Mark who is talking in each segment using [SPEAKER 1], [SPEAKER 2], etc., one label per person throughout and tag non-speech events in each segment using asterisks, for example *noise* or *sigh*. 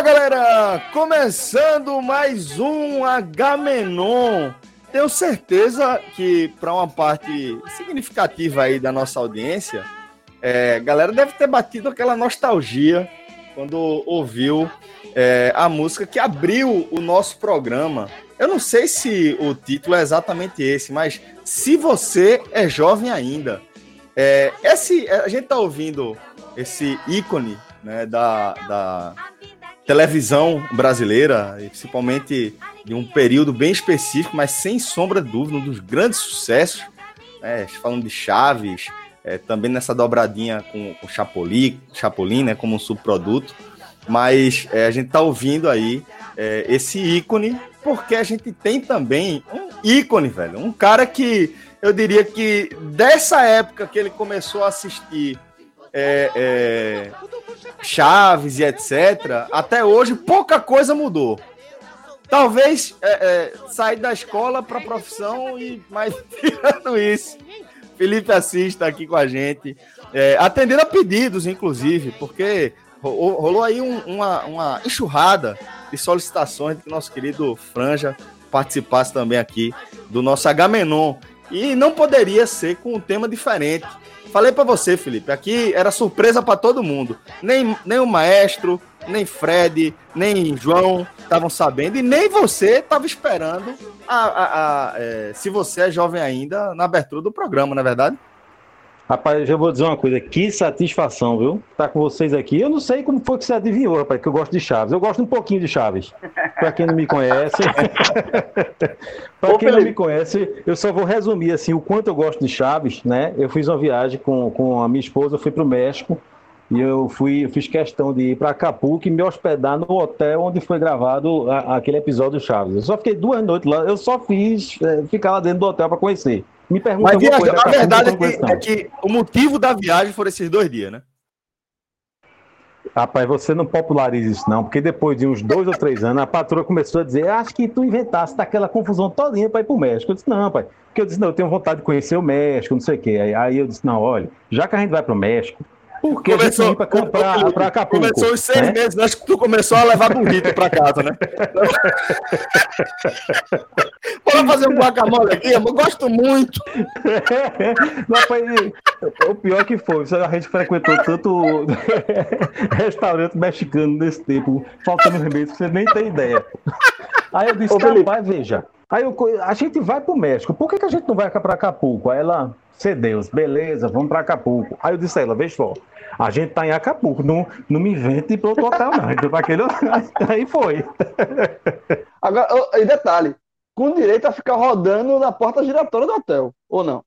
[SPEAKER 1] Olá, galera! Começando mais um Agamenon. Tenho certeza que para uma parte significativa aí da nossa audiência, é, galera deve ter batido aquela nostalgia quando ouviu é, a música que abriu o nosso programa. Eu não sei se o título é exatamente esse, mas se você é jovem ainda, é, esse, a gente tá ouvindo esse ícone né, da, da televisão brasileira, principalmente de um período bem específico, mas sem sombra de dúvida, um dos grandes sucessos, né, falando de Chaves, é, também nessa dobradinha com, com Chapolin, Chapolin né, como um subproduto, mas é, a gente está ouvindo aí é, esse ícone, porque a gente tem também um ícone, velho, um cara que eu diria que dessa época que ele começou a assistir é, é, Chaves e etc., até hoje pouca coisa mudou. Talvez é, é, sair da escola para a profissão, e mas tirando isso, Felipe Assis está aqui com a gente, é, atendendo a pedidos, inclusive, porque ro- rolou aí um- uma, uma enxurrada de solicitações de que nosso querido Franja participasse também aqui do nosso Agamenon. E não poderia ser com um tema diferente. Falei para você, Felipe, aqui era surpresa para todo mundo. Nem, nem o maestro, nem Fred, nem João estavam sabendo, e nem você estava esperando a, a- a, é, se você é jovem ainda na abertura do programa, não é verdade?
[SPEAKER 2] Rapaz, eu vou dizer uma coisa, que satisfação, viu? Tá com vocês aqui. Eu não sei como foi que você adivinhou, rapaz, que eu gosto de Chaves. Eu gosto um pouquinho de Chaves. Pra quem não me conhece. *laughs* pra
[SPEAKER 3] Ô,
[SPEAKER 2] quem não me conhece, eu só vou resumir assim o quanto eu gosto de Chaves, né? Eu fiz uma viagem com, com a minha esposa, eu fui pro México. E eu fui, eu fiz questão de ir para Acapulco e me hospedar no hotel onde foi gravado a- aquele episódio do Chaves. Eu só fiquei duas noites lá, eu só fiz é, ficar lá dentro do hotel para conhecer. Me pergunta
[SPEAKER 1] Mas viaja,
[SPEAKER 2] coisa
[SPEAKER 1] a verdade é que, é que o motivo da viagem foram esses dois dias, né?
[SPEAKER 2] Rapaz, você não populariza isso não, porque depois de uns dois ou três anos, a patroa começou a dizer, acho que tu inventasse daquela confusão todinha para ir pro México. Eu disse, não, pai, porque eu disse, não, eu tenho vontade de conhecer o México, não sei o quê. Aí, aí eu disse, não, olha, já que a gente vai pro México, por que a gente não ir pra, pra, *laughs* pra Acapulco?
[SPEAKER 1] começou os seis
[SPEAKER 2] né?
[SPEAKER 1] meses antes que tu começou a levar burrito pra casa, né? *laughs* Bora fazer um guacamole aqui, eu gosto muito. *laughs*
[SPEAKER 2] Não, rapaz, o pior que foi, a gente frequentou tanto restaurante mexicano nesse tempo, faltando remédio, que você nem tem ideia. Aí eu disse,
[SPEAKER 3] Ô, Felipe.
[SPEAKER 2] rapaz, veja, aí eu, a gente vai pro México, por que, que a gente não vai para Acapulco? Aí ela, Deus, beleza, vamos para Acapulco. Aí eu disse a ela, veja só, a gente tá em Acapulco, não, não me invente para outro hotel não, então para aquele *laughs* aí foi. *laughs*
[SPEAKER 3] Agora, e detalhe, com direito a ficar rodando na porta giratória do hotel, ou não?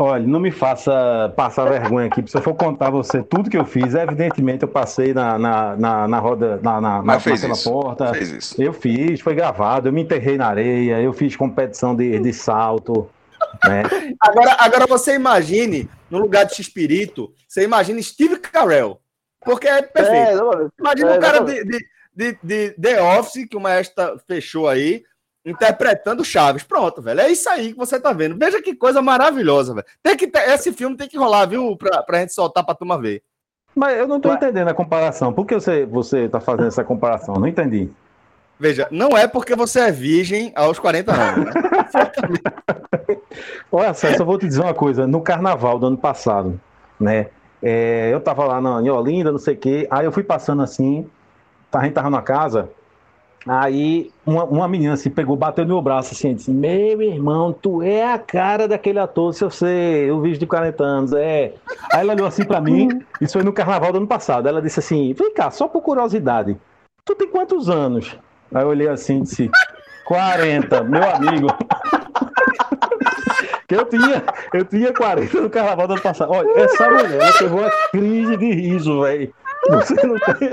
[SPEAKER 2] Olha, não me faça passar vergonha aqui. Se eu for contar a você tudo que eu fiz, evidentemente eu passei na, na, na, na roda, na, na,
[SPEAKER 4] Mas fez isso.
[SPEAKER 2] porta.
[SPEAKER 4] Fez isso.
[SPEAKER 2] Eu fiz, foi gravado, eu me enterrei na areia, eu fiz competição de, de salto. Né? *laughs*
[SPEAKER 1] Agora, agora você imagine, no lugar de X-Espírito, você imagine Steve Carell. Porque é perfeito.
[SPEAKER 3] É, não,
[SPEAKER 1] Imagina
[SPEAKER 3] É,
[SPEAKER 1] um cara de, de, de, de The Office, que o maestro fechou aí, interpretando Chaves. Pronto, velho. É isso aí que você tá vendo. Veja que coisa maravilhosa, velho. Tem que ter, esse filme tem que rolar, viu? Pra, pra gente soltar pra turma ver.
[SPEAKER 2] Mas eu não tô entendendo a comparação. Por que você, você tá fazendo essa comparação? Não entendi.
[SPEAKER 1] Veja, não é porque você é virgem aos 40 anos, né? *laughs*
[SPEAKER 2] Olha só, só vou te dizer uma coisa. No carnaval do ano passado, né? é, eu tava lá na, em Olinda, não sei o quê. Aí eu fui passando assim, a gente tava na casa. Aí uma, uma menina assim pegou, bateu no meu braço assim, disse: Meu irmão, tu é a cara daquele ator, se eu sei, eu vídeo de 40 anos. É. Aí ela olhou assim pra mim, isso foi no carnaval do ano passado. Ela disse assim: Vem cá, só por curiosidade, tu tem quantos anos? Aí eu olhei assim e disse: 40, meu amigo. que eu tinha, eu tinha 40 no carnaval do ano passado. Olha, essa mulher teve uma crise de riso, velho. Você não tem.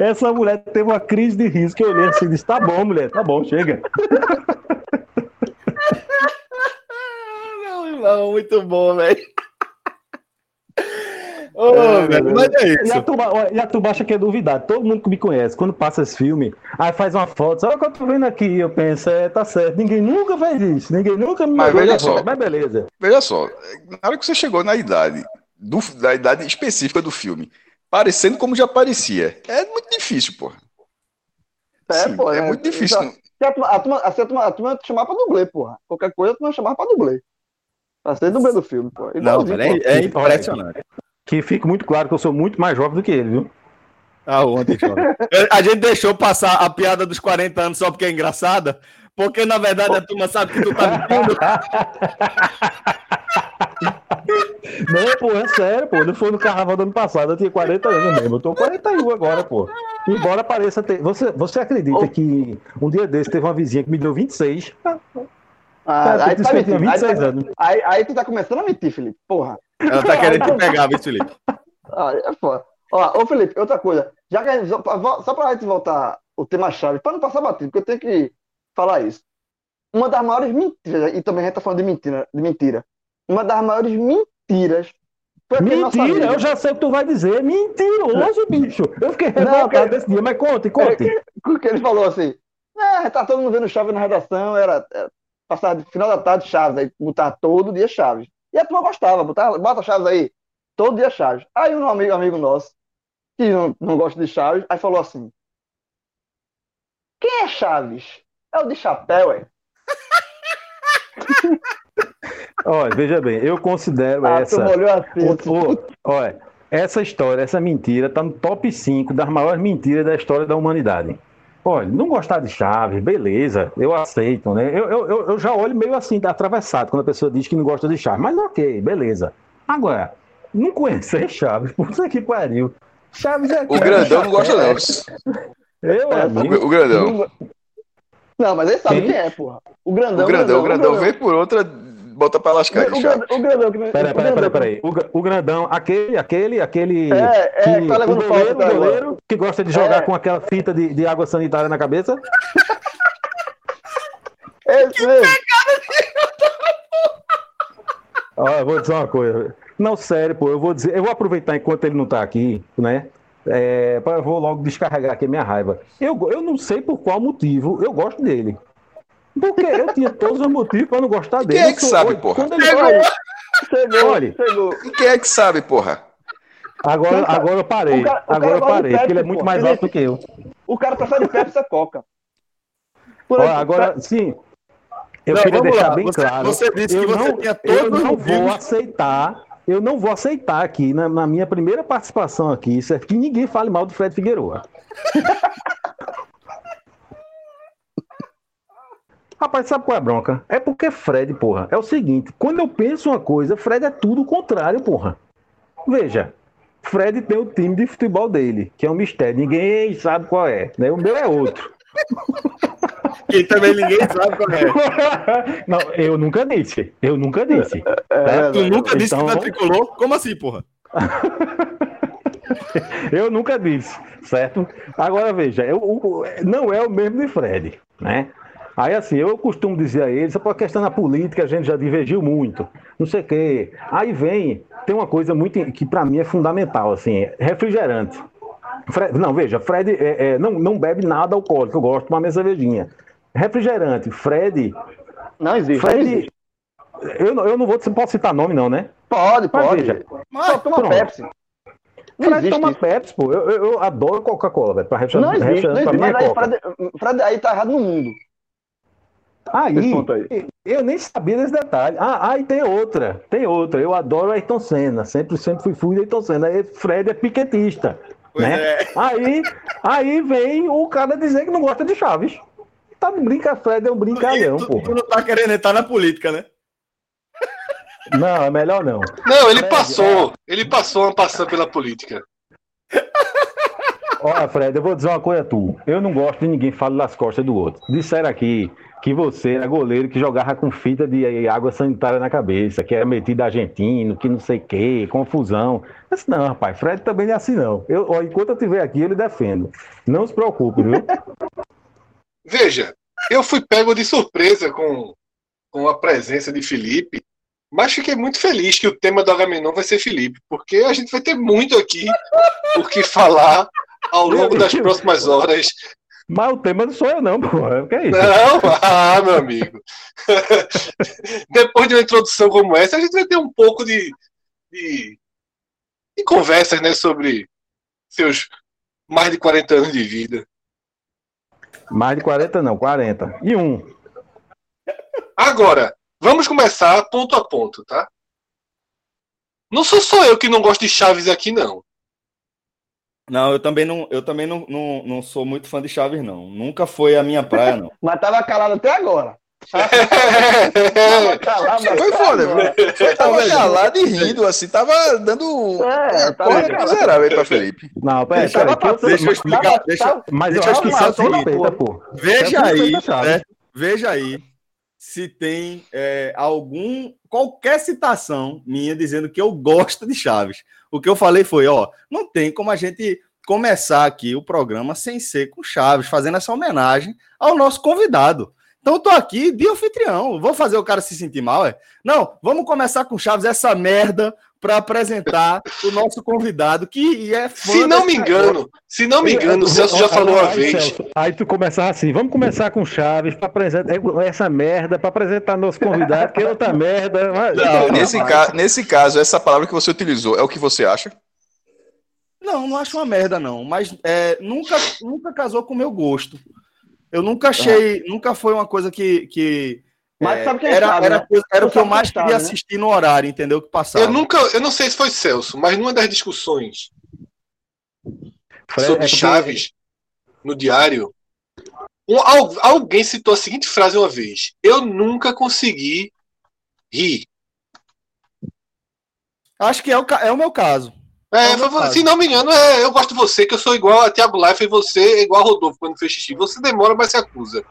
[SPEAKER 2] Essa mulher teve uma crise de riso que eu olhei assim e disse: tá bom, mulher, tá bom, chega.
[SPEAKER 1] Não, irmão, muito bom, velho. Ô,
[SPEAKER 2] É,
[SPEAKER 1] velho, mas é
[SPEAKER 2] E a,
[SPEAKER 1] isso.
[SPEAKER 2] turma, olha, e a turma acha que é duvidade. Todo mundo que me conhece, quando passa esse filme, aí faz uma foto. Olha o que eu tô vendo aqui. Eu penso, é, tá certo. Ninguém nunca fez isso. Ninguém nunca me
[SPEAKER 4] Mas veja só.
[SPEAKER 2] foto. Mas beleza.
[SPEAKER 4] Veja só, na hora que você chegou na idade, do- da idade específica do filme, parecendo como já parecia, é muito difícil, pô.
[SPEAKER 3] É,
[SPEAKER 4] Sim,
[SPEAKER 3] pô,
[SPEAKER 4] é
[SPEAKER 3] é-
[SPEAKER 4] muito difícil.
[SPEAKER 3] já- Se a turma, a turma, assim, a turma, a turma chamar pra dublê, porra. Qualquer coisa a turma chamar pra dublê. Pra ser dublê do filme, pô.
[SPEAKER 1] Não, velho, é, é impressionante.
[SPEAKER 2] Que fique muito claro que eu sou muito mais jovem do que ele, viu?
[SPEAKER 1] Ah, ontem. *laughs* A gente deixou passar a piada dos 40 anos só porque é engraçada, porque na verdade a turma sabe que tu tá mentindo. *laughs*
[SPEAKER 2] Não, pô, é sério, pô. Não foi no carnaval do ano passado, eu tinha 40 anos mesmo. Eu tô 41 agora, pô. Embora pareça ter. Você, você acredita que um dia desse teve uma vizinha que me deu 26?
[SPEAKER 3] Ah,
[SPEAKER 2] Cara,
[SPEAKER 3] aí, tu tá mentindo. Aí,
[SPEAKER 2] 26
[SPEAKER 3] tu-
[SPEAKER 2] anos.
[SPEAKER 3] aí, aí tu tá começando a mentir, Felipe. Porra.
[SPEAKER 1] Ela tá querendo te pegar, viu, Felipe? *laughs*
[SPEAKER 3] Ah, é foda. Ó, ô Felipe, outra coisa. Já que a gente, só, pra- só pra gente voltar o tema-chave, pra não passar batido, porque eu tenho que falar isso. Uma das maiores mentiras, e também a gente tá falando de mentira, de mentira. Uma das maiores mentiras
[SPEAKER 2] Mentira, eu já sei o que tu vai dizer. Mentiroso, bicho. Eu fiquei
[SPEAKER 3] Não,
[SPEAKER 2] revoltado
[SPEAKER 3] cara.
[SPEAKER 2] desse dia, mas conte, conte. *laughs*
[SPEAKER 3] Porque ele falou assim: é, tá todo mundo vendo Chaves na redação, era, era passar de final da tarde Chaves, aí botar todo dia Chaves. E a turma gostava, botar, bota Chaves aí, todo dia Chaves. Aí um amigo, amigo nosso, que não, não gosta de Chaves, aí falou assim: Quem é Chaves? É o de chapéu, é? *laughs*
[SPEAKER 2] Olha, veja bem, eu considero
[SPEAKER 3] A
[SPEAKER 2] essa.
[SPEAKER 3] olhou assim,
[SPEAKER 2] olha, essa história, essa mentira, tá no top 5 das maiores mentiras da história da humanidade. Olha, não gostar de Chaves, beleza, eu aceito, né? Eu, eu, eu- já olho meio assim, atravessado, quando a pessoa diz que não gosta de Chaves, mas ok, beleza. Agora, não conhecer Chaves, *laughs* puta que pariu. Chaves é
[SPEAKER 4] O grandão não gosta, não.
[SPEAKER 2] Eu,
[SPEAKER 3] É,
[SPEAKER 2] amigo.
[SPEAKER 4] O, o grandão.
[SPEAKER 3] Não, mas ele sabe
[SPEAKER 2] Quem?
[SPEAKER 3] quem é, porra. O grandão.
[SPEAKER 4] O grandão, o grandão vem por outra, bota pra lascar
[SPEAKER 3] O,
[SPEAKER 4] de
[SPEAKER 3] grandão,
[SPEAKER 4] chave.
[SPEAKER 3] o grandão que
[SPEAKER 2] Peraí,
[SPEAKER 3] o
[SPEAKER 2] peraí,
[SPEAKER 3] grandão
[SPEAKER 2] peraí,
[SPEAKER 3] que-
[SPEAKER 2] peraí. O, o grandão, aquele, aquele, aquele.
[SPEAKER 3] É, é, que tá levando
[SPEAKER 2] o goleiro,
[SPEAKER 3] falta
[SPEAKER 2] o
[SPEAKER 3] até agora.
[SPEAKER 2] goleiro que gosta de jogar
[SPEAKER 3] É.
[SPEAKER 2] com aquela fita de, de água sanitária na cabeça.
[SPEAKER 3] Esse mesmo.
[SPEAKER 2] Ó, eu vou dizer uma coisa. Não, sério, pô, eu vou dizer, eu vou aproveitar enquanto ele não tá aqui, né? É, eu vou logo descarregar aqui a minha raiva. Eu, eu não sei por qual motivo eu gosto dele. Porque eu tinha todos os motivos para não gostar dele.
[SPEAKER 4] Quem é que sabe,
[SPEAKER 2] olha,
[SPEAKER 4] porra?
[SPEAKER 2] Quando ele-
[SPEAKER 3] Chegou, chegou,
[SPEAKER 2] Olha.
[SPEAKER 3] chegou.
[SPEAKER 4] E quem é que sabe, porra?
[SPEAKER 2] agora, agora eu parei.
[SPEAKER 3] o cara- o
[SPEAKER 2] agora eu parei, porque ele é muito mais alto do que eu.
[SPEAKER 3] O cara prefere Pepsi a Coca. Por
[SPEAKER 2] Olha,
[SPEAKER 3] aí,
[SPEAKER 2] agora, sim. Eu
[SPEAKER 1] Não,
[SPEAKER 2] queria deixar
[SPEAKER 1] lá.
[SPEAKER 2] bem
[SPEAKER 1] Você-
[SPEAKER 2] claro.
[SPEAKER 1] você disse
[SPEAKER 2] eu
[SPEAKER 1] que você
[SPEAKER 2] não,
[SPEAKER 1] tinha todos
[SPEAKER 2] eu não vou aceitar. Eu não vou aceitar aqui, na, na minha primeira participação aqui, certo? que ninguém fale mal do Fred Figueroa. *laughs* Rapaz, sabe qual é a bronca? É porque Fred, porra, é o seguinte: quando eu penso uma coisa, Fred é tudo o contrário, porra. Veja, Fred tem o time de futebol dele, que é um mistério, ninguém sabe qual é, né? O meu é outro. *laughs*
[SPEAKER 1] E também ninguém sabe qual é. *laughs*
[SPEAKER 2] Não, eu nunca disse. Eu nunca disse.
[SPEAKER 3] É,
[SPEAKER 1] Tu nunca disse que
[SPEAKER 2] Então-
[SPEAKER 1] não tricolor? Como assim, porra? *laughs*
[SPEAKER 2] Eu nunca disse, certo? Agora veja, eu, não é o mesmo de Fred, né? Aí assim, eu costumo dizer a ele, só por questão da política a gente já divergiu muito, não sei o quê. Aí vem, tem uma coisa muito que para mim é fundamental, assim, refrigerante. Fred- não, veja, Fred é- é, não, não bebe nada alcoólico, eu gosto de uma cervejinha. refrigerante, Fred.
[SPEAKER 3] Não existe. não
[SPEAKER 2] Fred.
[SPEAKER 3] existe.
[SPEAKER 2] Eu, não- eu não vou, não posso citar nome, não, né?
[SPEAKER 3] Pode,
[SPEAKER 2] Mas
[SPEAKER 3] pode.
[SPEAKER 2] veja,
[SPEAKER 3] Só toma
[SPEAKER 2] pronto.
[SPEAKER 3] Pepsi. Não
[SPEAKER 2] Fred
[SPEAKER 3] existe
[SPEAKER 2] toma
[SPEAKER 3] isso.
[SPEAKER 2] Pepsi, pô. Eu, eu- eu adoro Coca-Cola, velho. Pra
[SPEAKER 3] Não
[SPEAKER 2] refrigerante,
[SPEAKER 3] existe, não
[SPEAKER 2] refrigerante pra
[SPEAKER 3] existe.
[SPEAKER 2] é
[SPEAKER 3] Mas aí. Fred, Fred aí tá errado no mundo.
[SPEAKER 2] Aí,
[SPEAKER 3] aí.
[SPEAKER 2] eu nem sabia desse detalhe. Ah, aí tem outra, tem outra. Eu adoro Ayrton Senna, sempre, sempre fui fui de Ayrton Senna. Fred é piquetista,
[SPEAKER 1] Pois
[SPEAKER 2] né?
[SPEAKER 1] é.
[SPEAKER 2] Aí, aí vem o cara dizer que não gosta de Chaves. Tá brinca, Fred é um brincalhão, pô.
[SPEAKER 1] tu não tá querendo entrar na política, né?
[SPEAKER 2] Não, é melhor não.
[SPEAKER 5] Não, ele
[SPEAKER 2] Fred,
[SPEAKER 5] passou. Ele passou uma passando pela política.
[SPEAKER 2] Olha, Fred, eu vou dizer uma coisa a tu. Eu não gosto de ninguém falar das costas do outro. Disseram aqui que você era goleiro que jogava com fita de água sanitária na cabeça, que era metido argentino, que não sei o quê, confusão. Mas não, rapaz, Fred também não é assim, não. Eu, ó, enquanto eu estiver aqui, eu lhe defendo. Não se preocupe, viu? *laughs*
[SPEAKER 5] Veja, eu fui pego de surpresa com, com a presença de Felipe, mas fiquei muito feliz que o tema do Agamenon vai ser Felipe, porque a gente vai ter muito aqui o que falar ao longo das próximas horas.
[SPEAKER 2] Mas o tema não sou eu, não, pô. O que é isso?
[SPEAKER 5] Não, ah, meu amigo. *laughs* Depois de uma introdução como essa, a gente vai ter um pouco de, de, de conversas né, sobre seus mais de 40 anos de vida.
[SPEAKER 2] Mais de 40, não, 40. E um.
[SPEAKER 5] Agora, vamos começar ponto a ponto, tá? Não sou só eu que não gosto de Chaves aqui, não.
[SPEAKER 1] Não, eu também não, eu também não, não, não sou muito fã de Chaves, não. Nunca foi a minha praia, não.
[SPEAKER 3] Mas tava calado até agora. Tava calado
[SPEAKER 4] Foi
[SPEAKER 3] até
[SPEAKER 4] foda,
[SPEAKER 3] agora.
[SPEAKER 4] viu? Foi, tava calado e rindo, assim, tava dando
[SPEAKER 3] É, tava
[SPEAKER 4] corda miserável aí pra Felipe.
[SPEAKER 2] Não, peraí,
[SPEAKER 1] Deixa,
[SPEAKER 2] peraí. que eu tô-
[SPEAKER 1] deixa eu explicar.
[SPEAKER 3] Tava-
[SPEAKER 1] Deixa,
[SPEAKER 3] tava-
[SPEAKER 2] Mas
[SPEAKER 1] deixa
[SPEAKER 2] eu
[SPEAKER 1] explicar o
[SPEAKER 2] é
[SPEAKER 1] seguinte.
[SPEAKER 2] pô.
[SPEAKER 1] Veja
[SPEAKER 2] É
[SPEAKER 1] aí, né? veja aí se tem é, algum qualquer citação minha dizendo que eu gosto de Chaves. O que eu falei foi, ó, não tem como a gente começar aqui o programa sem ser com Chaves, fazendo essa homenagem ao nosso convidado. Então eu tô aqui de anfitrião. Vou fazer o cara se sentir mal, é? Não, vamos começar com Chaves essa merda para apresentar o nosso convidado que é fã
[SPEAKER 5] Se não me engano, se não me engano, o Celso já falou uma
[SPEAKER 2] Aí,
[SPEAKER 5] vez.
[SPEAKER 2] Celso, aí tu começar assim, vamos começar com Chaves para apresentar essa merda, para apresentar nosso convidado, que é outra merda. Mas-
[SPEAKER 1] Não,
[SPEAKER 4] nesse, ca- nesse caso, essa palavra que você utilizou é o que você acha?
[SPEAKER 1] Não, não acho uma merda, não. Mas é, nunca, nunca casou com o meu gosto. Eu nunca achei, nunca foi uma coisa que. que
[SPEAKER 3] Mas
[SPEAKER 1] é,
[SPEAKER 3] sabe quem
[SPEAKER 1] era,
[SPEAKER 3] sabe,
[SPEAKER 1] era,
[SPEAKER 3] né?
[SPEAKER 1] coisa- era o que eu
[SPEAKER 3] sabe
[SPEAKER 1] mais queria
[SPEAKER 3] sabe, né?
[SPEAKER 1] assistir no horário, entendeu? Que passava.
[SPEAKER 5] Eu nunca, eu não sei se foi Celso, mas numa das discussões
[SPEAKER 2] Fred,
[SPEAKER 5] sobre
[SPEAKER 2] é
[SPEAKER 5] Chaves no diário, um- al- alguém citou a seguinte frase uma vez: Eu nunca consegui rir.
[SPEAKER 1] Acho que é o, é o meu caso.
[SPEAKER 5] É,
[SPEAKER 1] É o meu caso.
[SPEAKER 5] se não me engano, é, eu gosto de você, que eu sou igual a Thiago Life e você é igual a Rodolfo quando fez xixi. Você demora, mas se acusa.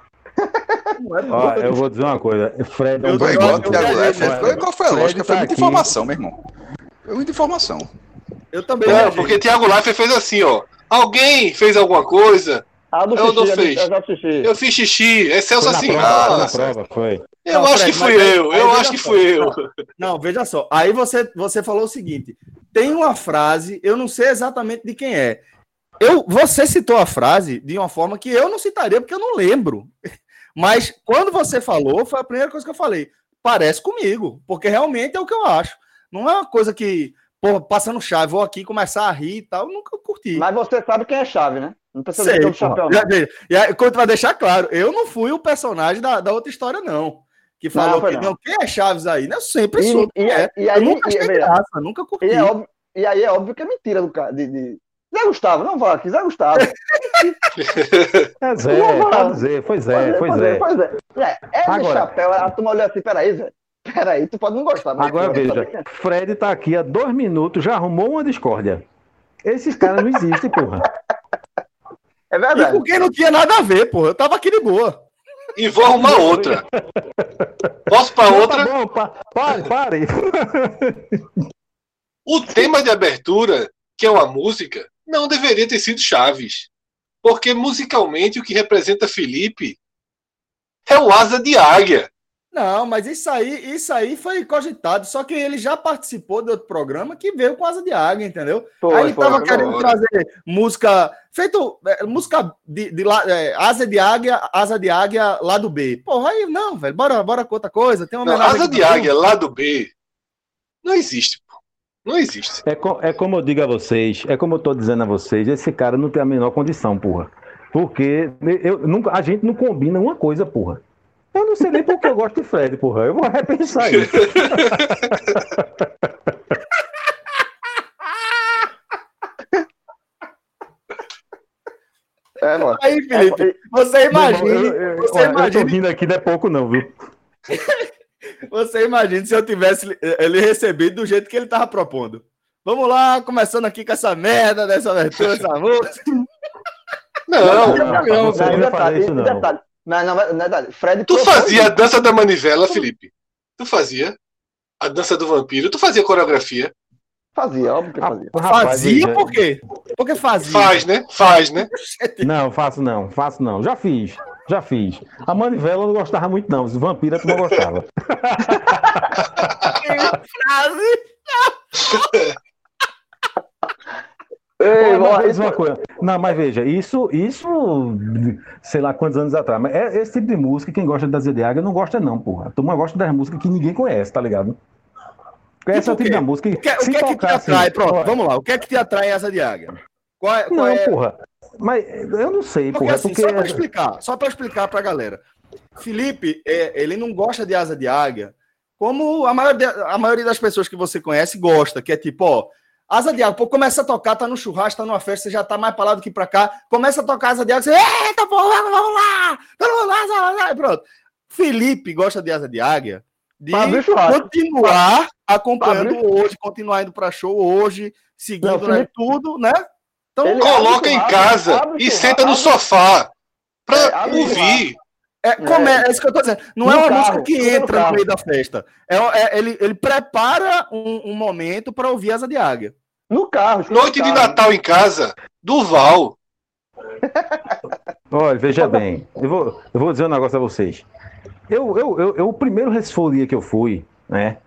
[SPEAKER 2] Ó, eu vou dizer uma coisa, Fred é um bom
[SPEAKER 4] igual Leifert. Qual- foi a lógica? Foi muita informação, meu irmão. Foi muita informação.
[SPEAKER 1] Eu também.
[SPEAKER 5] Não,
[SPEAKER 1] viajei.
[SPEAKER 5] porque Thiago Life fez assim, ó. Alguém fez alguma coisa,
[SPEAKER 3] Ah, do
[SPEAKER 5] Eu
[SPEAKER 3] xixi,
[SPEAKER 5] não fez.
[SPEAKER 3] eu
[SPEAKER 5] fiz xixi. É Celso assim.
[SPEAKER 2] prova,
[SPEAKER 5] ah,
[SPEAKER 2] prova, foi.
[SPEAKER 5] eu
[SPEAKER 1] Não,
[SPEAKER 5] acho
[SPEAKER 1] Fred,
[SPEAKER 5] que fui eu,
[SPEAKER 1] aí
[SPEAKER 5] eu acho que
[SPEAKER 1] só.
[SPEAKER 5] fui eu.
[SPEAKER 1] Não, veja só. Aí você, você falou o seguinte: tem uma frase, eu não sei exatamente de quem é. Eu, você citou a frase de uma forma que eu não citaria, porque eu não lembro. Mas quando você falou, foi a primeira coisa que eu falei. Parece comigo, porque realmente é o que eu acho. Não é uma coisa que, pô, passando chave, vou aqui começar a rir e tal, eu nunca curti.
[SPEAKER 3] Mas você sabe quem é chave, né? Não precisa
[SPEAKER 1] Sei,
[SPEAKER 3] dizer todo
[SPEAKER 1] porra.
[SPEAKER 3] chapéu,
[SPEAKER 1] Já
[SPEAKER 3] não.
[SPEAKER 1] E aí, vai deixar claro, eu não fui o personagem da, da outra história, não. Que falou
[SPEAKER 3] foi
[SPEAKER 1] que
[SPEAKER 3] não.
[SPEAKER 1] não, quem é Chaves aí? né? Eu sempre
[SPEAKER 3] E-
[SPEAKER 1] sou.
[SPEAKER 3] e-
[SPEAKER 1] é.
[SPEAKER 3] e
[SPEAKER 1] eu
[SPEAKER 3] aí-
[SPEAKER 1] nunca
[SPEAKER 3] e-
[SPEAKER 1] achei
[SPEAKER 3] veja,
[SPEAKER 1] graça, nunca curti.
[SPEAKER 3] E, é óbvio- e aí é óbvio que é mentira do cara. De, de... Zé Gustavo, não aqui, Zé Gustavo. *laughs*
[SPEAKER 2] É Zé, pode dizer, foi Zé, foi
[SPEAKER 3] pois
[SPEAKER 2] Zé.
[SPEAKER 3] é, pois é. É, é de
[SPEAKER 2] Agora-
[SPEAKER 3] chapéu, a turma olhou assim, peraí, Zé. Peraí, tu pode não gostar, mas
[SPEAKER 2] Agora veja. Fred tá aqui há dois minutos, já arrumou uma discórdia. Esses caras não existem, porra.
[SPEAKER 3] É
[SPEAKER 1] E
[SPEAKER 3] verdade.
[SPEAKER 1] com quem não tinha nada a ver, pô. Eu tava aqui de boa.
[SPEAKER 5] E vou arrumar outra. Posso para
[SPEAKER 2] Não,
[SPEAKER 5] outra?
[SPEAKER 2] Tá bom, pa- pare, pare.
[SPEAKER 5] O tema de abertura, que é uma música, não deveria ter sido Chaves. Porque musicalmente o que representa Felipe é o asa de águia.
[SPEAKER 1] Não, mas isso aí, isso aí foi cogitado, só que ele já participou de outro programa que veio com Asa de Águia, entendeu?
[SPEAKER 3] Foi,
[SPEAKER 1] aí ele
[SPEAKER 3] foi,
[SPEAKER 1] tava
[SPEAKER 3] foi,
[SPEAKER 1] querendo
[SPEAKER 5] foi.
[SPEAKER 1] trazer música, feito é, música de, de é, Asa de Águia, Asa de Águia, lado B. Porra, aí não, velho, bora, bora com outra coisa. Tem uma
[SPEAKER 5] Não, asa de águia, lado B, não existe, pô. Não existe.
[SPEAKER 2] É, co- é como eu digo a vocês, é como eu tô dizendo a vocês, esse cara não tem a menor condição, porra. Porque eu, nunca, a gente não combina uma coisa, porra. Eu não sei nem porque eu gosto de Fred, porra. Eu vou repensar isso. *laughs*
[SPEAKER 3] É, mano.
[SPEAKER 1] Aí, Felipe,
[SPEAKER 3] É,
[SPEAKER 1] você
[SPEAKER 2] eu-
[SPEAKER 1] você
[SPEAKER 2] olha, Eu tô rindo aqui, não é pouco não, viu? *laughs*
[SPEAKER 1] você imagine se eu tivesse ele recebido do jeito que ele tava propondo. Vamos lá, começando aqui com essa merda dessa abertura, essa música.
[SPEAKER 5] Não,
[SPEAKER 2] Não,
[SPEAKER 3] Não, não, não,
[SPEAKER 2] não
[SPEAKER 3] detalhe,
[SPEAKER 2] isso, não.
[SPEAKER 3] detalhe. Não, não, não, detalhe. Fred
[SPEAKER 5] tu fazia a dança da manivela, Felipe. Tu fazia a dança do vampiro. Tu fazia coreografia.
[SPEAKER 3] Fazia, óbvio que fazia.
[SPEAKER 2] Rapaz,
[SPEAKER 1] Fazia por quê? Porque fazia.
[SPEAKER 5] Faz, né? Faz, né?
[SPEAKER 2] Não, faço não, faço não. Já fiz, já fiz. A manivela eu não gostava muito, não. Os vampiros tu não gostava.
[SPEAKER 1] frase.
[SPEAKER 3] Ei,
[SPEAKER 2] Olha, mas veja uma coisa. Não, mas veja, isso, isso, sei lá quantos anos atrás. Mas é esse tipo de música, quem gosta da Zediaga não gosta, não, porra. A turma gosta das músicas que ninguém conhece, tá ligado? Esse é o
[SPEAKER 1] Tipo o
[SPEAKER 2] tipo da música
[SPEAKER 1] O que, o que é que te
[SPEAKER 2] tocar assim,
[SPEAKER 1] atrai? Pronto,
[SPEAKER 2] ó,
[SPEAKER 1] vamos lá. O que é que te atrai de Águia? Qual é, qual
[SPEAKER 2] Não,
[SPEAKER 1] é-
[SPEAKER 2] porra. Mas eu não sei,
[SPEAKER 1] Porque
[SPEAKER 2] porra.
[SPEAKER 1] assim,
[SPEAKER 2] porque...
[SPEAKER 1] só para explicar, só para explicar para a galera. Felipe, é, ele não gosta de asa de águia, como a maioria, a maioria das pessoas que você conhece gosta, que é tipo, ó, asa de águia, pô, começa a tocar, tá no churrasco, tá numa festa, você já tá mais pra lá do que pra cá, começa a tocar asa de águia, você, eita, porra, vamos lá, vamos lá, vamos lá, pronto. Felipe gosta de asa de águia, de
[SPEAKER 3] Pra
[SPEAKER 1] continuar acompanhando
[SPEAKER 3] Pra
[SPEAKER 1] hoje, continuar indo pra show hoje, seguindo
[SPEAKER 3] Não,
[SPEAKER 1] né,
[SPEAKER 3] Felipe-
[SPEAKER 1] tudo, né? Então,
[SPEAKER 3] Ele-
[SPEAKER 5] Coloca em casa e senta no sofá pra
[SPEAKER 3] É,
[SPEAKER 5] ouvir.
[SPEAKER 1] É, come- é isso que eu tô dizendo. Não
[SPEAKER 3] No
[SPEAKER 1] é uma
[SPEAKER 3] carro,
[SPEAKER 1] música que
[SPEAKER 3] no
[SPEAKER 1] entra no
[SPEAKER 3] carro.
[SPEAKER 1] meio da festa. É, é- ele, ele prepara um, um momento para ouvir Asa de Águia.
[SPEAKER 3] No carro.
[SPEAKER 5] Noite
[SPEAKER 3] no
[SPEAKER 5] de
[SPEAKER 3] carro.
[SPEAKER 5] Natal em casa, Duval. *laughs*
[SPEAKER 2] Olha, veja bem, eu vou, eu vou dizer um negócio a vocês. Eu, eu, eu, eu- o primeiro Resfolia que eu fui, né,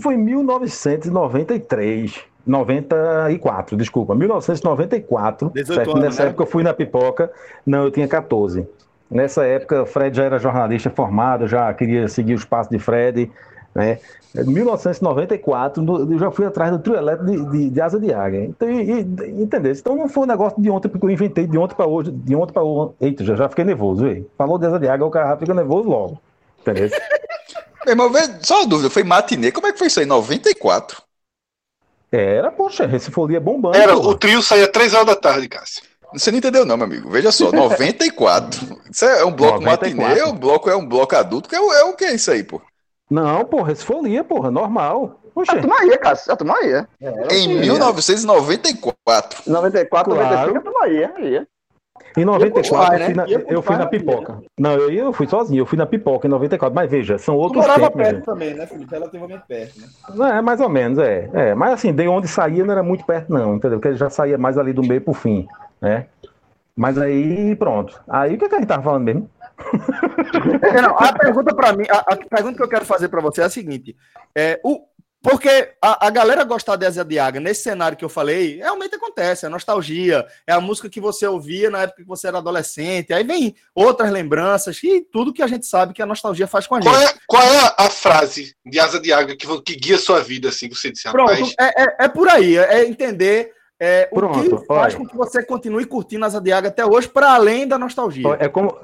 [SPEAKER 2] foi em 1993, 94, desculpa, 1994.
[SPEAKER 1] 18
[SPEAKER 2] certo?
[SPEAKER 1] anos,
[SPEAKER 2] Nessa
[SPEAKER 1] né?
[SPEAKER 2] época eu fui na pipoca, não, eu tinha 14. Nessa época, Fred já era jornalista formado, já queria seguir os passos de Fred, né? Em 1994, no- eu já fui atrás do trio elétrico de, de, de asa de águia. Então, e, e, entendeu? Então não foi um negócio de ontem, porque eu inventei de ontem para hoje, de ontem para hoje. Eita, já, já fiquei nervoso, velho. Falou de asa de águia, o cara fica nervoso logo. Entendeu? *laughs*
[SPEAKER 4] Meu irmão, só uma dúvida, foi matinê. Como é que foi isso aí? 94?
[SPEAKER 2] Era, poxa, esse folia bombando.
[SPEAKER 5] Era, o trio saía três horas da tarde, Cássio.
[SPEAKER 4] Você não entendeu, não, meu amigo. Veja só, *laughs* 94. Isso é um bloco
[SPEAKER 2] 94.
[SPEAKER 4] matinê, é um bloco, é um bloco adulto. que É, o- é o que é isso aí, pô?
[SPEAKER 2] Não, porra, esse folia, porra, normal. Poxa,
[SPEAKER 3] A turma ia, Cássio. A turma ia.
[SPEAKER 4] Em 1994.
[SPEAKER 3] 94,
[SPEAKER 2] Claro.
[SPEAKER 3] 95, a turma ia. ia.
[SPEAKER 2] Em 94
[SPEAKER 1] pai,
[SPEAKER 2] eu fui,
[SPEAKER 1] né?
[SPEAKER 2] na, eu fui na
[SPEAKER 1] né?
[SPEAKER 2] pipoca. Não, eu, eu fui sozinho, eu fui na pipoca em 94. Mas veja, são
[SPEAKER 1] Tu
[SPEAKER 2] outros
[SPEAKER 1] morava
[SPEAKER 2] tempos.
[SPEAKER 1] perto
[SPEAKER 2] gente.
[SPEAKER 1] também, né, Felipe? Relativamente perto, né?
[SPEAKER 2] É, mais ou menos, é. é. Mas assim, de onde saía não era muito perto, não, entendeu? Porque ele já saía mais ali do meio pro fim, né? Mas aí, pronto. Aí o que, que a gente tava falando mesmo?
[SPEAKER 1] É, *laughs* não, a pergunta para mim, a, a pergunta que eu quero fazer para você é a seguinte: é, o, porque a, a galera gostar de Asa de Águia nesse cenário que eu falei, realmente acontece, é nostalgia, é a música que você ouvia na época que você era adolescente, aí vem outras lembranças e tudo que a gente sabe que a nostalgia faz com a gente.
[SPEAKER 5] Qual é, qual é a frase de asa de águia que, que guia a sua vida, assim, que você disse, rapaz?
[SPEAKER 1] Pronto, é, é, é por aí, é, é entender é, o
[SPEAKER 2] Pronto,
[SPEAKER 1] que faz
[SPEAKER 2] olha.
[SPEAKER 1] com que você continue curtindo Asa de Águia até hoje, para além da nostalgia.
[SPEAKER 2] É como,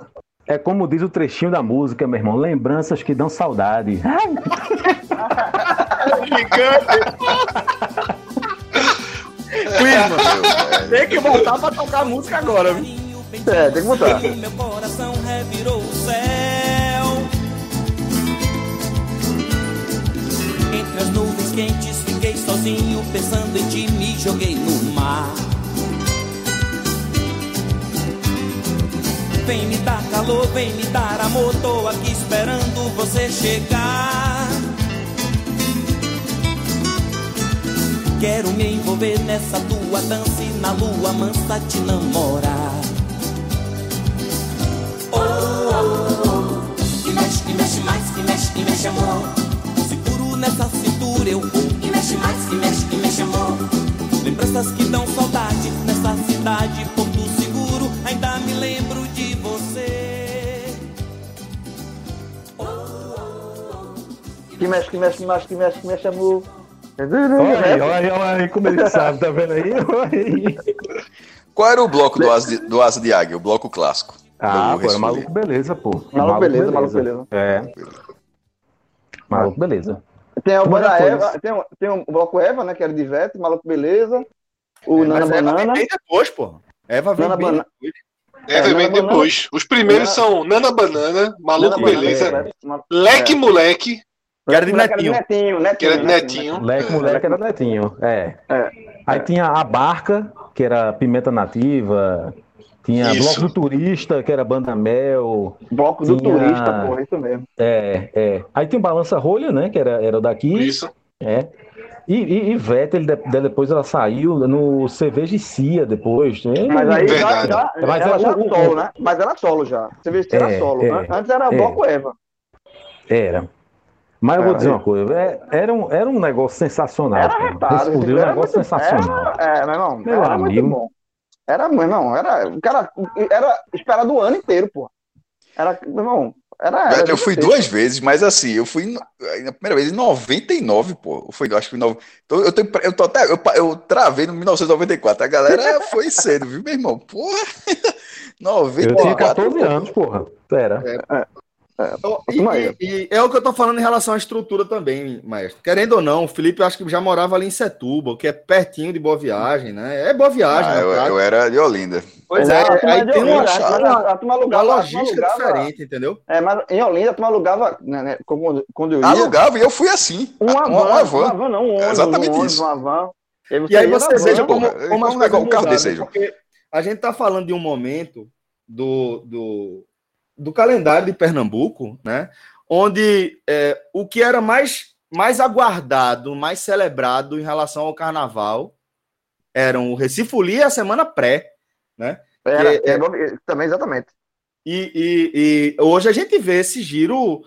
[SPEAKER 2] é como diz o trechinho da música, meu irmão. Lembranças que dão saudade. *laughs*
[SPEAKER 1] Clisma, tem que voltar para tocar a música agora, viu?
[SPEAKER 3] É, tem que botar.
[SPEAKER 6] Meu coração revirou o céu. Entre as nuvens quentes fiquei sozinho pensando em ti, me joguei no mar. Vem me dar calor, vem me dar amor, tô aqui esperando você chegar. Quero me envolver nessa tua dança e na lua mansa te namorar. Oh, oh, oh. Que mexe, que mexe mais, que mexe, que mexe amor. Seguro nessa cintura eu vou. E mexe mais, e mexe, e mexe amor. Lembranças que dão saudade nessa cidade, Porto Seguro. Ainda me lembro de você.
[SPEAKER 3] Que mexe, que mexe, que mexe, que mexe, que mexe, amor.
[SPEAKER 2] Olha aí, olha aí, olha aí como ele sabe, tá vendo aí?
[SPEAKER 4] Qual era o bloco do Asa de, do Asa de Águia? O bloco clássico.
[SPEAKER 2] Ah,
[SPEAKER 4] Do
[SPEAKER 2] pô, era
[SPEAKER 4] Recife.
[SPEAKER 2] maluco beleza, pô.
[SPEAKER 3] Maluco beleza, maluco beleza.
[SPEAKER 2] É. Maluco beleza.
[SPEAKER 3] Tem o Banda Eva, tem, o- tem o Bloco Eva, né? Que era de Ivete, Maluco Beleza. O
[SPEAKER 1] É,
[SPEAKER 3] Nana
[SPEAKER 1] mas Eva vem
[SPEAKER 3] Banana.
[SPEAKER 1] depois, pô. Eva vem
[SPEAKER 3] Nana
[SPEAKER 1] bem
[SPEAKER 3] Banana.
[SPEAKER 1] depois.
[SPEAKER 5] É,
[SPEAKER 3] É,
[SPEAKER 5] vem
[SPEAKER 3] Banana-
[SPEAKER 5] depois. Os primeiros
[SPEAKER 3] Nana-
[SPEAKER 5] são Nana Banana, Maluco
[SPEAKER 3] Nana Banana,
[SPEAKER 5] Beleza,
[SPEAKER 3] é, Ma-
[SPEAKER 5] Leque
[SPEAKER 3] é.
[SPEAKER 5] Moleque,
[SPEAKER 1] Que era de
[SPEAKER 3] Moleque era de
[SPEAKER 1] Netinho.
[SPEAKER 3] Netinho,
[SPEAKER 5] que era de
[SPEAKER 3] Netinho.
[SPEAKER 5] Netinho.
[SPEAKER 2] Leque,
[SPEAKER 5] É.
[SPEAKER 2] moleque era netinho. É.
[SPEAKER 3] É.
[SPEAKER 2] Aí tinha a barca, que era pimenta nativa. Tinha
[SPEAKER 5] Isso.
[SPEAKER 2] bloco do turista, que era banda mel.
[SPEAKER 3] Bloco do
[SPEAKER 2] Tinha-
[SPEAKER 3] turista, porra, isso mesmo.
[SPEAKER 2] É, é. Aí tinha o balança rolha, né? Que era, era daqui.
[SPEAKER 5] Isso.
[SPEAKER 2] É. E, e, e Vete, ele, de- depois ela saiu no Cervejicia depois. É,
[SPEAKER 3] Mas aí já, já,
[SPEAKER 2] Mas
[SPEAKER 3] ela
[SPEAKER 2] é
[SPEAKER 3] já solo, né? Mas era solo já. Vê que era
[SPEAKER 2] É,
[SPEAKER 3] solo.
[SPEAKER 2] é,
[SPEAKER 3] né? Antes era
[SPEAKER 2] é.
[SPEAKER 3] Bloco Eva.
[SPEAKER 2] Era. Mas eu vou
[SPEAKER 3] Era,
[SPEAKER 2] dizer
[SPEAKER 3] é.
[SPEAKER 2] uma coisa, é- era um, era um negócio sensacional.
[SPEAKER 3] Era retado.
[SPEAKER 2] Um
[SPEAKER 3] era
[SPEAKER 2] negócio
[SPEAKER 3] muito-
[SPEAKER 2] sensacional.
[SPEAKER 3] Era, é, meu irmão,
[SPEAKER 2] Meu
[SPEAKER 3] era muito
[SPEAKER 2] amigo.
[SPEAKER 3] bom. Era, meu irmão, era, o cara, era esperado o ano inteiro, pô. Era, meu irmão, era. era
[SPEAKER 4] eu fui
[SPEAKER 3] gigantesco.
[SPEAKER 4] duas vezes, mas assim, eu fui na primeira vez em 99, pô. Eu acho que foi nove- então, eu, tô, eu, tô até, eu, eu travei no 1994. A galera *laughs* foi cedo, viu, meu irmão? Porra!
[SPEAKER 2] Eu tinha
[SPEAKER 4] 94.
[SPEAKER 2] 14 anos, porra. Era.
[SPEAKER 1] Então, e, e- e é o que eu tô falando em relação à estrutura também, maestro. Querendo ou não, o Felipe eu acho que já morava ali em Setúbal, que é pertinho de Boa Viagem, né? É Boa Viagem,
[SPEAKER 4] Ah,
[SPEAKER 1] né?
[SPEAKER 4] eu, eu era de Olinda.
[SPEAKER 1] Pois
[SPEAKER 3] É,
[SPEAKER 1] é, aí tem uma,
[SPEAKER 3] Olinda, mas a, a
[SPEAKER 1] uma
[SPEAKER 3] alugava. a turma
[SPEAKER 1] logística
[SPEAKER 3] alugava-
[SPEAKER 1] diferente, entendeu?
[SPEAKER 3] É, mas em Olinda a turma alugava, né, né, quando, quando eu ia,
[SPEAKER 4] Alugava e eu fui assim.
[SPEAKER 3] uma,
[SPEAKER 4] uma,
[SPEAKER 3] van,
[SPEAKER 4] uma
[SPEAKER 3] uma
[SPEAKER 4] van.
[SPEAKER 3] não, um ônibus,
[SPEAKER 4] exatamente
[SPEAKER 3] um ônibus,
[SPEAKER 4] isso.
[SPEAKER 3] uma van.
[SPEAKER 1] E aí você veja como, como as
[SPEAKER 4] como
[SPEAKER 1] coisas
[SPEAKER 4] o carro
[SPEAKER 1] mudaram,
[SPEAKER 4] desse
[SPEAKER 1] porque a gente tá falando de um momento do, do, do calendário de Pernambuco, né? Onde é, o que era mais, mais aguardado, mais celebrado em relação ao carnaval eram o Recife e a semana pré, né?
[SPEAKER 3] Era,
[SPEAKER 1] Que-
[SPEAKER 3] é, também, exatamente.
[SPEAKER 1] E, e- e hoje a gente vê esse giro,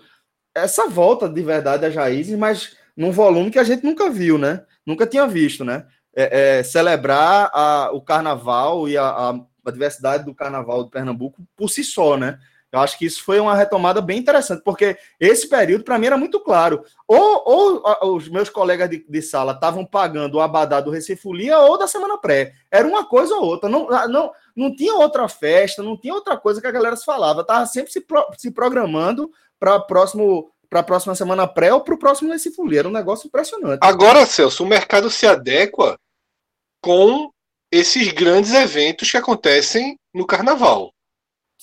[SPEAKER 1] essa volta de verdade às raízes, mas num volume que a gente nunca viu, né? Nunca tinha visto, né? É, é, celebrar a- o carnaval e a, a- a diversidade do carnaval de Pernambuco por si só, né? Eu acho que isso foi uma retomada bem interessante, porque esse período, para mim, era muito claro. Ou, ou a- os meus colegas de, de sala estavam pagando o abadá do Recifolia ou da Semana Pré. Era uma coisa ou outra. Não, não, não tinha outra festa, não tinha outra coisa que a galera se falava. Tava sempre se, pro- se programando para próximo para a próxima semana pré ou para o próximo Recifolia. Era um negócio impressionante.
[SPEAKER 5] Agora, Celso, o mercado se adequa com esses grandes eventos que acontecem no carnaval.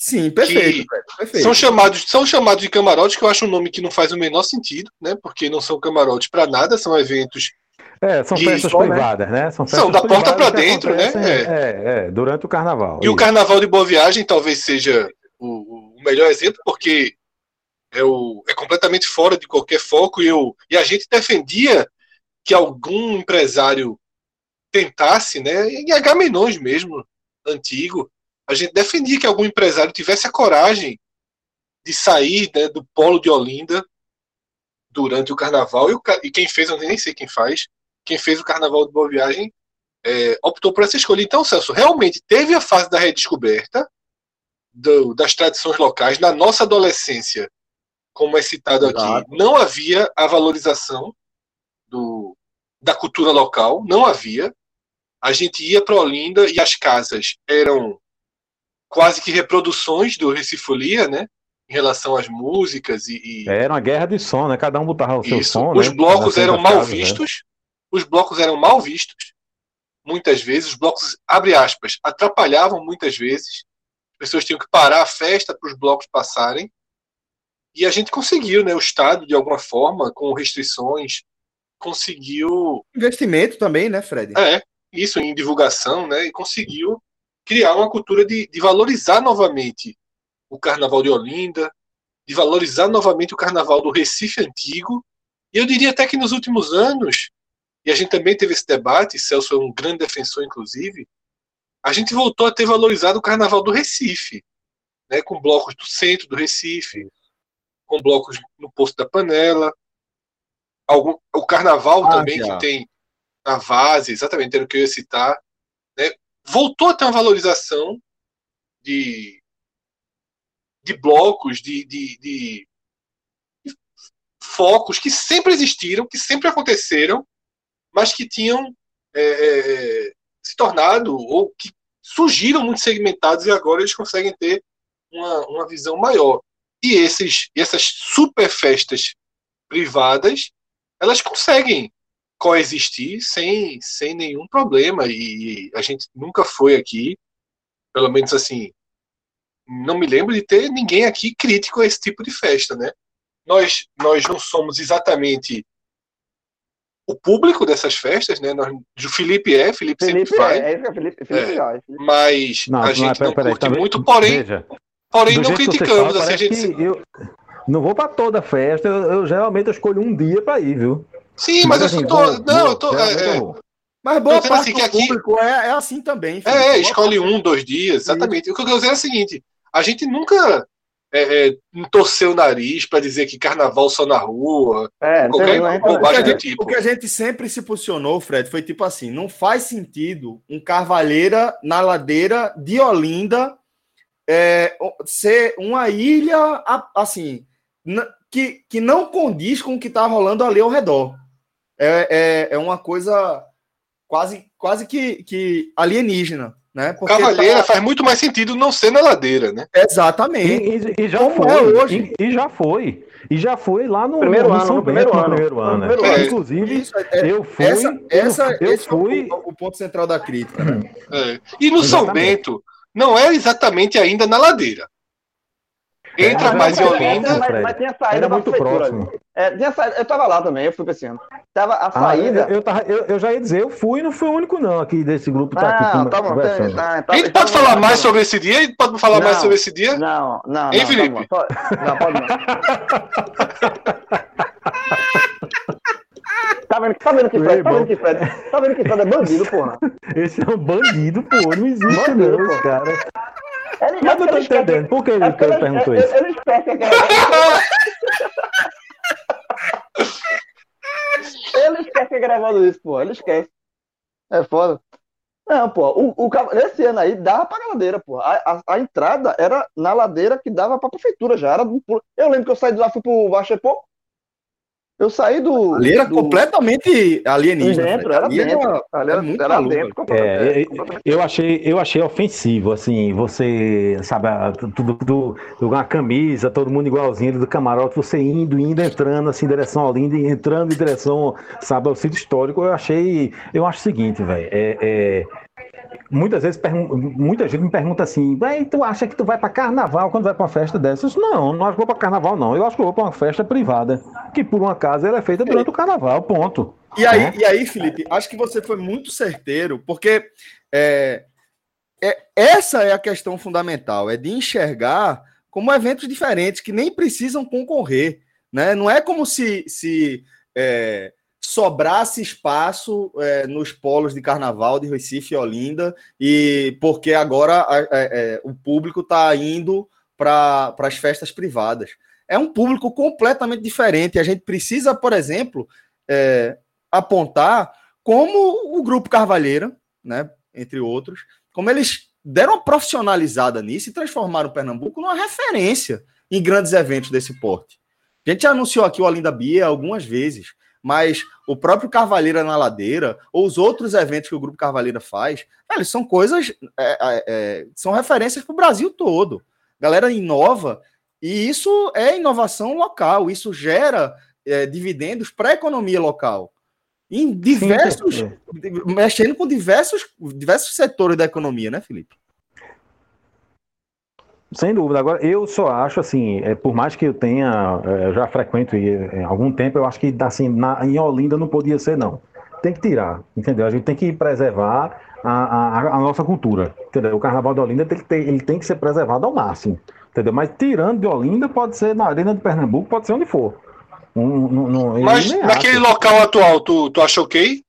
[SPEAKER 1] Sim, perfeito. perfeito.
[SPEAKER 5] São chamados, são chamados de camarotes, que eu acho um nome que não faz o menor sentido, né? Porque não são camarotes para nada, são eventos.
[SPEAKER 2] É, são
[SPEAKER 5] E
[SPEAKER 2] festas
[SPEAKER 5] né?
[SPEAKER 2] privadas, né? São,
[SPEAKER 5] São da porta
[SPEAKER 2] que
[SPEAKER 5] dentro, né?
[SPEAKER 2] acontecem, É, é, durante o carnaval.
[SPEAKER 5] E o
[SPEAKER 2] Isso.
[SPEAKER 5] Carnaval de Boa Viagem talvez seja o, o melhor exemplo, porque é, o, é completamente fora de qualquer foco. E, eu, e a gente defendia que algum empresário tentasse, né? Em Agamenões mesmo, antigo, a gente defendia que algum empresário tivesse a coragem de sair né, do polo de Olinda durante o carnaval. E, o e quem fez, eu nem sei quem faz, quem fez o carnaval de Boa Viagem é, optou por essa escolha. Então, Celso, realmente teve a fase da redescoberta do- das tradições locais. Na nossa adolescência, como é citado aqui,
[SPEAKER 1] Exato.
[SPEAKER 5] não havia a valorização do, da cultura local, não havia. A gente ia para Olinda e as casas eram quase que reproduções do Recifolia, né? Em relação às músicas e, e-
[SPEAKER 2] Era uma guerra de som, né? Cada um botava o seu
[SPEAKER 5] isso.
[SPEAKER 2] som.
[SPEAKER 5] Os
[SPEAKER 2] né?
[SPEAKER 5] blocos eram mal
[SPEAKER 2] das casas, né?
[SPEAKER 5] vistos. Os blocos eram mal vistos. Muitas vezes. Os blocos, abre aspas, atrapalhavam muitas vezes. As pessoas tinham que parar a festa para os blocos passarem. E a gente conseguiu, né? O Estado, de alguma forma, com restrições, conseguiu
[SPEAKER 1] Investimento também, né, Fred?
[SPEAKER 5] é, isso em divulgação, né? E conseguiu criar uma cultura de, de valorizar novamente o Carnaval de Olinda, de valorizar novamente o Carnaval do Recife Antigo. E eu diria até que nos últimos anos, e a gente também teve esse debate, Celso é um grande defensor, inclusive, a gente voltou a ter valorizado o Carnaval do Recife, né? Com blocos do centro do Recife, com blocos no Poço da Panela. Algum, o Carnaval
[SPEAKER 1] Ah,
[SPEAKER 5] também,
[SPEAKER 1] já.
[SPEAKER 5] que tem na Vase, exatamente, era o que eu ia citar. né? Voltou a ter uma valorização de, de blocos, de, de, de- focos que sempre existiram, que sempre aconteceram, mas que tinham é, é, se tornado ou que surgiram muito segmentados e agora eles conseguem ter uma, uma visão maior. E esses, essas super festas privadas, elas conseguem coexistir sem, sem nenhum problema. E a gente nunca foi aqui, pelo menos assim, não me lembro de ter ninguém aqui crítico a esse tipo de festa, né? Nós, nós não somos exatamente o público dessas festas, né? Nós, o Felipe é, Felipe,
[SPEAKER 3] Felipe
[SPEAKER 5] sempre vai,
[SPEAKER 3] é, é é Felipe, Felipe
[SPEAKER 5] É.
[SPEAKER 3] já. é Felipe.
[SPEAKER 5] mas
[SPEAKER 2] Não,
[SPEAKER 5] a
[SPEAKER 2] não,
[SPEAKER 5] gente não curte
[SPEAKER 2] tá-
[SPEAKER 5] muito, porém,
[SPEAKER 2] Veja,
[SPEAKER 5] porém não criticamos.
[SPEAKER 2] fala,
[SPEAKER 5] assim, a gente,
[SPEAKER 2] eu não vou pra toda festa, eu, eu geralmente eu escolho um dia pra ir, viu?
[SPEAKER 5] Sim, mas eu
[SPEAKER 2] assim,
[SPEAKER 5] tô.
[SPEAKER 2] vou-
[SPEAKER 5] não, eu tô. é, é,
[SPEAKER 2] vou.
[SPEAKER 1] Mas boa parte
[SPEAKER 5] assim
[SPEAKER 1] do
[SPEAKER 5] que aqui-
[SPEAKER 1] público é, é assim também.
[SPEAKER 5] É,
[SPEAKER 1] Boa
[SPEAKER 5] escolhe um, dois dias, exatamente. O que eu quero dizer é o seguinte: a gente nunca é, é, torceu o nariz para dizer que carnaval só na rua,
[SPEAKER 3] É, não tem
[SPEAKER 5] qualquer
[SPEAKER 3] nenhuma
[SPEAKER 1] O que, a
[SPEAKER 5] bobagem do
[SPEAKER 1] gente,
[SPEAKER 5] tipo.
[SPEAKER 1] o que a gente sempre se posicionou, Fred, foi tipo assim: não faz sentido um Carvalheira na ladeira de Olinda é, ser uma ilha assim que, que não condiz com o que está rolando ali ao redor. É, é, é uma coisa quase, quase que, que alienígena, né? Porque
[SPEAKER 5] Cavalheira
[SPEAKER 1] tá-
[SPEAKER 5] faz muito mais sentido não ser na ladeira, né?
[SPEAKER 1] Exatamente.
[SPEAKER 2] E, e- e já
[SPEAKER 1] Como
[SPEAKER 2] foi,
[SPEAKER 1] é hoje.
[SPEAKER 2] E, e já foi. E já foi lá no,
[SPEAKER 3] Primeiro
[SPEAKER 2] no
[SPEAKER 3] ano,
[SPEAKER 2] São
[SPEAKER 3] no
[SPEAKER 2] Bento,
[SPEAKER 3] primeiro
[SPEAKER 2] no
[SPEAKER 3] ano.
[SPEAKER 2] primeiro ano.
[SPEAKER 3] No
[SPEAKER 2] né?
[SPEAKER 3] primeiro
[SPEAKER 5] ano.
[SPEAKER 2] Inclusive,
[SPEAKER 1] Isso, é-
[SPEAKER 2] eu fui.
[SPEAKER 1] essa,
[SPEAKER 2] eu,
[SPEAKER 1] essa,
[SPEAKER 2] eu
[SPEAKER 1] esse
[SPEAKER 2] fui.
[SPEAKER 1] é o, o ponto central da crítica. Né?
[SPEAKER 5] É. E no São
[SPEAKER 2] Exatamente.
[SPEAKER 5] Bento, não é exatamente ainda na ladeira. Entra
[SPEAKER 2] mas
[SPEAKER 5] mais em
[SPEAKER 2] muito
[SPEAKER 5] Olinda.
[SPEAKER 3] mas, mas tinha saída
[SPEAKER 2] Era muito próximo.
[SPEAKER 3] É, tinha saída, eu tava lá também, eu fui pra esse ano. Tava a
[SPEAKER 2] Ah,
[SPEAKER 3] saída.
[SPEAKER 2] eu, eu, tava- eu- eu já ia dizer, eu fui, não fui o único não aqui desse grupo tá aqui
[SPEAKER 3] não,
[SPEAKER 2] com-
[SPEAKER 3] tá bom,
[SPEAKER 2] conversando.
[SPEAKER 3] tá, tá,
[SPEAKER 5] A gente
[SPEAKER 3] tá-
[SPEAKER 5] pode
[SPEAKER 3] tá-
[SPEAKER 5] falar
[SPEAKER 3] tá-
[SPEAKER 5] mais sobre esse dia? A gente pode falar mais
[SPEAKER 3] Não.
[SPEAKER 5] sobre esse dia?
[SPEAKER 3] Não, não,
[SPEAKER 5] Hein,
[SPEAKER 3] não.
[SPEAKER 5] Felipe?
[SPEAKER 3] Tá Não, pode não. Tá vendo, tá vendo que Fred,
[SPEAKER 2] Ei,
[SPEAKER 3] tá vendo que Fred, tá vendo que Fred é bandido, porra.
[SPEAKER 2] Esse é um bandido, pô, não existe
[SPEAKER 3] Bandido,
[SPEAKER 2] não, cara.
[SPEAKER 3] Ele,
[SPEAKER 2] Mas não tô
[SPEAKER 3] esquece-
[SPEAKER 2] entendendo, por que ele
[SPEAKER 3] é porque ele-
[SPEAKER 2] perguntou
[SPEAKER 3] ele-
[SPEAKER 2] isso?
[SPEAKER 3] Ele esquece que é Ele esquece que é gravado isso, pô. Ele esquece. É foda. Não, pô. O, o, esse ano aí dava pra ladeira, pô. A, a, a entrada era na ladeira que dava pra prefeitura já. Era do, pulo. eu lembro que eu saí de lá, fui pro Bachepô. Eu saí do.
[SPEAKER 1] Ali era
[SPEAKER 3] do-
[SPEAKER 1] completamente alienígena.
[SPEAKER 3] Dentro, era
[SPEAKER 1] Ali
[SPEAKER 3] dentro. Ali
[SPEAKER 1] é
[SPEAKER 3] era,
[SPEAKER 1] muito
[SPEAKER 3] era
[SPEAKER 1] maluco,
[SPEAKER 3] dentro. completamente,
[SPEAKER 2] É,
[SPEAKER 3] completamente.
[SPEAKER 2] eu achei, eu achei ofensivo, assim, você, sabe, tudo, tudo, uma camisa, todo mundo igualzinho do camarote, você indo, indo, entrando, assim, em direção ao Olinda, entrando em direção, sabe, ao sítio histórico, eu achei, eu acho o seguinte, velho, é, é, muitas vezes, muita gente me pergunta assim, "Véi, tu acha que tu vai pra carnaval quando vai pra uma festa dessas? Não, não acho que vou pra carnaval, não, eu acho que vou pra uma festa privada, que por um acaso ela é feita durante o carnaval, ponto.
[SPEAKER 1] E aí,
[SPEAKER 2] Né?
[SPEAKER 1] e aí, Felipe, acho que você foi muito certeiro, porque é, é- essa é a questão fundamental, é de enxergar como eventos diferentes que nem precisam concorrer, né? Não é como se, se é, sobrasse espaço é, nos polos de carnaval de Recife e Olinda, e porque agora é, é, o público está indo para as festas privadas. É um público completamente diferente. A gente precisa, por exemplo, é, apontar como o Grupo Carvalheira, né, entre outros, como eles deram uma profissionalizada nisso e transformaram o Pernambuco numa referência em grandes eventos desse porte. A gente já anunciou aqui o Olinda Bia algumas vezes, mas o próprio Carvalheira na Ladeira, ou os outros eventos que o Grupo Carvalheira faz, velho, são coisas, é, é, é, são referências para o Brasil todo. A galera inova, e isso é inovação local, isso gera é, dividendos para a economia local. Em diversos,
[SPEAKER 2] Sim,
[SPEAKER 1] mexendo com diversos, diversos setores da economia, né, Felipe?
[SPEAKER 2] Sem dúvida. Agora, eu só acho assim, é, por mais que eu tenha, é, eu já frequento aí, é, algum tempo, eu acho que assim, na, em Olinda não podia ser, não. Tem que tirar, entendeu? A gente tem que preservar a, a, a nossa cultura, entendeu? O Carnaval de Olinda tem que ter, ele tem que ser preservado ao máximo, entendeu? Mas tirando de Olinda, pode ser na Arena de Pernambuco, pode ser onde for. Não- não- eu
[SPEAKER 5] Mas naquele
[SPEAKER 2] acho.
[SPEAKER 5] local atual, tu, tu acha ok?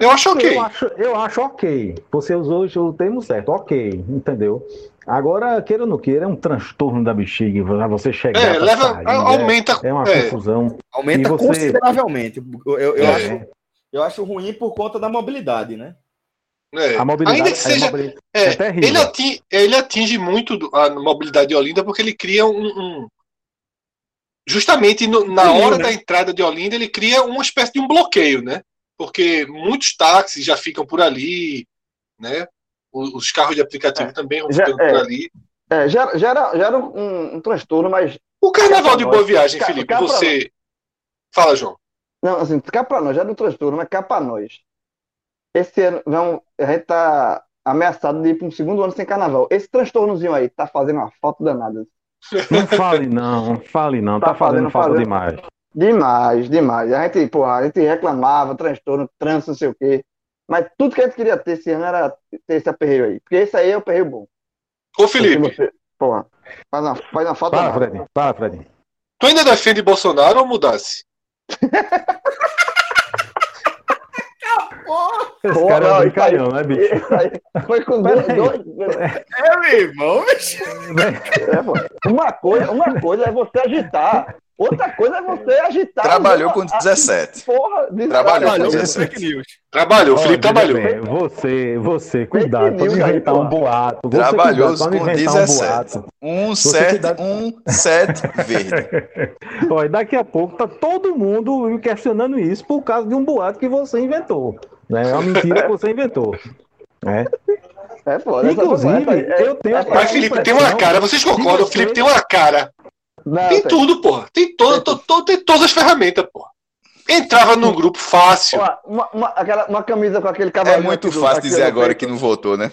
[SPEAKER 5] Eu acho ok.
[SPEAKER 2] Eu acho, eu acho ok. Você usou o termo certo, ok, entendeu? Agora, queira ou não queira, é um transtorno da bexiga. pra Você chegar.
[SPEAKER 5] É,
[SPEAKER 2] pra
[SPEAKER 5] leva,
[SPEAKER 2] sair, né?
[SPEAKER 5] aumenta.
[SPEAKER 2] É uma
[SPEAKER 5] é.
[SPEAKER 2] confusão.
[SPEAKER 1] Aumenta
[SPEAKER 2] você-
[SPEAKER 1] consideravelmente. Eu, eu-
[SPEAKER 2] É.
[SPEAKER 1] acho, eu acho ruim por conta da mobilidade, né?
[SPEAKER 5] é.
[SPEAKER 2] A mobilidade,
[SPEAKER 5] Ainda que seja.
[SPEAKER 2] a mobilidade
[SPEAKER 5] É,
[SPEAKER 2] é terrível.
[SPEAKER 5] ele, atinge, ele atinge muito a mobilidade de Olinda porque ele cria um. um- justamente no- na
[SPEAKER 1] Sim,
[SPEAKER 5] hora
[SPEAKER 1] né?
[SPEAKER 5] da entrada de Olinda, ele cria uma espécie de um bloqueio, né? Porque muitos táxis já ficam por ali, né? O- Os carros de aplicativo
[SPEAKER 3] É.
[SPEAKER 5] também vão
[SPEAKER 3] Já-
[SPEAKER 5] ficando
[SPEAKER 3] é.
[SPEAKER 5] por ali.
[SPEAKER 3] É, gera, gera, gera um, um transtorno, mas.
[SPEAKER 5] O carnaval de Boa. Viagem,
[SPEAKER 3] Cá-
[SPEAKER 5] Felipe,
[SPEAKER 3] cá
[SPEAKER 5] você. Fala, João.
[SPEAKER 3] Não, assim, cá pra nós, gera um transtorno, mas cá pra nós. Esse ano, vamos, a gente tá ameaçado de ir para um segundo ano sem carnaval. Esse transtornozinho aí tá fazendo uma falta danada.
[SPEAKER 2] Não fale não, não fale não. Tá,
[SPEAKER 3] Tá
[SPEAKER 2] fazendo
[SPEAKER 3] fazendo,
[SPEAKER 2] falta
[SPEAKER 3] fazendo.
[SPEAKER 2] demais.
[SPEAKER 3] Demais, demais. A gente, porra, a gente reclamava, transtorno, trânsito, não sei o quê. Mas tudo que a gente queria ter esse ano era ter esse aperreio aí. Porque esse aí é o aperreio bom.
[SPEAKER 5] Ô, Felipe,
[SPEAKER 3] você- porra, faz uma, faz uma falta
[SPEAKER 2] Fala,
[SPEAKER 3] danada.
[SPEAKER 2] Fred. Fala, Fred.
[SPEAKER 5] tu ainda defende Bolsonaro ou mudasse?
[SPEAKER 2] Esse
[SPEAKER 3] Porra,
[SPEAKER 2] cara é brincalhão, né, bicho?
[SPEAKER 3] Foi com dois, dois,
[SPEAKER 1] É, meu irmão, bicho.
[SPEAKER 3] É. Uma coisa, uma coisa é você agitar, outra coisa é você agitar.
[SPEAKER 4] Trabalhou com
[SPEAKER 3] usando a-
[SPEAKER 4] 17.
[SPEAKER 3] Porra,
[SPEAKER 4] Trabalhou com
[SPEAKER 1] Trabalhou com
[SPEAKER 4] 17.
[SPEAKER 1] fake news.
[SPEAKER 5] Trabalhou, o Felipe trabalhou.
[SPEAKER 2] bem, você, você, cuidado,
[SPEAKER 3] aí,
[SPEAKER 2] inventar
[SPEAKER 3] pô.
[SPEAKER 2] um boato.
[SPEAKER 4] Trabalhou com
[SPEAKER 2] inventar um
[SPEAKER 4] 17.
[SPEAKER 2] boato.
[SPEAKER 4] Um set, um set verde. *laughs*
[SPEAKER 2] Olha, daqui a pouco tá todo mundo questionando isso por causa de um boato que você inventou. Né? É uma mentira que você inventou. Né?
[SPEAKER 3] É foda. essa-
[SPEAKER 2] Inclusive,
[SPEAKER 3] é-
[SPEAKER 2] eu tenho
[SPEAKER 3] é-
[SPEAKER 5] Mas Felipe tem uma cara, vocês concordam? O Felipe tem uma cara.
[SPEAKER 3] Não,
[SPEAKER 5] Tem
[SPEAKER 3] tem.
[SPEAKER 5] tudo, porra. Tem, todo, to- to- tem todas as ferramentas, porra. Entrava num grupo fácil.
[SPEAKER 3] Uma, uma, aquela, uma camisa com aquele
[SPEAKER 4] É
[SPEAKER 3] cavalinho.
[SPEAKER 4] muito
[SPEAKER 3] do-
[SPEAKER 4] fácil dizer agora
[SPEAKER 3] peito.
[SPEAKER 4] que não votou, né?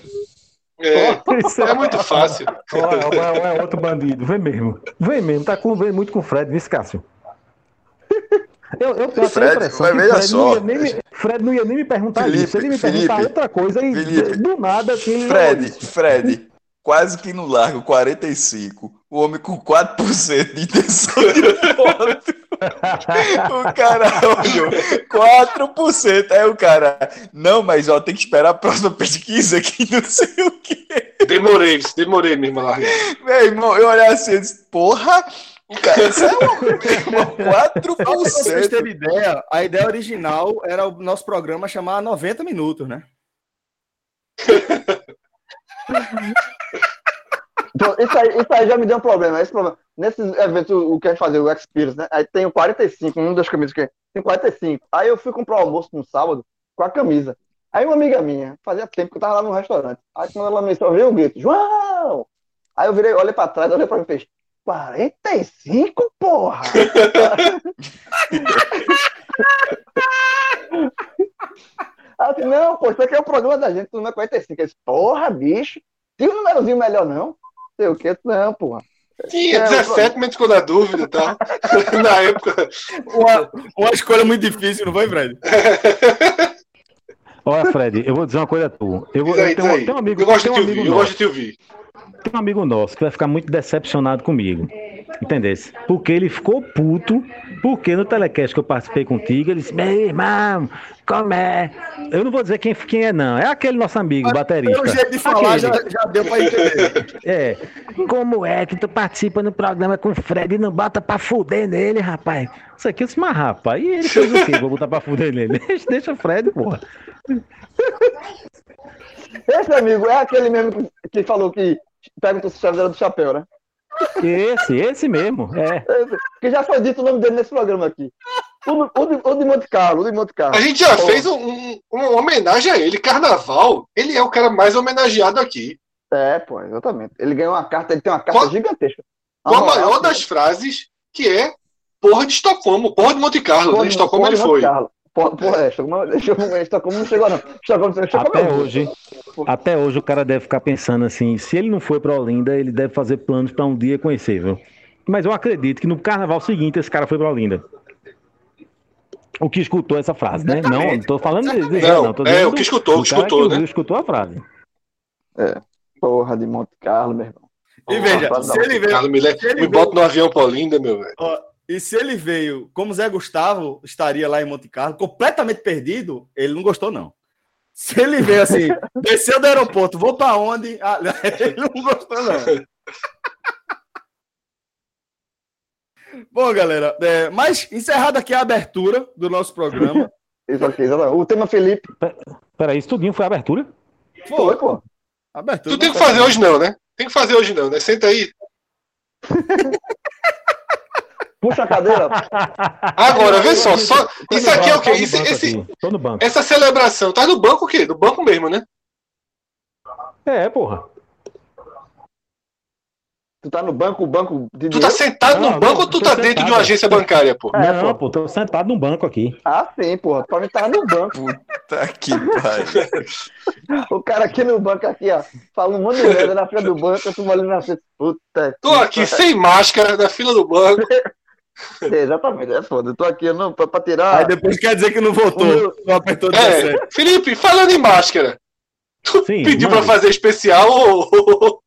[SPEAKER 5] É, *laughs* é muito fácil.
[SPEAKER 2] É, é outro bandido, vem mesmo. Vem mesmo, tá com, vem muito com o Fred, viu, Cássio? *laughs* Eu, eu tenho até a
[SPEAKER 4] Fred,
[SPEAKER 2] impressão que Fred não,
[SPEAKER 4] só.
[SPEAKER 2] ia nem me, Fred não ia nem me perguntar
[SPEAKER 4] Felipe,
[SPEAKER 2] isso. Ele me
[SPEAKER 4] Felipe,
[SPEAKER 2] perguntava outra coisa e
[SPEAKER 4] Felipe,
[SPEAKER 2] do nada assim. ele-
[SPEAKER 4] Fred, Fred, quase que no largo 45. O homem com 4% de intenção de voto. O cara olhou, 4%. Aí o cara, não, mas ó, tem que esperar a próxima pesquisa que não sei o quê.
[SPEAKER 5] Demorei, demorei mesmo a largar.
[SPEAKER 4] Meu irmão, eu olhei assim e disse, porra, o cara, isso é um,
[SPEAKER 1] Só pra vocês
[SPEAKER 4] 4%.
[SPEAKER 1] terem ideia, a ideia original era o nosso programa chamar 90 minutos, né? *laughs*
[SPEAKER 3] Então, isso, aí, isso aí já me deu um problema. Esse problema. Nesses eventos, o que a gente fazia, o Experience, né? Aí tem o 45, um das camisas que tem 45. Aí eu fui comprar o almoço no sábado com a camisa. Aí uma amiga minha, fazia tempo que eu tava lá no restaurante. Aí quando ela me ouviu o grito, João! Aí eu virei, olhei pra trás, olhei pra mim e fez, 45, porra! *laughs* *laughs* Eu disse, não, pô, isso aqui é o programa da gente, não é 45. Eu disse, porra, bicho, tem um númerozinho melhor não? Sei o que, não, porra.
[SPEAKER 5] Tinha
[SPEAKER 3] É,
[SPEAKER 5] 17, mas ficou na dúvida, tá? *laughs* Na época.
[SPEAKER 1] Uma, uma escolha muito difícil, não foi, Fred? *laughs*
[SPEAKER 2] Olha, Fred, eu vou dizer uma coisa a tu. Eu, vou,
[SPEAKER 5] aí,
[SPEAKER 2] eu tenho,
[SPEAKER 5] aí.
[SPEAKER 2] tenho um amigo,
[SPEAKER 5] Eu gosto de te ouvir, eu gosto de te ouvir.
[SPEAKER 2] Tem um amigo nosso que vai ficar muito decepcionado comigo. Entendesse? Porque ele ficou puto, porque no telecast que eu participei contigo, ele disse, meu irmão, como é? Eu não vou dizer quem, quem é, não. É aquele nosso amigo, baterista.
[SPEAKER 1] Pelo jeito de falar, já, já deu pra entender.
[SPEAKER 2] É. Como é que tu participa no programa com o Fred e não bota pra fuder nele, rapaz? Isso aqui eu disse, mas rapaz, e ele fez o quê? Vou botar pra fuder nele. *laughs* Deixa, o Fred, porra.
[SPEAKER 3] Esse amigo é aquele mesmo que, que falou que perguntou se chave era do chapéu, né?
[SPEAKER 2] Esse, esse mesmo. É.
[SPEAKER 3] Esse, que já foi dito o nome dele nesse programa aqui. O, o, de, o de Monte Carlo, o de Monte Carlo.
[SPEAKER 5] A gente já
[SPEAKER 3] Pô,
[SPEAKER 5] fez um- um- uma homenagem a ele. Carnaval, ele é o cara mais homenageado aqui.
[SPEAKER 3] É, pô, exatamente. Ele ganhou uma carta, ele tem uma carta
[SPEAKER 5] Qual-
[SPEAKER 3] gigantesca.
[SPEAKER 5] Com a maior das frases, que é porra de Estocolmo, porra de Monte Carlo.
[SPEAKER 3] Porra
[SPEAKER 5] Né?
[SPEAKER 3] de-
[SPEAKER 5] Estocolmo
[SPEAKER 3] porra
[SPEAKER 5] ele
[SPEAKER 3] de Monte
[SPEAKER 5] foi.
[SPEAKER 3] Carlo. É, Estocolmo, Estocolmo, Estocolmo não chegou, não. Estocolmo, Estocolmo
[SPEAKER 2] Até
[SPEAKER 3] não.
[SPEAKER 2] hoje, até hoje o cara deve ficar pensando assim, se ele não foi pra Olinda, ele deve fazer planos pra um dia conhecer, viu? Mas eu acredito que no carnaval seguinte esse cara foi pra Olinda. O que escutou essa frase, né? Não, não tô falando de, de-
[SPEAKER 5] Não,
[SPEAKER 2] tô
[SPEAKER 5] é, o que escutou, o que
[SPEAKER 2] cara
[SPEAKER 5] escutou,
[SPEAKER 2] ouviu,
[SPEAKER 5] né?
[SPEAKER 2] escutou a frase.
[SPEAKER 3] Porra de Monte Carlo, meu irmão.
[SPEAKER 1] E veja, se ele veio,
[SPEAKER 5] Carlos me, le-
[SPEAKER 1] se ele
[SPEAKER 5] me bota no avião pra Olinda, meu velho.
[SPEAKER 1] E se ele veio, como Zé Gustavo estaria lá em Monte Carlo, completamente perdido, ele não gostou, não. Se ele vê assim, *laughs* desceu do aeroporto, vou pra onde? Ah, *laughs* ele não gostou, não. Bom, galera, é, mas encerrada aqui a abertura do nosso programa. *laughs*
[SPEAKER 3] Isso aqui, exatamente. O tema Felipe
[SPEAKER 2] Peraí, isso tudinho foi a abertura?
[SPEAKER 3] foi, pô.
[SPEAKER 1] Abertura.
[SPEAKER 5] Tu tem que fazer hoje não, né? Tem que fazer hoje não, né? Senta aí.
[SPEAKER 3] Puxa a cadeira. *laughs*
[SPEAKER 5] Agora, vê só, só isso aqui é o quê?
[SPEAKER 2] Tô no
[SPEAKER 5] Isso-
[SPEAKER 2] banco
[SPEAKER 5] esse-
[SPEAKER 2] aqui, Tô no banco.
[SPEAKER 5] essa celebração, tá no banco o quê? No banco mesmo, né?
[SPEAKER 2] É, porra.
[SPEAKER 3] Tu tá no banco, banco de
[SPEAKER 5] Tu tá sentado
[SPEAKER 2] Não,
[SPEAKER 5] no banco
[SPEAKER 2] não,
[SPEAKER 5] ou tu tá dentro de uma
[SPEAKER 2] sentado.
[SPEAKER 5] agência bancária, pô?
[SPEAKER 3] É,
[SPEAKER 2] não,
[SPEAKER 3] pô.
[SPEAKER 2] pô, tô sentado num banco aqui.
[SPEAKER 3] Ah, sim, porra. Pra mim tava no banco.
[SPEAKER 4] Tá que pariu.
[SPEAKER 3] O cara aqui no banco, aqui, ó. Fala um monte de merda na frente do banco, eu tô ali na frente. Puta.
[SPEAKER 5] Tô aqui sem máscara na fila do banco. *laughs* *laughs*
[SPEAKER 3] É, exatamente, é foda. Eu tô aqui não, pra, pra tirar.
[SPEAKER 1] Aí depois quer dizer que não votou.
[SPEAKER 3] O meu-
[SPEAKER 1] Não apertou 17.
[SPEAKER 5] É, Felipe, falando em máscara,
[SPEAKER 2] Sim,
[SPEAKER 5] pediu pra fazer especial ou,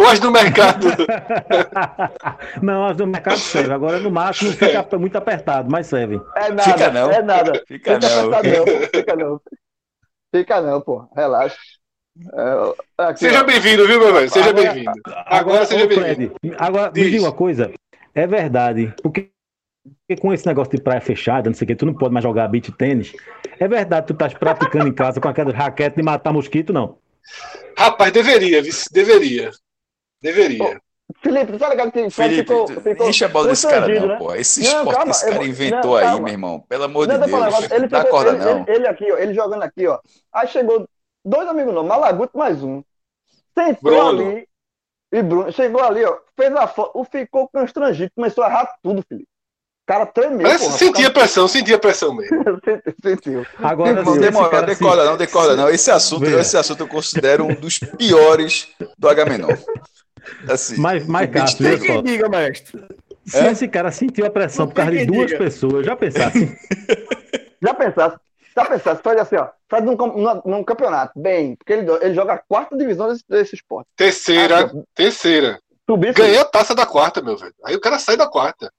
[SPEAKER 5] ou as do mercado? *laughs*
[SPEAKER 2] não, as do mercado serve. Agora no macho não fica muito apertado, mas serve.
[SPEAKER 3] É nada,
[SPEAKER 4] Fica não.
[SPEAKER 3] é nada.
[SPEAKER 4] Fica não.
[SPEAKER 3] apertado não, fica não. Fica não, pô. Relaxa. É, aqui,
[SPEAKER 5] Seja bem-vindo, viu, meu velho? Seja
[SPEAKER 2] Agora-
[SPEAKER 5] bem-vindo. Agora seja
[SPEAKER 2] ô,
[SPEAKER 5] bem-vindo.
[SPEAKER 2] Agora, me diga uma coisa. É verdade, porque porque com esse negócio de praia fechada, não sei o que, tu não pode mais jogar beat tênis. É verdade, tu estás praticando em casa com aquela raquete de matar mosquito, não?
[SPEAKER 5] Rapaz, deveria, vice, deveria. Deveria.
[SPEAKER 3] Felipe, tu tá ligado que
[SPEAKER 4] Felipe,
[SPEAKER 3] ficou, ficou
[SPEAKER 4] enche a bola desse cara não,
[SPEAKER 3] né?
[SPEAKER 4] pô. Esse
[SPEAKER 3] Não,
[SPEAKER 4] esporte
[SPEAKER 3] calma,
[SPEAKER 4] que esse cara inventou
[SPEAKER 3] não,
[SPEAKER 4] aí,
[SPEAKER 3] calma.
[SPEAKER 4] meu irmão. Pelo amor
[SPEAKER 3] Não,
[SPEAKER 4] de Deus.
[SPEAKER 3] negócio. Ele,
[SPEAKER 4] Não
[SPEAKER 3] ficou,
[SPEAKER 4] acorda
[SPEAKER 3] ele,
[SPEAKER 4] não.
[SPEAKER 3] ele- ele aqui, ó, ele jogando aqui, ó. Aí chegou dois amigos nossos, Malaguto mais um. Sentou
[SPEAKER 5] Bruno.
[SPEAKER 3] ali. E Bruno, chegou ali, ó. Fez a foto, ficou constrangido, começou a errar tudo, Felipe. O cara tremeu,
[SPEAKER 5] Parece,
[SPEAKER 3] porra.
[SPEAKER 5] sentia pressão, sentia pressão mesmo. *laughs*
[SPEAKER 3] Sentiu.
[SPEAKER 2] Agora,
[SPEAKER 3] Não,
[SPEAKER 2] esse
[SPEAKER 4] Demora,
[SPEAKER 2] cara se-
[SPEAKER 4] decorda não, decorda não. Esse assunto,
[SPEAKER 2] Veja.
[SPEAKER 4] esse assunto eu considero um dos piores do Agamenon. Assim,
[SPEAKER 2] Mas, mas Cássio,
[SPEAKER 1] quem diga, mestre.
[SPEAKER 2] se
[SPEAKER 4] É?
[SPEAKER 2] esse cara sentiu a pressão
[SPEAKER 1] Não
[SPEAKER 2] por causa de duas
[SPEAKER 1] diga.
[SPEAKER 2] pessoas, já pensasse. *laughs*
[SPEAKER 3] Já pensasse, já pensasse, Fred assim, ó. Fred num, num, num campeonato, bem, porque ele, ele joga a quarta divisão desse, desse esporte.
[SPEAKER 5] Terceira,
[SPEAKER 3] Ah,
[SPEAKER 5] terceira.
[SPEAKER 3] Subir,
[SPEAKER 5] Ganhei a taça da quarta, meu velho. Aí o cara sai da quarta.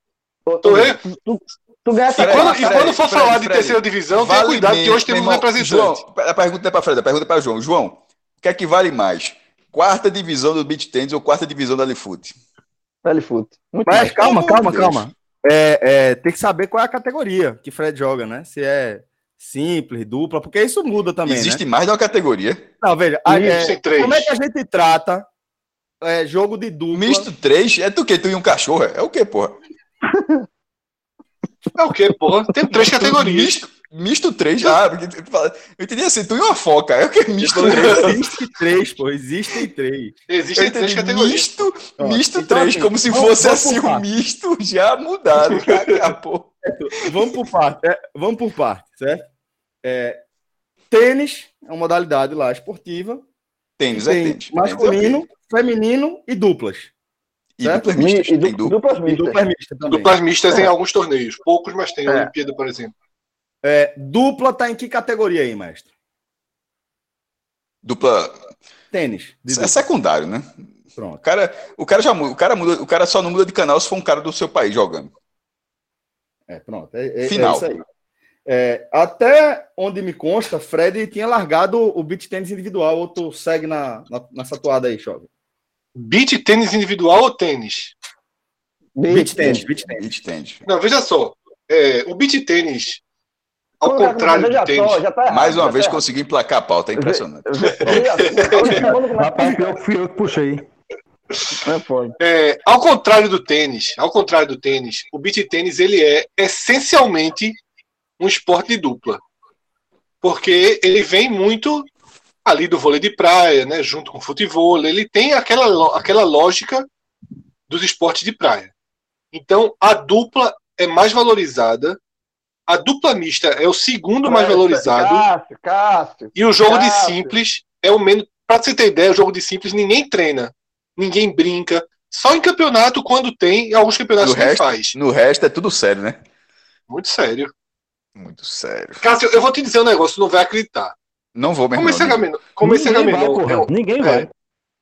[SPEAKER 3] tu,
[SPEAKER 5] Tô
[SPEAKER 3] tu, tu, tu ganha
[SPEAKER 5] E
[SPEAKER 4] Fred,
[SPEAKER 5] quando, e quando for
[SPEAKER 4] Fred,
[SPEAKER 5] falar de
[SPEAKER 4] Fred,
[SPEAKER 5] terceira divisão, tenha
[SPEAKER 4] vale
[SPEAKER 5] cuidado que hoje temos um representante.
[SPEAKER 4] João, a pergunta não é para Fred, a pergunta é para João. João, o que é que vale mais? Quarta divisão do beat tênis ou quarta divisão da Lifoot?
[SPEAKER 3] Velho fute. Muito
[SPEAKER 1] Mas
[SPEAKER 3] mais.
[SPEAKER 1] calma, calma,
[SPEAKER 4] de Deus.
[SPEAKER 1] calma. É, é, tem que saber qual é a categoria que Fred joga, né? Se é simples, dupla, porque isso muda também,
[SPEAKER 4] Existe
[SPEAKER 1] né?
[SPEAKER 4] mais de uma categoria.
[SPEAKER 1] Não, veja, é, como é que a gente trata é, jogo de dupla?
[SPEAKER 4] Misto 3 é tu que? Tu e um cachorro? É o que, porra?
[SPEAKER 5] É o quê, porra? Tem *laughs* três categorias.
[SPEAKER 4] Misto, misto 3? Ah, porque tu fala- eu entendi assim, tu e uma foca. É o que? Misto 3.
[SPEAKER 1] Existe três, pô, existem três.
[SPEAKER 4] Eu
[SPEAKER 5] Existem três
[SPEAKER 4] entendi
[SPEAKER 5] categorias.
[SPEAKER 4] misto,
[SPEAKER 1] Ó,
[SPEAKER 4] misto
[SPEAKER 1] então,
[SPEAKER 4] 3,
[SPEAKER 1] assim,
[SPEAKER 4] como se
[SPEAKER 1] vamos-
[SPEAKER 4] fosse
[SPEAKER 1] vamos
[SPEAKER 4] assim o
[SPEAKER 1] partes.
[SPEAKER 4] misto já mudado. *laughs* Porra.
[SPEAKER 1] Vamos por parte, é, vamos por parte, certo? É, tênis é uma modalidade lá esportiva.
[SPEAKER 4] Tênis é tênis.
[SPEAKER 1] masculino,
[SPEAKER 4] Tênis
[SPEAKER 1] feminino e duplas.
[SPEAKER 4] E
[SPEAKER 1] certo?
[SPEAKER 4] duplas mistas.
[SPEAKER 3] e du- duplas
[SPEAKER 1] E
[SPEAKER 3] mistas.
[SPEAKER 1] duplas mistas também.
[SPEAKER 5] Duplas mistas em alguns torneios. Poucos, mas tem. A
[SPEAKER 1] É.
[SPEAKER 5] Olimpíada, por exemplo.
[SPEAKER 1] É, dupla tá em que categoria aí, mestre?
[SPEAKER 4] Dupla.
[SPEAKER 1] Tênis.
[SPEAKER 4] é secundário, né? O
[SPEAKER 1] Pronto.
[SPEAKER 4] cara, o cara já muda, o cara muda, o cara só não muda de canal se for um cara do seu país jogando.
[SPEAKER 1] É, pronto. É, é- é
[SPEAKER 4] Final.
[SPEAKER 1] isso aí. É, até onde me consta, Fred tinha largado o beat tênis individual, ou tu segue na, na, nessa toada aí, Chove?
[SPEAKER 5] Beach tênis individual ou tênis?
[SPEAKER 1] Beat tênis, beat tênis.
[SPEAKER 4] Beach tênis.
[SPEAKER 5] Não, veja só. É, o beach tênis, ao contrário do tênis,
[SPEAKER 3] só, já tá errado,
[SPEAKER 4] Mais uma
[SPEAKER 3] já
[SPEAKER 4] vez
[SPEAKER 3] tá
[SPEAKER 4] conseguiu emplacar a pauta, é impressionante.
[SPEAKER 2] Rapaz, pior que fui eu que puxei.
[SPEAKER 3] É foda.
[SPEAKER 5] é, ao contrário do tênis, ao contrário do tênis, o beach tênis ele é essencialmente um esporte de dupla, porque ele vem muito ali do vôlei de praia, né, junto com o futebol, ele tem aquela, aquela lógica dos esportes de praia. Então, a dupla é mais valorizada, a dupla mista é o segundo mais valorizado,
[SPEAKER 3] Cássio, Cássio.
[SPEAKER 5] e o jogo de
[SPEAKER 3] Cássio.
[SPEAKER 5] simples é o menos. Pra você ter ideia, o jogo de simples ninguém treina, ninguém brinca. Só em campeonato, quando tem, e alguns campeonatos
[SPEAKER 4] No resto-
[SPEAKER 5] faz.
[SPEAKER 4] No resto é tudo sério, né?
[SPEAKER 5] Muito sério.
[SPEAKER 4] Muito sério.
[SPEAKER 5] Cássio, eu vou te dizer um negócio, tu não vai acreditar.
[SPEAKER 4] Não vou mesmo.
[SPEAKER 5] Como esse
[SPEAKER 4] não.
[SPEAKER 5] Agamenon, como esse
[SPEAKER 2] Ninguém vai,
[SPEAKER 5] Agamenon é um,
[SPEAKER 2] Ninguém
[SPEAKER 5] é.
[SPEAKER 2] vai.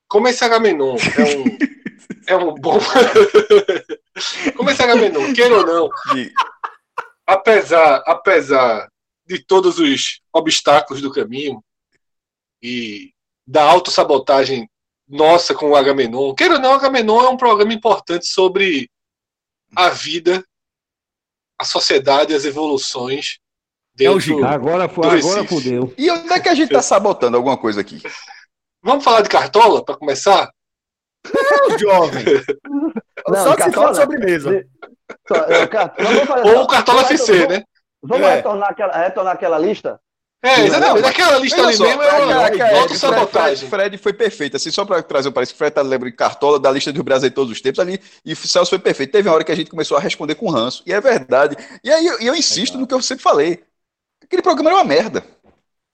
[SPEAKER 5] como esse Agamenon é um, é um *laughs* bom. *laughs* como esse Agamenon, queira ou não,
[SPEAKER 4] De-
[SPEAKER 5] apesar, apesar de todos os obstáculos do caminho e da autossabotagem nossa com o Agamenon. Queira ou não, o Agamenon é um programa importante sobre a vida, a sociedade, as evoluções
[SPEAKER 1] É o gigante.
[SPEAKER 2] Agora,
[SPEAKER 5] Do
[SPEAKER 2] agora fudeu.
[SPEAKER 4] E onde é que a gente tá sabotando alguma coisa aqui?
[SPEAKER 5] Vamos falar de Cartola, para começar?
[SPEAKER 1] Não, jovem.
[SPEAKER 3] Não,
[SPEAKER 1] Só se
[SPEAKER 3] Cartola
[SPEAKER 1] for sobremesa.
[SPEAKER 3] Só, é,
[SPEAKER 5] Ou
[SPEAKER 3] só-
[SPEAKER 5] o Cartola FC,
[SPEAKER 3] vamos-
[SPEAKER 5] né?
[SPEAKER 3] Vamos
[SPEAKER 1] É.
[SPEAKER 3] retornar, aquela, retornar aquela lista?
[SPEAKER 5] É, exatamente.
[SPEAKER 4] Não,
[SPEAKER 5] Aquela lista ali
[SPEAKER 4] só,
[SPEAKER 5] mesmo é uma
[SPEAKER 4] Fred,
[SPEAKER 5] autossabotagem.
[SPEAKER 4] Fred foi perfeito, assim, só para trazer o parece Fred tá lembrando de Cartola da lista dos Brasil de todos os tempos ali, e o Celso foi perfeito. Teve uma hora que a gente começou a responder com ranço, e é verdade. E aí eu, eu insisto no que eu sempre falei. Aquele programa era uma merda.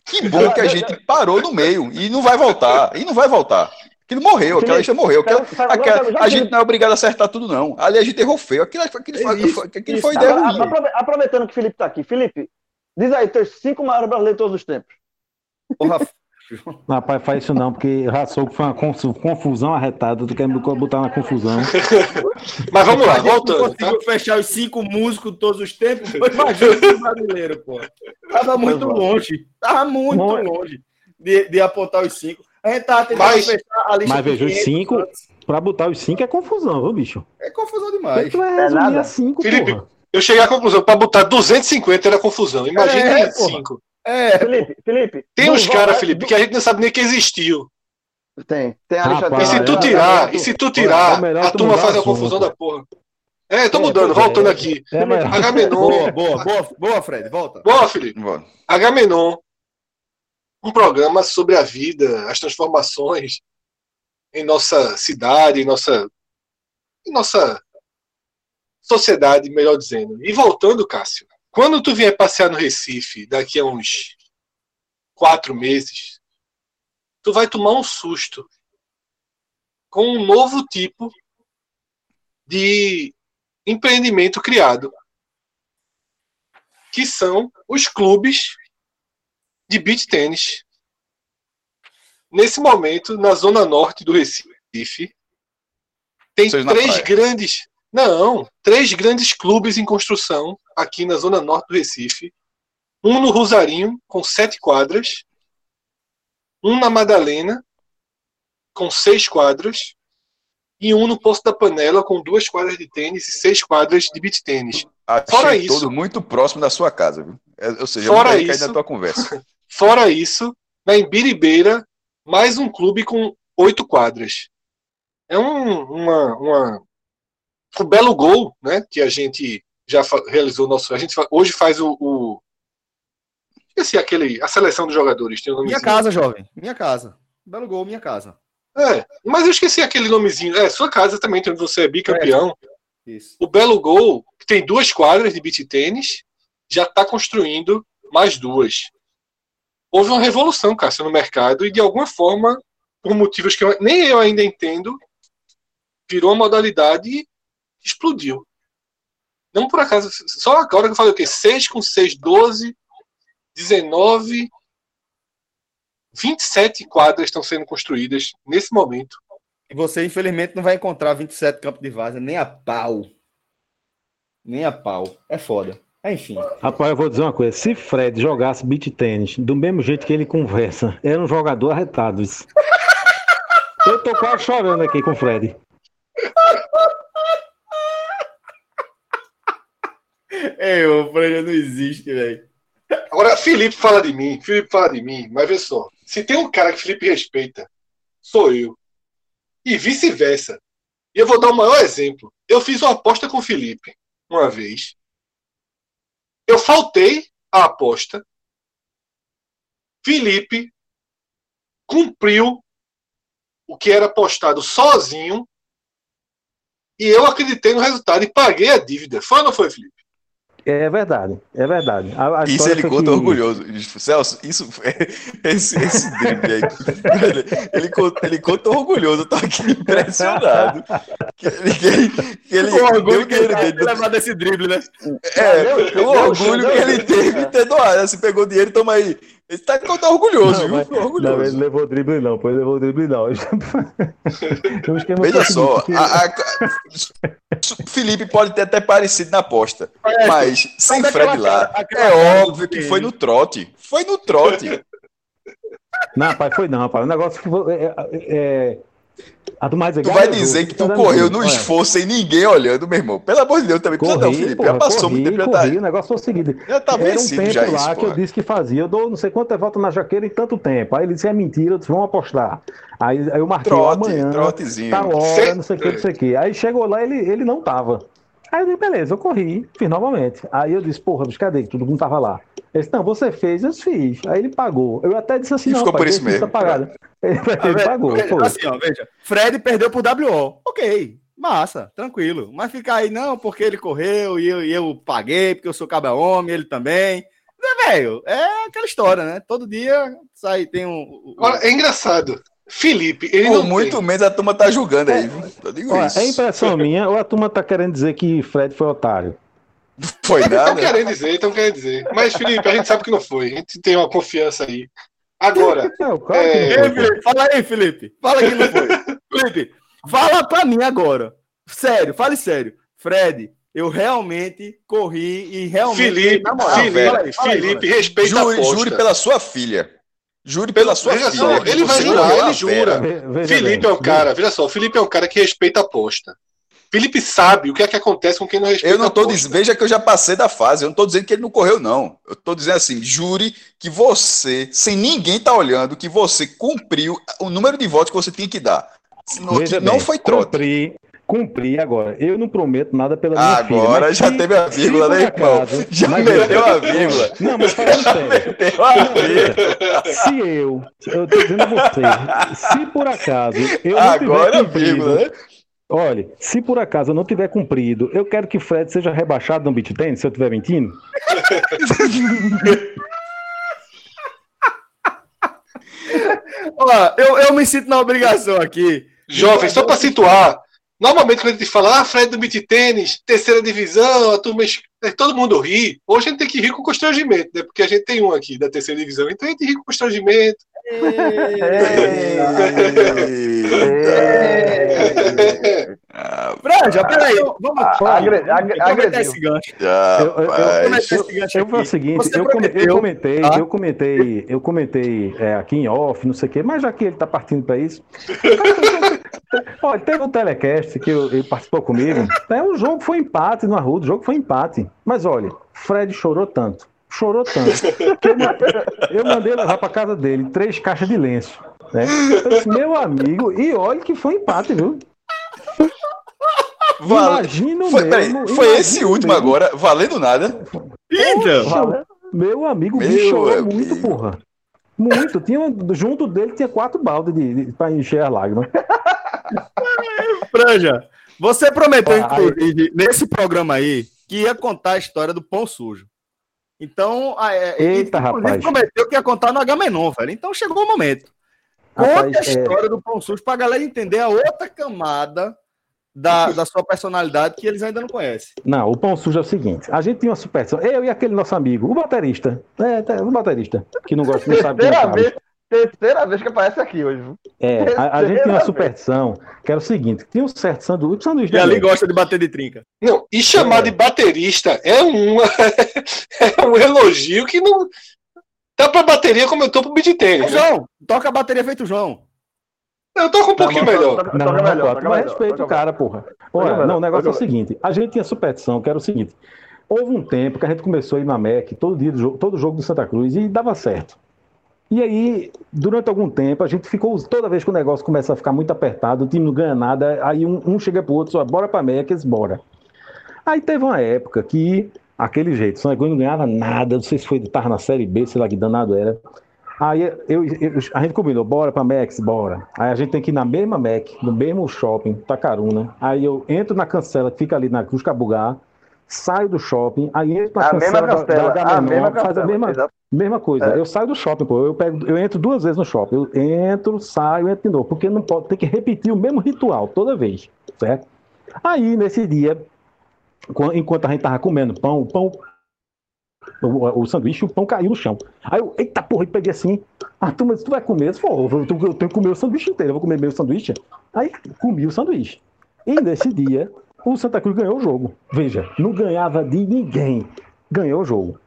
[SPEAKER 4] Que bom que a gente parou no meio e não vai voltar, e não vai voltar. Aquilo morreu, aquela lista morreu. Aquela, aquela- a gente não é obrigado a acertar tudo, não. Ali a gente errou feio. Aquilo, aquilo, foi,
[SPEAKER 1] Isso,
[SPEAKER 4] foi- aquilo
[SPEAKER 1] isso.
[SPEAKER 4] foi ideia ruim.
[SPEAKER 3] aprove- Aproveitando que o Felipe está aqui. Felipe, diz aí, teus cinco maiores brasileiros de todos os tempos.
[SPEAKER 1] Porra,
[SPEAKER 2] Rapaz, faz isso não, porque raçou que foi uma confu- confusão arretada. Tu quer me botar na confusão?
[SPEAKER 5] Mas vamos lá,
[SPEAKER 1] não
[SPEAKER 5] voltando. Tá?
[SPEAKER 1] conseguiu fechar os cinco músicos de todos os tempos. Imagina o brasileiro, pô. Tava muito
[SPEAKER 3] é.
[SPEAKER 1] longe. Tava muito
[SPEAKER 2] Muito.
[SPEAKER 1] longe de, de apontar os cinco. A gente tava tentando
[SPEAKER 5] Mas-
[SPEAKER 1] fechar a lista
[SPEAKER 2] mas veja, os
[SPEAKER 1] 500
[SPEAKER 2] cinco-
[SPEAKER 1] antes.
[SPEAKER 2] Pra botar os cinco é confusão, viu, bicho?
[SPEAKER 1] É confusão
[SPEAKER 2] é
[SPEAKER 1] demais.
[SPEAKER 2] tu vai
[SPEAKER 3] É
[SPEAKER 2] resumir
[SPEAKER 3] nada.
[SPEAKER 2] a cinco,
[SPEAKER 5] Felipe,
[SPEAKER 2] porra?
[SPEAKER 5] Eu cheguei à conclusão, para botar 250 era confusão. Imagina
[SPEAKER 1] É,
[SPEAKER 5] 25.
[SPEAKER 1] É,
[SPEAKER 3] Felipe, Felipe.
[SPEAKER 5] Tem uns caras, Felipe, que a gente não sabe nem que existiu.
[SPEAKER 3] Tem, tem a
[SPEAKER 2] Rapaz,
[SPEAKER 5] E se tu
[SPEAKER 2] é,
[SPEAKER 5] tirar,
[SPEAKER 3] é,
[SPEAKER 5] e se tu
[SPEAKER 2] é
[SPEAKER 5] tirar,
[SPEAKER 2] melhor
[SPEAKER 5] a
[SPEAKER 2] tu
[SPEAKER 5] turma faz a confusão da porra. É, tô
[SPEAKER 2] É,
[SPEAKER 5] mudando,
[SPEAKER 2] é.
[SPEAKER 5] voltando aqui.
[SPEAKER 2] É.
[SPEAKER 5] Agamenon.
[SPEAKER 1] boa, boa, *laughs* boa, boa, Fred, volta.
[SPEAKER 5] Boa, Felipe.
[SPEAKER 4] Vamos.
[SPEAKER 5] Agamenon. Um programa sobre a vida, as transformações em nossa cidade, em nossa, em nossa sociedade, melhor dizendo. E voltando, Cássio, quando tu vier passear no Recife daqui a uns quatro meses, tu vai tomar um susto com um novo tipo de empreendimento criado, que são os clubes de beach tênis. Nesse momento, na zona norte do Recife, tem
[SPEAKER 4] Vocês
[SPEAKER 5] três grandes, não, três grandes clubes em construção aqui na zona norte do Recife. Um no Rosarinho com sete quadras, um na Madalena com seis quadras e um no Poço da Panela com duas quadras de tênis e seis quadras de beach tênis. Fora isso-
[SPEAKER 4] todo muito próximo da sua casa, viu? É, ou seja,
[SPEAKER 5] Fora isso-
[SPEAKER 4] na tua conversa. *laughs*
[SPEAKER 5] Fora isso, na Embiribeira, mais um clube com oito quadras. É um, uma, uma- um belo gol, né? Que a gente já realizou nosso. A gente hoje faz o, o esqueci aquele a seleção dos jogadores. Tem um
[SPEAKER 1] Minha
[SPEAKER 5] nomezinho.
[SPEAKER 1] casa, jovem. Minha casa. Belo gol, minha casa.
[SPEAKER 5] É, mas eu esqueci aquele nomezinho. É, sua casa também, onde você é bicampeão.
[SPEAKER 1] Isso.
[SPEAKER 5] O Belo Gol, que tem duas quadras de beach tênis, já está construindo mais duas. Houve uma revolução, Cássio, no mercado, e de alguma forma, por motivos que eu- nem eu ainda entendo, virou uma modalidade explodiu. Não por acaso, só agora que eu falei o quê? 6 com 6, 12, 19, 27 quadras estão sendo construídas nesse momento.
[SPEAKER 1] E você, infelizmente, não vai encontrar 27 campos de vaza, nem a pau. Nem a pau. É foda. Enfim.
[SPEAKER 2] Rapaz, eu vou dizer uma coisa. Se Fred jogasse beat tênis do mesmo jeito que ele conversa, era um jogador arretado. Isso. *laughs* Eu tô quase chorando aqui com o Fred.
[SPEAKER 1] É, o Freire não existe, velho.
[SPEAKER 5] Agora, Felipe fala de mim, Felipe fala de mim, mas vê só. Se tem um cara que Felipe respeita, sou eu. E vice-versa. E eu vou dar o maior exemplo. Eu fiz uma aposta com o Felipe uma vez. Eu faltei a aposta. Felipe cumpriu o que era apostado sozinho. E eu acreditei no resultado e paguei a dívida. Foi ou não foi, Felipe?
[SPEAKER 2] É verdade, é verdade. A- a
[SPEAKER 4] Isso ele conta
[SPEAKER 2] que-
[SPEAKER 4] orgulhoso. Celso, isso *laughs* esse, esse drible aí. Ele, ele, conta, ele conta orgulhoso, eu tô aqui impressionado. Que ele, que ele, que ele
[SPEAKER 1] O orgulho que ele tem
[SPEAKER 4] dele.
[SPEAKER 1] levar desse drible, né?
[SPEAKER 4] É, o orgulho que ele teve de ter doado. Você pegou dinheiro, toma aí. Ele tá, tá orgulhoso,
[SPEAKER 2] Não,
[SPEAKER 4] viu?
[SPEAKER 2] mas-
[SPEAKER 4] orgulhoso.
[SPEAKER 2] Não, ele levou drible não, ele levou drible não. *laughs* O foi
[SPEAKER 4] Veja
[SPEAKER 2] o
[SPEAKER 4] só, a- a- *laughs* Felipe pode ter até parecido na aposta,
[SPEAKER 1] É,
[SPEAKER 4] mas sem Fred
[SPEAKER 1] aquela
[SPEAKER 4] lá,
[SPEAKER 1] aquela
[SPEAKER 4] é óbvio que foi no trote. Foi no trote. *laughs*
[SPEAKER 2] Não, rapaz, foi não, rapaz. O negócio foi. É, é, é...
[SPEAKER 4] Tu vai dizer que tu correu no esforço sem ninguém olhando, meu irmão. Pelo amor de Deus, também precisa não,
[SPEAKER 2] Corri,
[SPEAKER 4] Felipe.
[SPEAKER 2] porra,
[SPEAKER 4] já passou
[SPEAKER 2] corri,
[SPEAKER 4] muito tempo, já
[SPEAKER 2] corri,
[SPEAKER 4] tá,
[SPEAKER 2] o negócio foi o seguinte.
[SPEAKER 4] já tá
[SPEAKER 2] Era um tempo
[SPEAKER 4] já
[SPEAKER 2] lá
[SPEAKER 4] isso,
[SPEAKER 2] que eu disse que fazia. Eu dou não sei quantas voltas na jaqueira em tanto tempo. Aí ele disse, é mentira, eu disse, vamos apostar. Aí, aí eu marquei
[SPEAKER 4] Trote,
[SPEAKER 2] amanhã,
[SPEAKER 4] trotezinho.
[SPEAKER 2] tal hora, não sei o que, não sei o que. Aí chegou lá, ele, ele não tava. Aí eu disse, beleza, eu corri, fiz novamente. Aí eu disse, porra, bicho, cadê que todo mundo tava lá? Ele disse, não, você fez, eu fiz. Aí ele pagou. Eu até disse assim,
[SPEAKER 4] E
[SPEAKER 2] não,
[SPEAKER 4] ficou
[SPEAKER 2] pai,
[SPEAKER 4] por isso mesmo.
[SPEAKER 2] pagada. Ele,
[SPEAKER 1] Ah,
[SPEAKER 2] ele
[SPEAKER 1] velho,
[SPEAKER 2] pagou,
[SPEAKER 1] veja,
[SPEAKER 2] foi.
[SPEAKER 1] Assim, ó, veja. Fred perdeu pro WO. Ok, massa, tranquilo. Mas ficar aí, não, porque ele correu e eu, e eu paguei, porque eu sou cabra homem, ele também. É, velho, é aquela história, né? Todo dia sai, tem um. um-
[SPEAKER 5] Olha, é engraçado. Felipe, ele
[SPEAKER 4] Por
[SPEAKER 5] não
[SPEAKER 4] muito
[SPEAKER 5] tem.
[SPEAKER 4] menos a turma tá julgando aí, digo
[SPEAKER 2] Olha,
[SPEAKER 4] isso.
[SPEAKER 2] é impressão minha ou a turma tá querendo dizer que Fred foi otário?
[SPEAKER 4] Foi
[SPEAKER 5] Estão
[SPEAKER 4] nada.
[SPEAKER 5] querendo dizer, estão querendo dizer. Mas, Felipe, a gente sabe que não foi. A gente tem uma confiança aí. Agora,
[SPEAKER 2] É, o cara que
[SPEAKER 5] É,
[SPEAKER 2] não foi,
[SPEAKER 1] fala aí, Felipe. Fala que não foi. *laughs* Felipe, fala pra mim agora. Sério, fale sério. Fred, eu realmente corri e realmente.
[SPEAKER 5] Felipe,
[SPEAKER 1] na moral,
[SPEAKER 5] Felipe,
[SPEAKER 1] fala aí, fala
[SPEAKER 5] Felipe,
[SPEAKER 1] aí.
[SPEAKER 5] respeita a aposta.
[SPEAKER 4] jure pela sua filha. Jure pela sua
[SPEAKER 5] Veja
[SPEAKER 4] filha.
[SPEAKER 5] só, ele vai jurar, ele
[SPEAKER 4] a
[SPEAKER 5] jura.
[SPEAKER 2] Veja
[SPEAKER 5] Felipe
[SPEAKER 2] bem,
[SPEAKER 5] é um cara, veja só, o Felipe é um cara que respeita a aposta. Felipe sabe o que é que acontece com quem não respeita
[SPEAKER 4] Eu não tô dizendo, veja que eu já passei da fase, eu não tô dizendo que ele não correu, não. Eu tô dizendo assim, jure que você, sem ninguém tá olhando, que você cumpriu o número de votos que você tinha que dar. Não,
[SPEAKER 2] Veja
[SPEAKER 4] não
[SPEAKER 2] bem,
[SPEAKER 4] foi trote.
[SPEAKER 2] Cumpri, cumpri agora. Eu não prometo nada pela minha filha.
[SPEAKER 4] Agora já
[SPEAKER 2] se-
[SPEAKER 4] teve a vírgula, né, irmão? Já
[SPEAKER 2] mas
[SPEAKER 4] meteu a vírgula.
[SPEAKER 2] Não, mas *laughs* falando sério.
[SPEAKER 4] Meteu a vírgula.
[SPEAKER 2] Se eu, eu tô dizendo a você, se por acaso eu não
[SPEAKER 4] Agora
[SPEAKER 2] tiver
[SPEAKER 4] a
[SPEAKER 2] cumprido,
[SPEAKER 4] vírgula, né?
[SPEAKER 2] olha, se por acaso eu não tiver cumprido, eu quero que Fred seja rebaixado no beat tennis, se eu estiver mentindo. *laughs*
[SPEAKER 1] Ó, eu, eu me sinto na obrigação aqui.
[SPEAKER 5] Jovem, só para situar. Normalmente, quando a gente fala, ah, Fred do beat tênis, terceira divisão, a turma, é, todo mundo ri. Hoje a gente tem que rir com constrangimento, né? Porque a gente tem um aqui da terceira divisão, então a gente ri com constrangimento. *laughs*
[SPEAKER 4] Ah,
[SPEAKER 1] Franja, peraí. Vamos
[SPEAKER 3] Agre- ag-
[SPEAKER 1] aproveitar
[SPEAKER 3] agrediu.
[SPEAKER 1] esse gancho. *laughs*
[SPEAKER 2] Eu, eu- eu-
[SPEAKER 4] rapaz.
[SPEAKER 2] eu-
[SPEAKER 1] esse gancho
[SPEAKER 2] eu foi o seguinte, eu, come- eu
[SPEAKER 1] prometeu,
[SPEAKER 2] comentei,
[SPEAKER 1] tá?
[SPEAKER 2] eu comentei, eu comentei é, aqui em off, não sei o quê, mas já que ele tá partindo para isso. *laughs* Olha, teve um telecast que eu- ele participou comigo. É, o jogo foi empate no Arruda, o jogo foi empate. Mas olha, Fred chorou tanto, chorou tanto, que eu, ma- eu mandei levar para casa dele três caixas de lenço. Né? Eu disse, meu amigo, e olha que foi empate, viu?
[SPEAKER 4] Vale-
[SPEAKER 2] Imagina o
[SPEAKER 4] Foi, peraí,
[SPEAKER 2] mesmo,
[SPEAKER 4] foi
[SPEAKER 2] imagina
[SPEAKER 4] esse último
[SPEAKER 2] mesmo.
[SPEAKER 4] agora, valendo nada.
[SPEAKER 1] Então,
[SPEAKER 2] Meu amigo, o
[SPEAKER 4] Meu
[SPEAKER 2] bicho chorou
[SPEAKER 4] amigo.
[SPEAKER 2] muito, porra. Muito. Tinha, junto dele tinha quatro baldes de, de, para encher as lágrimas.
[SPEAKER 1] Franja, você prometeu,
[SPEAKER 2] Ah, aí-
[SPEAKER 1] inclusive, nesse programa aí, que ia contar a história do pão sujo. Então, a- é,
[SPEAKER 2] Eita,
[SPEAKER 1] inclusive,
[SPEAKER 2] rapaz.
[SPEAKER 1] prometeu que ia contar no Agamenon, velho. Então chegou o momento. Conte
[SPEAKER 2] Rapaz,
[SPEAKER 1] a
[SPEAKER 2] é-
[SPEAKER 1] história do pão sujo pra galera entender a outra camada da, da sua personalidade que eles ainda não conhecem.
[SPEAKER 2] Não, o pão sujo é o seguinte: a gente tinha uma superstição. Eu e aquele nosso amigo, o baterista. É, tá, o baterista, que não gosta, não sabe quem
[SPEAKER 3] Terceira
[SPEAKER 2] sabe.
[SPEAKER 3] vez, terceira vez que aparece aqui hoje.
[SPEAKER 2] É, a, a gente tinha uma superstição que era o seguinte: tinha um certo sanduíche, sanduíche
[SPEAKER 1] E ali gosta de bater de trinca.
[SPEAKER 5] Não, e chamar
[SPEAKER 2] É.
[SPEAKER 5] de baterista é, uma, *laughs* é um elogio que não. Tá pra bateria como eu tô pro beat tênis.
[SPEAKER 1] João, toca a bateria feito João.
[SPEAKER 5] Eu tô com um pouquinho
[SPEAKER 3] Tá,
[SPEAKER 5] melhor.
[SPEAKER 2] Não, não,
[SPEAKER 3] melhor,
[SPEAKER 2] tu vai
[SPEAKER 3] toca
[SPEAKER 2] o cara, porra. Olha, não, o negócio é o seguinte: a gente tinha superstição, que era o seguinte: houve um tempo que a gente começou a ir na MEC, todo dia, do jogo, todo jogo do Santa Cruz, e dava certo. E aí, durante algum tempo, a gente ficou, toda vez que o negócio começa a ficar muito apertado, o time não ganha nada, aí um, um chega pro outro, só bora pra MEC, eles bora. Aí teve uma época que, aquele jeito, Santa Cruz não ganhava nada, não sei se foi, tava na Série B, sei lá que danado era. Aí eu, eu- a gente combinou, bora pra Max, bora. Aí a gente tem que ir na mesma Mac, no mesmo shopping, Tacaruna. Aí eu entro na cancela que fica ali na Cruz Cabugá, saio do shopping, aí entro na
[SPEAKER 3] A mesma
[SPEAKER 2] cancela, da- da,
[SPEAKER 3] a mesma
[SPEAKER 2] faz a mesma, mesma coisa.
[SPEAKER 3] É.
[SPEAKER 2] Eu saio do shopping, pô. Eu, pego, eu entro duas vezes no shopping. Eu entro, saio, entro de novo. Porque não pode, tem que repetir o mesmo ritual toda vez, certo? Aí, nesse dia, quan- enquanto a gente tava comendo pão, o pão o, o sanduíche o pão caiu no chão. Aí eu, eita porra, eu peguei assim. Ah, tu, mas tu vai comer? Eu "Pô, eu, tenho- eu tenho que comer o sanduíche inteiro, eu vou comer meio sanduíche. Aí comi o sanduíche. E nesse dia, o Santa Cruz ganhou o jogo. Veja, não ganhava de ninguém. Ganhou o jogo.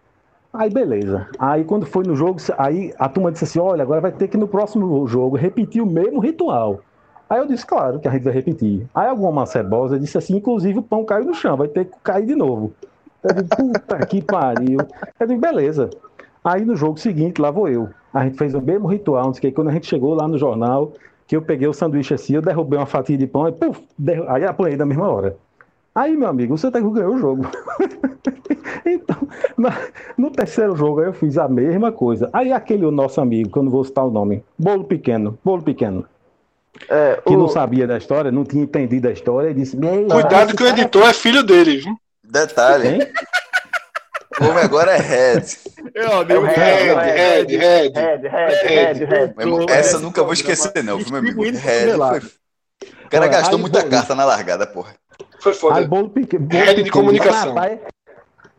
[SPEAKER 2] Aí beleza. Aí quando foi no jogo, aí a turma disse assim: olha, agora vai ter que no próximo jogo repetir o mesmo ritual. Aí eu disse, claro, que a gente vai repetir. Aí alguma macebosa disse assim, inclusive o pão caiu no chão, vai ter que cair de novo. Eu digo, puta que pariu. Eu digo, beleza. Aí no jogo seguinte, lá vou eu. A gente fez o mesmo ritual, não sei o que. Quando a gente chegou lá no jornal, que eu peguei o sanduíche assim, eu derrubei uma fatia de pão e puf, derru- aí apanhei na mesma hora. Aí, meu amigo, o Santa Cruz ganhou o jogo. *laughs* então, na- no terceiro jogo aí eu fiz a mesma coisa. Aí aquele nosso amigo, que eu não vou citar o nome, Bolo Pequeno, Bolo Pequeno,
[SPEAKER 3] É,
[SPEAKER 2] que
[SPEAKER 3] o-
[SPEAKER 2] não sabia da história, não tinha entendido a história, e disse: "Meu,
[SPEAKER 5] Cuidado que o editor é filho dele, viu?
[SPEAKER 4] Detalhe,
[SPEAKER 2] Hein?
[SPEAKER 4] o homem agora é Red.
[SPEAKER 1] Eu, amigo,
[SPEAKER 3] É o
[SPEAKER 5] Red,
[SPEAKER 3] Red,
[SPEAKER 5] Red, Red.
[SPEAKER 3] Red, Red, Red, Red.
[SPEAKER 4] Meu Essa nunca vou esquecer, não, viu, meu amigo? Red foi... O cara
[SPEAKER 2] Olha,
[SPEAKER 4] gastou muita carta na largada, porra.
[SPEAKER 5] Foi
[SPEAKER 2] Aí
[SPEAKER 5] foda.
[SPEAKER 2] bolo pequeno. bolo
[SPEAKER 5] Rede de
[SPEAKER 2] pequeno,
[SPEAKER 5] comunicação.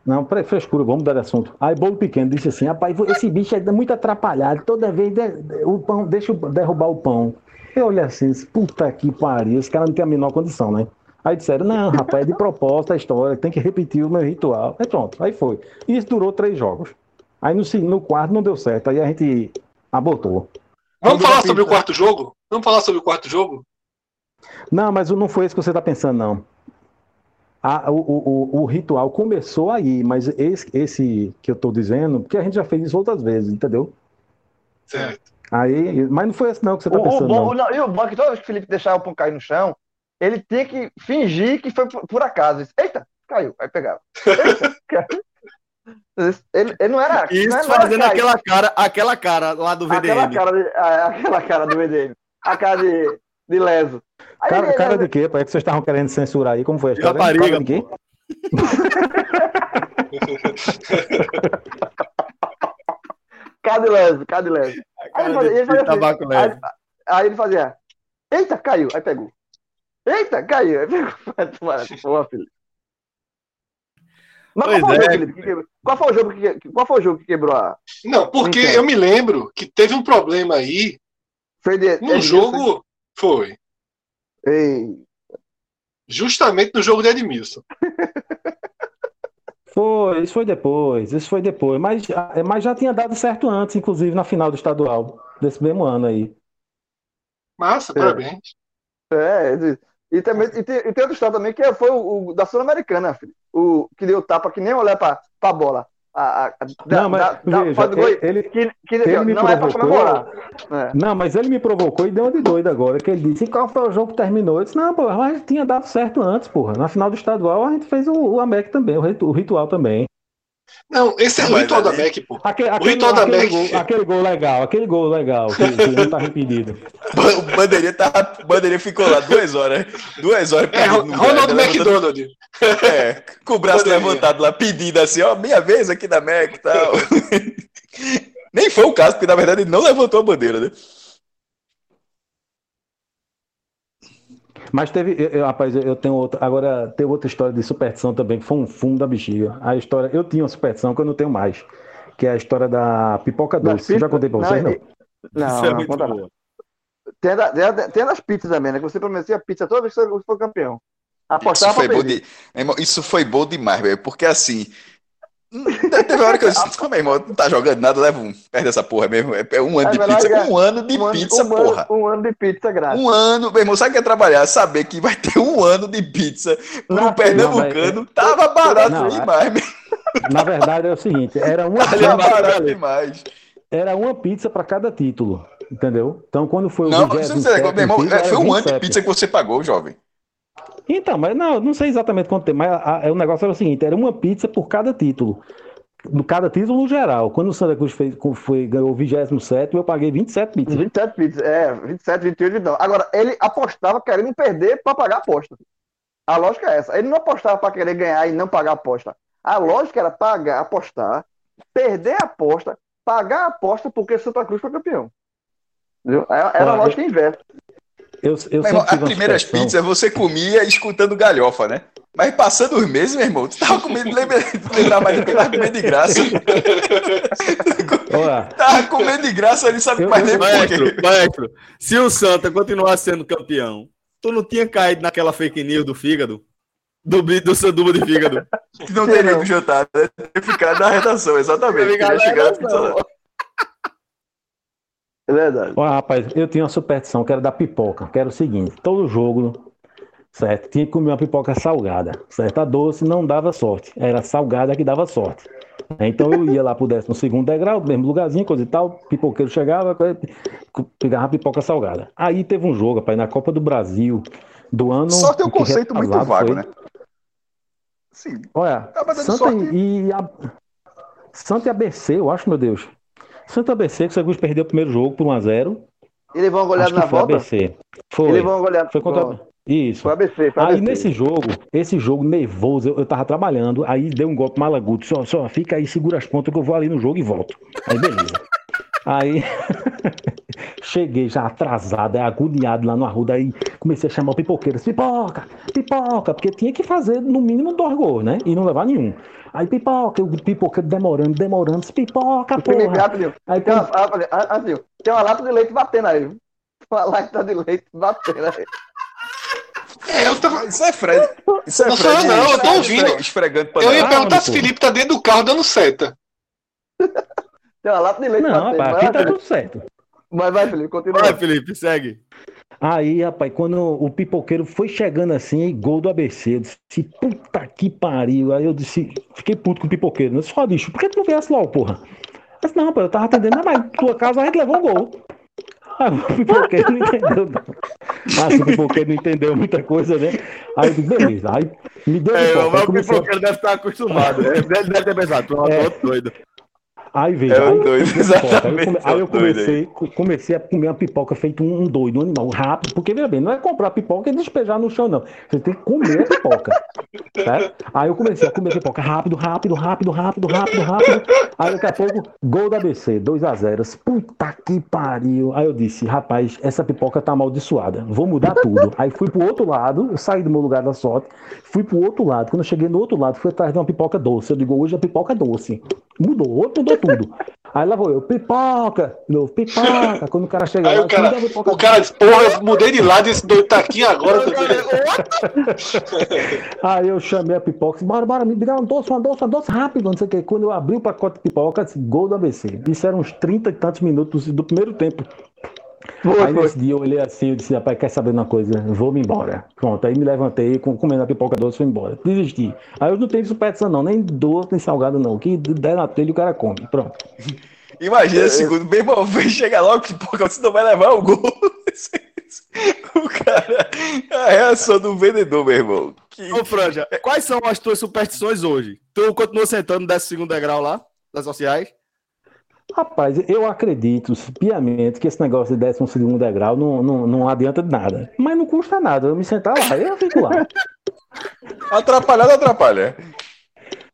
[SPEAKER 2] não, frescura, vamos mudar de assunto. Aí bolo pequeno disse assim: rapaz, esse bicho é muito atrapalhado, toda vez de- de- o pão, deixa eu derrubar o pão. Eu olhei assim, puta que pariu, esse cara não tem a menor condição, né? Aí disseram: não, rapaz, é de propósito a história, tem que repetir o meu ritual. Aí pronto, aí foi. E isso durou três jogos. Aí no, no quarto não deu certo, aí a gente abortou.
[SPEAKER 5] Vamos falar sobre o quarto jogo? Vamos falar sobre o quarto jogo?
[SPEAKER 2] Não, mas não foi isso que você está pensando, não. A- o, o, o- ritual começou aí, mas esse, esse que eu estou dizendo, porque a gente já fez isso outras vezes, entendeu?
[SPEAKER 5] Certo.
[SPEAKER 2] Aí, mas não foi esse não que você está
[SPEAKER 3] O, o
[SPEAKER 2] pensando,
[SPEAKER 3] bom,
[SPEAKER 2] não.
[SPEAKER 3] não, e o bom é que toda vez que o Felipe deixava o pão cair no chão, ele tinha que fingir que foi por, por acaso. Ele disse, Eita, caiu. Aí pegava. Eita, *laughs* caiu. Ele, ele não era.
[SPEAKER 1] Isso
[SPEAKER 3] não era
[SPEAKER 1] fazendo
[SPEAKER 3] cair.
[SPEAKER 1] aquela cara, aquela cara lá do
[SPEAKER 3] aquela
[SPEAKER 1] VDM.
[SPEAKER 3] cara, de, aquela cara do VDM. A cara de, de leso. Aí
[SPEAKER 2] Cara,
[SPEAKER 3] ele-
[SPEAKER 2] cara de quê? pô? É que vocês estavam querendo censurar aí, como foi a história?
[SPEAKER 1] rapariga,
[SPEAKER 2] Cara de quê? *laughs*
[SPEAKER 3] Cara de leso, cara de leso. Aí ele fazia, ele assim, aí ele fazia. Eita, caiu. Aí pegou. Eita, caiu. *laughs* Porra, Felipe. Mas qual foi,
[SPEAKER 1] é.
[SPEAKER 3] jogo, Felipe, que quebrou? qual foi o jogo que, qual foi o jogo que quebrou a.
[SPEAKER 5] Não, porque eu me lembro que teve um problema aí
[SPEAKER 3] Foi de,
[SPEAKER 5] no jogo. Foi.
[SPEAKER 3] Ei,
[SPEAKER 5] Justamente no jogo de Edmilson. *laughs*
[SPEAKER 2] Foi, isso foi depois, isso foi depois. Mas, mas já tinha dado certo antes, inclusive na final do estadual, desse mesmo ano aí.
[SPEAKER 5] Massa, parabéns.
[SPEAKER 3] é, e- também, e, tem, e tem outro estado também que foi o, o da Sul-Americana, filho. O que deu tapa que nem olhar pra, pra bola. A, a, da-
[SPEAKER 2] Não, mas
[SPEAKER 3] da- da-
[SPEAKER 2] veja,
[SPEAKER 3] gol,
[SPEAKER 2] ele-
[SPEAKER 3] que, que
[SPEAKER 2] ele me
[SPEAKER 3] não é pra
[SPEAKER 2] provocou.
[SPEAKER 3] comemorar. É.
[SPEAKER 2] Não, mas ele me provocou e deu uma de doido agora, que ele disse, e qual foi o jogo que terminou? Eu disse, não, porra, mas tinha dado certo antes, porra. Na final do estadual a gente fez o, o AMEC também, o, o ritual também.
[SPEAKER 5] Não, esse é o ritual da
[SPEAKER 4] ali-
[SPEAKER 5] MEC, pô.
[SPEAKER 2] Aquele,
[SPEAKER 5] O ritual da
[SPEAKER 2] aquele,
[SPEAKER 5] MEC.
[SPEAKER 2] gol, aquele gol legal, aquele gol legal, que, que não tava impedido. *laughs*
[SPEAKER 4] O bandeirinha, tá, o bandeirinha ficou lá duas horas. Duas horas
[SPEAKER 5] É,
[SPEAKER 4] perdido no
[SPEAKER 5] Ronald
[SPEAKER 4] gás, levantando-
[SPEAKER 5] McDonald. *laughs*
[SPEAKER 4] É, com o braço
[SPEAKER 5] Bandeirinha.
[SPEAKER 4] levantado lá, pedindo assim, ó, minha vez aqui da Mac e tal. *laughs* Nem foi o caso, porque na verdade ele não levantou a bandeira, né?
[SPEAKER 2] Mas teve, eu- eu- rapaz, eu- tenho outra, agora tem outra história de superstição também, que foi um fumo da bexiga. A história, eu tinha uma superstição que eu não tenho mais, que é a história da pipoca
[SPEAKER 3] Das
[SPEAKER 2] doce. Eu já contei pra
[SPEAKER 3] Não,
[SPEAKER 2] vocês, não?
[SPEAKER 3] Não,
[SPEAKER 1] Isso é
[SPEAKER 3] não,
[SPEAKER 1] muito
[SPEAKER 3] conta
[SPEAKER 1] boa.
[SPEAKER 3] não. Tem, da- tem, a- tem das pizzas também, né? Que você prometia pizza toda vez que você for campeão.
[SPEAKER 4] Isso
[SPEAKER 3] Apostava
[SPEAKER 4] foi, bom de... Isso foi bom demais, velho, porque assim. Teve uma hora que eu disse, "Não, meu irmão, não tá jogando nada, leva um. Perde essa porra mesmo. É é um ano
[SPEAKER 3] É
[SPEAKER 4] de pizza. Um ano de
[SPEAKER 3] um
[SPEAKER 4] pizza,
[SPEAKER 3] um
[SPEAKER 4] porra.
[SPEAKER 3] Um ano de pizza grátis.
[SPEAKER 4] Um ano, meu irmão, sabe o que é trabalhar? Saber que vai ter um ano de pizza
[SPEAKER 3] Não,
[SPEAKER 4] pro Pernambucano. Tava barato
[SPEAKER 2] Não, é-
[SPEAKER 4] demais, meu.
[SPEAKER 2] Na verdade é o seguinte, era uma,
[SPEAKER 4] Tava barato demais.
[SPEAKER 2] era uma pizza para cada título, entendeu? Então quando foi o
[SPEAKER 4] Não, não sei se
[SPEAKER 2] 27º
[SPEAKER 4] você, meu irmão,
[SPEAKER 2] título,
[SPEAKER 4] foi um ano de
[SPEAKER 2] 27.
[SPEAKER 4] pizza que você pagou, jovem.
[SPEAKER 2] Então, mas não, não sei exatamente quanto tempo, mas a- a- o negócio era o seguinte, era uma pizza por cada título. No cada título no geral. Quando o Santa Cruz fez, foi, ganhou o 27 eu paguei 27 pizzas.
[SPEAKER 3] 27 pizzas, é, 27, 28, 29. Agora, ele apostava querendo perder para pagar a aposta. A lógica é essa. Ele não apostava para querer ganhar e não pagar a aposta. A lógica era pagar, apostar, perder a aposta, pagar a aposta porque Santa Cruz foi campeão. Entendeu? Era era a
[SPEAKER 2] Olha,
[SPEAKER 3] lógica inversa.
[SPEAKER 2] Eu, eu
[SPEAKER 4] irmão, as primeiras
[SPEAKER 2] superstição.
[SPEAKER 4] pizzas você comia escutando galhofa, né? Mas passando os meses, meu irmão, tu tava com medo de lembrar, de lembrar mais do que tava com medo de graça.
[SPEAKER 2] Olha,
[SPEAKER 4] Tava com medo de graça, ele sabe
[SPEAKER 2] Eu-
[SPEAKER 4] mais nem
[SPEAKER 2] eu-.
[SPEAKER 1] Maestro, maestro, se o Santa continuar sendo campeão, tu não tinha caído naquela fake news do fígado? Do, do sanduba de fígado?
[SPEAKER 4] Que não teria ido jantar, né? Ter ficado na redação, exatamente.
[SPEAKER 1] Ficar
[SPEAKER 4] Teria
[SPEAKER 1] na redação.
[SPEAKER 3] É verdade.
[SPEAKER 2] Olha, rapaz, eu tinha uma superstição que era da pipoca, que era o seguinte, todo jogo, certo, tinha que comer uma pipoca salgada, certo? A doce não dava sorte, era a salgada que dava sorte. Então eu ia lá pro 12 segundo degrau, mesmo lugarzinho, coisa e tal, pipoqueiro chegava, pegava a pipoca salgada. Aí teve um jogo, rapaz, na Copa do Brasil, do ano...
[SPEAKER 7] Sorte é um
[SPEAKER 2] que
[SPEAKER 7] conceito muito vago,
[SPEAKER 2] foi.
[SPEAKER 7] né? Sim.
[SPEAKER 2] Olha,
[SPEAKER 7] mas dando
[SPEAKER 2] Santa
[SPEAKER 7] sorte.
[SPEAKER 2] e, a... Santa e ABC, eu acho, meu Deus. Santa ABC, que o Santos perdeu o primeiro jogo por 1x0.
[SPEAKER 3] E levou uma
[SPEAKER 2] Acho
[SPEAKER 3] goleada
[SPEAKER 2] que
[SPEAKER 3] na
[SPEAKER 2] foi
[SPEAKER 3] volta?
[SPEAKER 2] ABC. Foi.
[SPEAKER 3] E levou uma goleada.
[SPEAKER 2] Foi contra. Isso.
[SPEAKER 3] Foi ABC, foi
[SPEAKER 2] Aí
[SPEAKER 3] ABC.
[SPEAKER 2] nesse jogo, esse jogo nervoso, eu, eu tava trabalhando, aí deu um golpe malaguto, só, só fica aí, segura as pontas que eu vou ali no jogo e volto. Aí beleza. Aí *laughs* cheguei já atrasado, agoniado lá no arruda, aí comecei a chamar o pipoqueiro, pipoca, pipoca, porque tinha que fazer no mínimo dois gols, né? E não levar nenhum. Aí pipoca, o pipoqueiro demorando, demorando, disse, pipoca, porra.
[SPEAKER 3] rapidinho.
[SPEAKER 2] Aí
[SPEAKER 3] Tem uma,
[SPEAKER 2] quando-
[SPEAKER 3] ah, ah, assim, tem uma lata de leite batendo aí. Uma lata de leite batendo aí.
[SPEAKER 5] É, eu, tava...
[SPEAKER 4] Isso é Fred. Isso é
[SPEAKER 5] Não sou eu,
[SPEAKER 4] Fred.
[SPEAKER 5] não, eu tô ouvindo.
[SPEAKER 4] Esfregando
[SPEAKER 5] eu ia perguntar se
[SPEAKER 2] pô.
[SPEAKER 5] Felipe tá dentro do carro dando seta.
[SPEAKER 3] Tem uma lata de leite
[SPEAKER 2] Não, rapaz, aqui tá
[SPEAKER 3] Felipe.
[SPEAKER 2] tudo certo.
[SPEAKER 3] Vai, vai, Felipe, continua.
[SPEAKER 1] Vai, Felipe, segue.
[SPEAKER 2] Aí, rapaz, quando o pipoqueiro foi chegando assim, aí, gol do ABC, eu disse, puta que pariu. Aí eu disse, fiquei puto com o pipoqueiro. Eu disse, ó, bicho, por que tu não viesse logo, porra? Eu disse, não, rapaz, eu tava atendendo, mas tua casa a gente levou um gol. Aí o pipoqueiro não entendeu, não. Mas o pipoqueiro não entendeu muita coisa, né? Aí eu disse, beleza. Aí me deu
[SPEAKER 1] É.
[SPEAKER 2] Aí,
[SPEAKER 1] o
[SPEAKER 2] a-
[SPEAKER 1] pipoqueiro deve estar acostumado. né? Ele deve ter pensado, tu é um doido.
[SPEAKER 2] Aí veja,
[SPEAKER 4] É
[SPEAKER 2] aí,
[SPEAKER 4] doido.
[SPEAKER 2] Aí eu come- aí eu
[SPEAKER 4] é
[SPEAKER 2] comecei, co- comecei a comer uma pipoca feito um, doido, um animal, rápido, porque veja bem, não é comprar pipoca e despejar no chão, não. Você tem que comer a pipoca. *laughs* certo? Aí eu comecei a comer pipoca rápido, rápido, rápido, rápido, rápido, rápido. Aí daqui a pouco, gol da ABC, 2x0. Puta que pariu. Aí eu disse, rapaz, essa pipoca tá amaldiçoada. Vou mudar tudo. Aí fui pro outro lado, eu saí do meu lugar da sorte, fui pro outro lado. Quando eu cheguei no outro lado, fui atrás de uma pipoca doce. Eu digo, hoje a pipoca é doce. Mudou, outro mudou tudo. Aí lá vou eu, pipoca, de novo, pipoca. Quando o cara *laughs* chega
[SPEAKER 5] Aí
[SPEAKER 2] lá,
[SPEAKER 5] o cara,
[SPEAKER 2] dá pipoca
[SPEAKER 5] o cara disse, porra, eu mudei de lado esse doido tá aqui agora. *laughs*
[SPEAKER 2] Aí eu chamei a pipoca, disse, bora, bora, me dá um doce, uma doce, uma doce, rápido, não sei o quê. Quando eu abri o pacote de pipoca, disse, gol do ABC. Isso eram uns 30 e tantos minutos do primeiro tempo.
[SPEAKER 3] Foi,
[SPEAKER 2] aí
[SPEAKER 3] foi.
[SPEAKER 2] nesse dia eu olhei assim, eu disse, rapaz, quer saber de uma coisa? Vou-me embora. Pronto, aí me levantei, com- comendo a pipoca doce, fui embora. Desisti. Aí eu não tenho superstição não, nem doce, nem salgado não. O que der na telha o cara come. Pronto. *laughs*
[SPEAKER 4] Imagina o segundo, meu irmão, vem chega logo, pipoca, você não vai levar o gol. *laughs* O cara, a reação do vendedor, meu irmão. Que-
[SPEAKER 1] Ô, Franja, *laughs* quais são as tuas superstições hoje? Tu continua sentando no 12 degrau lá, das sociais?
[SPEAKER 2] Rapaz, eu acredito piamente que esse negócio de 12 segundo degrau não, não, não adianta de nada. Mas não custa nada eu me sentar lá, eu fico lá. *laughs*
[SPEAKER 4] Atrapalhar não atrapalha.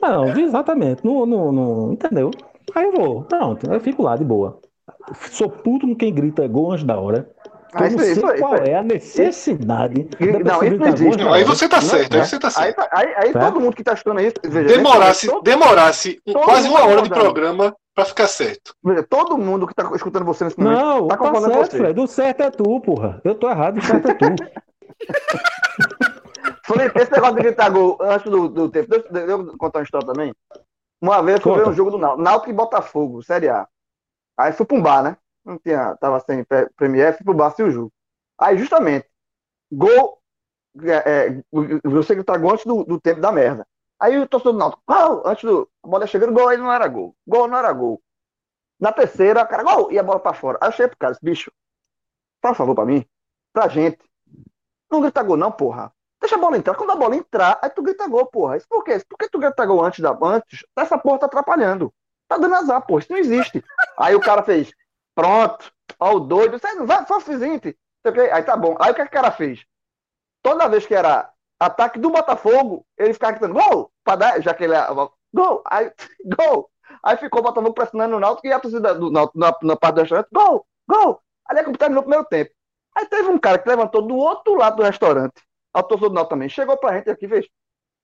[SPEAKER 2] Não, exatamente. Não, não, não, entendeu? Aí eu vou. Pronto, eu fico lá de boa. Sou puto com quem grita gol antes da hora. Eu não sei
[SPEAKER 3] aí,
[SPEAKER 2] qual é a necessidade.
[SPEAKER 3] Não, isso não existe.
[SPEAKER 5] Não, aí você tá
[SPEAKER 2] Não,
[SPEAKER 5] certo, aí
[SPEAKER 2] né?
[SPEAKER 5] você tá certo.
[SPEAKER 3] aí, aí
[SPEAKER 2] Tá?
[SPEAKER 3] todo mundo que tá escutando isso, veja,
[SPEAKER 5] Demorasse,
[SPEAKER 3] todo,
[SPEAKER 5] demorasse
[SPEAKER 3] todo
[SPEAKER 5] quase uma hora de programa pra ficar certo.
[SPEAKER 3] veja, todo mundo que tá escutando você nesse momento
[SPEAKER 2] Não,
[SPEAKER 3] tá
[SPEAKER 2] tá, certo,
[SPEAKER 3] você.
[SPEAKER 2] Fred. O certo é tu, porra. Eu tô errado, o certo é tu. *laughs*
[SPEAKER 3] Felipe, esse negócio de gritar gol antes do, do tempo, deixa, deixa eu contar uma história também. Uma vez eu fui ver um jogo do Náutico e Botafogo, Série A. Aí fui pra um bar, né? Não tinha, tava sem pre- Premier, fui pro bar sem o jogo. Aí justamente, gol, é, é, você gritar gol antes do, do tempo da merda. Aí o torcedor do Náutico, gol, antes do, a bola chegando, gol, aí não era gol. Gol não era gol. Na terceira, cara, gol, e a bola pra fora. Aí eu cheguei pro cara, bicho, faz favor pra mim, pra gente. Não grita gol não, porra. Deixa a bola entrar. Quando a bola entrar, aí tu grita gol, porra. Isso por quê? Por que tu grita gol antes da. Antes? Essa porra tá atrapalhando. Tá dando azar, porra. Isso não existe. Aí o cara fez. Pronto. Ó, o doido. Você vai, só seguinte. Aí tá bom. Aí o que, que o cara fez? Toda vez que era ataque do Botafogo, ele ficava gritando gol! Pra dar, já que ele é. Gol! Aí, *laughs* gol! Aí ficou o Botafogo pressionando o Náutico e a torcida do Náutico na, na parte do restaurante, gol! Gol! Ali é que terminou o primeiro tempo. Aí teve um cara que levantou do outro lado do restaurante, ao torcedor do Náutico também, chegou pra gente aqui e fez,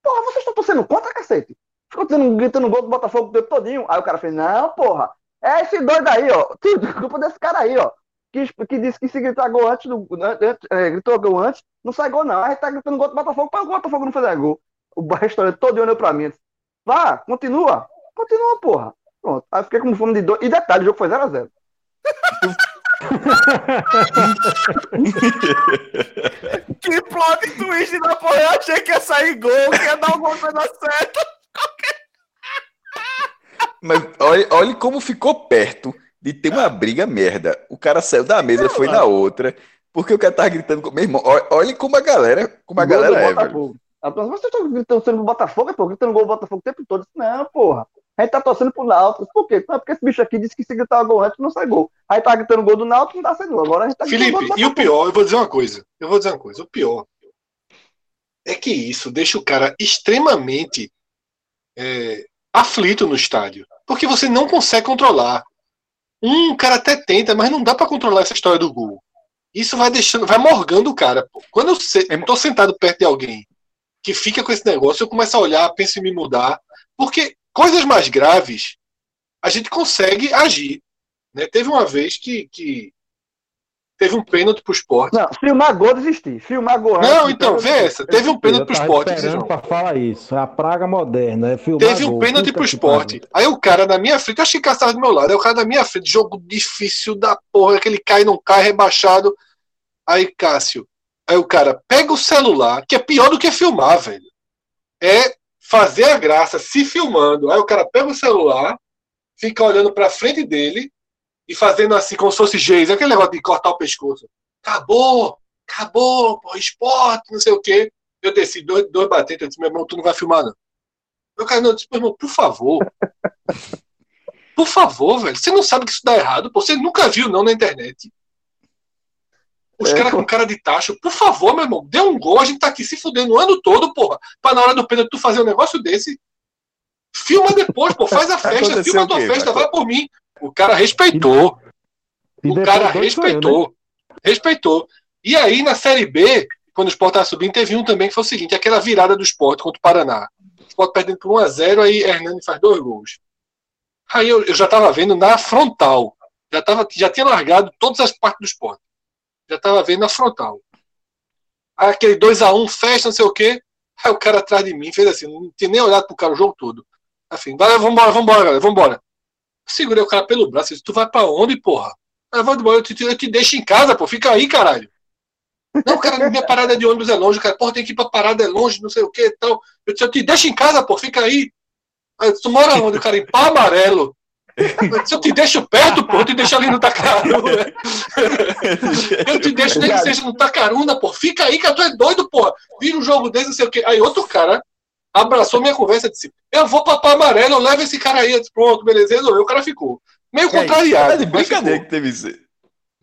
[SPEAKER 3] porra, vocês estão torcendo contra, cacete? Ficou gritando, gritando gol do Botafogo o tempo todinho. Aí o cara fez, não, porra, é esse doido aí, ó. Tudo culpa desse cara aí, ó. Que, que disse que se gritar gol antes do. antes- é, gritou gol antes, não sai gol, não. Aí tá gritando gol do Botafogo, para o Botafogo não fazer gol. O restaurante todo olhou pra mim. Vá, continua. Continua, porra. Pronto. Aí eu fiquei com fome de dois. E detalhe, o jogo foi 0x0. *laughs*
[SPEAKER 1] Que plot twist da porra. Eu achei que ia sair gol, que ia dar alguma coisa certa. *laughs*
[SPEAKER 4] Mas olha, olha como ficou perto de ter uma briga merda. O cara saiu da mesa, foi na outra, porque o cara tava gritando com meu irmão. Olha, como a galera, como a
[SPEAKER 3] Gol
[SPEAKER 4] galera é, velho.
[SPEAKER 3] Aí, pô, Vocês estão gritando pro Botafogo, pô, gritando gol do Botafogo o tempo todo. Não, porra. A gente tá torcendo pro Náutico. Por quê? Não, porque esse bicho aqui disse que se gritar gol antes não sai gol. Aí tá gritando gol do Náutico, não dá saindo gol. Agora a gente tá
[SPEAKER 5] Felipe, e o pior, eu vou dizer uma coisa. Eu vou dizer uma coisa. O pior é que isso deixa o cara extremamente é, aflito no estádio. Porque você não consegue controlar. Um cara até tenta, mas não dá pra controlar essa história do gol. Isso vai deixando, vai morgando o cara. pô. Quando eu se-
[SPEAKER 4] É
[SPEAKER 5] tô sentado perto de alguém que fica com esse negócio, eu começo a olhar, penso em me mudar. Porque coisas mais graves a gente consegue agir. né? Teve uma vez que, que teve um pênalti pro esporte.
[SPEAKER 3] Não, filmar gol desistir. Filmar gol
[SPEAKER 5] Não, então, vê essa. Teve um pênalti pro esporte.
[SPEAKER 2] esperando pra falar isso. É a praga moderna. É filmar
[SPEAKER 5] Teve um
[SPEAKER 2] gol.
[SPEAKER 5] pênalti pro esporte. Aí o cara na minha frente, eu achei que estava do meu lado. Aí o cara na minha frente, jogo difícil da porra, que ele cai, não cai, rebaixado. Aí, Cássio, aí o cara pega o celular, que é pior do que filmar, velho. É fazer a graça se filmando. Aí o cara pega o celular, fica olhando pra frente dele e fazendo assim, como se fosse Geis, aquele negócio de cortar o pescoço. Acabou, acabou, pô, esporte, não sei o quê. Eu desci, dois, dois batentes, eu disse, meu irmão, tu não vai filmar, não. Meu cara, não, eu disse, meu irmão, por favor. *laughs* Por favor, velho. Você não sabe que isso dá errado, pô. Você nunca viu, não, na internet. Os
[SPEAKER 3] É,
[SPEAKER 5] caras com cara de tacho. Por favor, meu irmão, dê um gol. A gente tá aqui se fudendo o ano todo, porra. Pra na hora do pênalti tu fazer um negócio desse. Filma depois, pô. Faz a festa.
[SPEAKER 4] Aconteceu
[SPEAKER 5] Filma a tua
[SPEAKER 4] quê?
[SPEAKER 5] festa. Vai por mim. O cara respeitou.
[SPEAKER 2] E
[SPEAKER 5] O cara
[SPEAKER 2] né?
[SPEAKER 5] respeitou. Respeitou. E aí, na Série B, quando o Sport tava subindo, teve um também que foi o seguinte: aquela virada do Sport contra o Paraná. O Sport perdendo por 1x0, aí Hernani faz dois gols. Aí eu, eu já tava vendo na frontal. Já, tava, já tinha largado todas as partes do Sport. Já tava vendo na frontal. Aí aquele 2x1, festa, não sei o quê. Aí o cara atrás de mim fez assim, não tinha nem olhado pro cara o jogo todo. Assim, vai, vambora, vambora, galera, vambora. Segurei o cara pelo braço e disse, tu vai pra onde, porra? Eu vou embora, eu te, eu te deixo em casa, pô, fica aí, caralho. Não, cara, *laughs* minha parada de ônibus é longe, cara. Porra, tem que ir pra parada, é longe, não sei o que e tal. Eu disse, eu te deixo em casa, pô, fica aí. Aí disse, tu mora onde, cara? Em pau amarelo. Eu disse, eu te deixo perto, pô, eu te deixo ali no Tacaruna. Eu te deixo nem que seja no Tacaruna, pô. Fica aí, cara, tu é doido, pô. Vira um jogo desse, não sei o que. Aí outro cara abraçou minha conversa e disse, eu vou pra pau amarelo, eu levo esse cara aí. Pronto, beleza, resolveu. O cara ficou. Meio contrariado.
[SPEAKER 4] É de brincadeira que teve isso.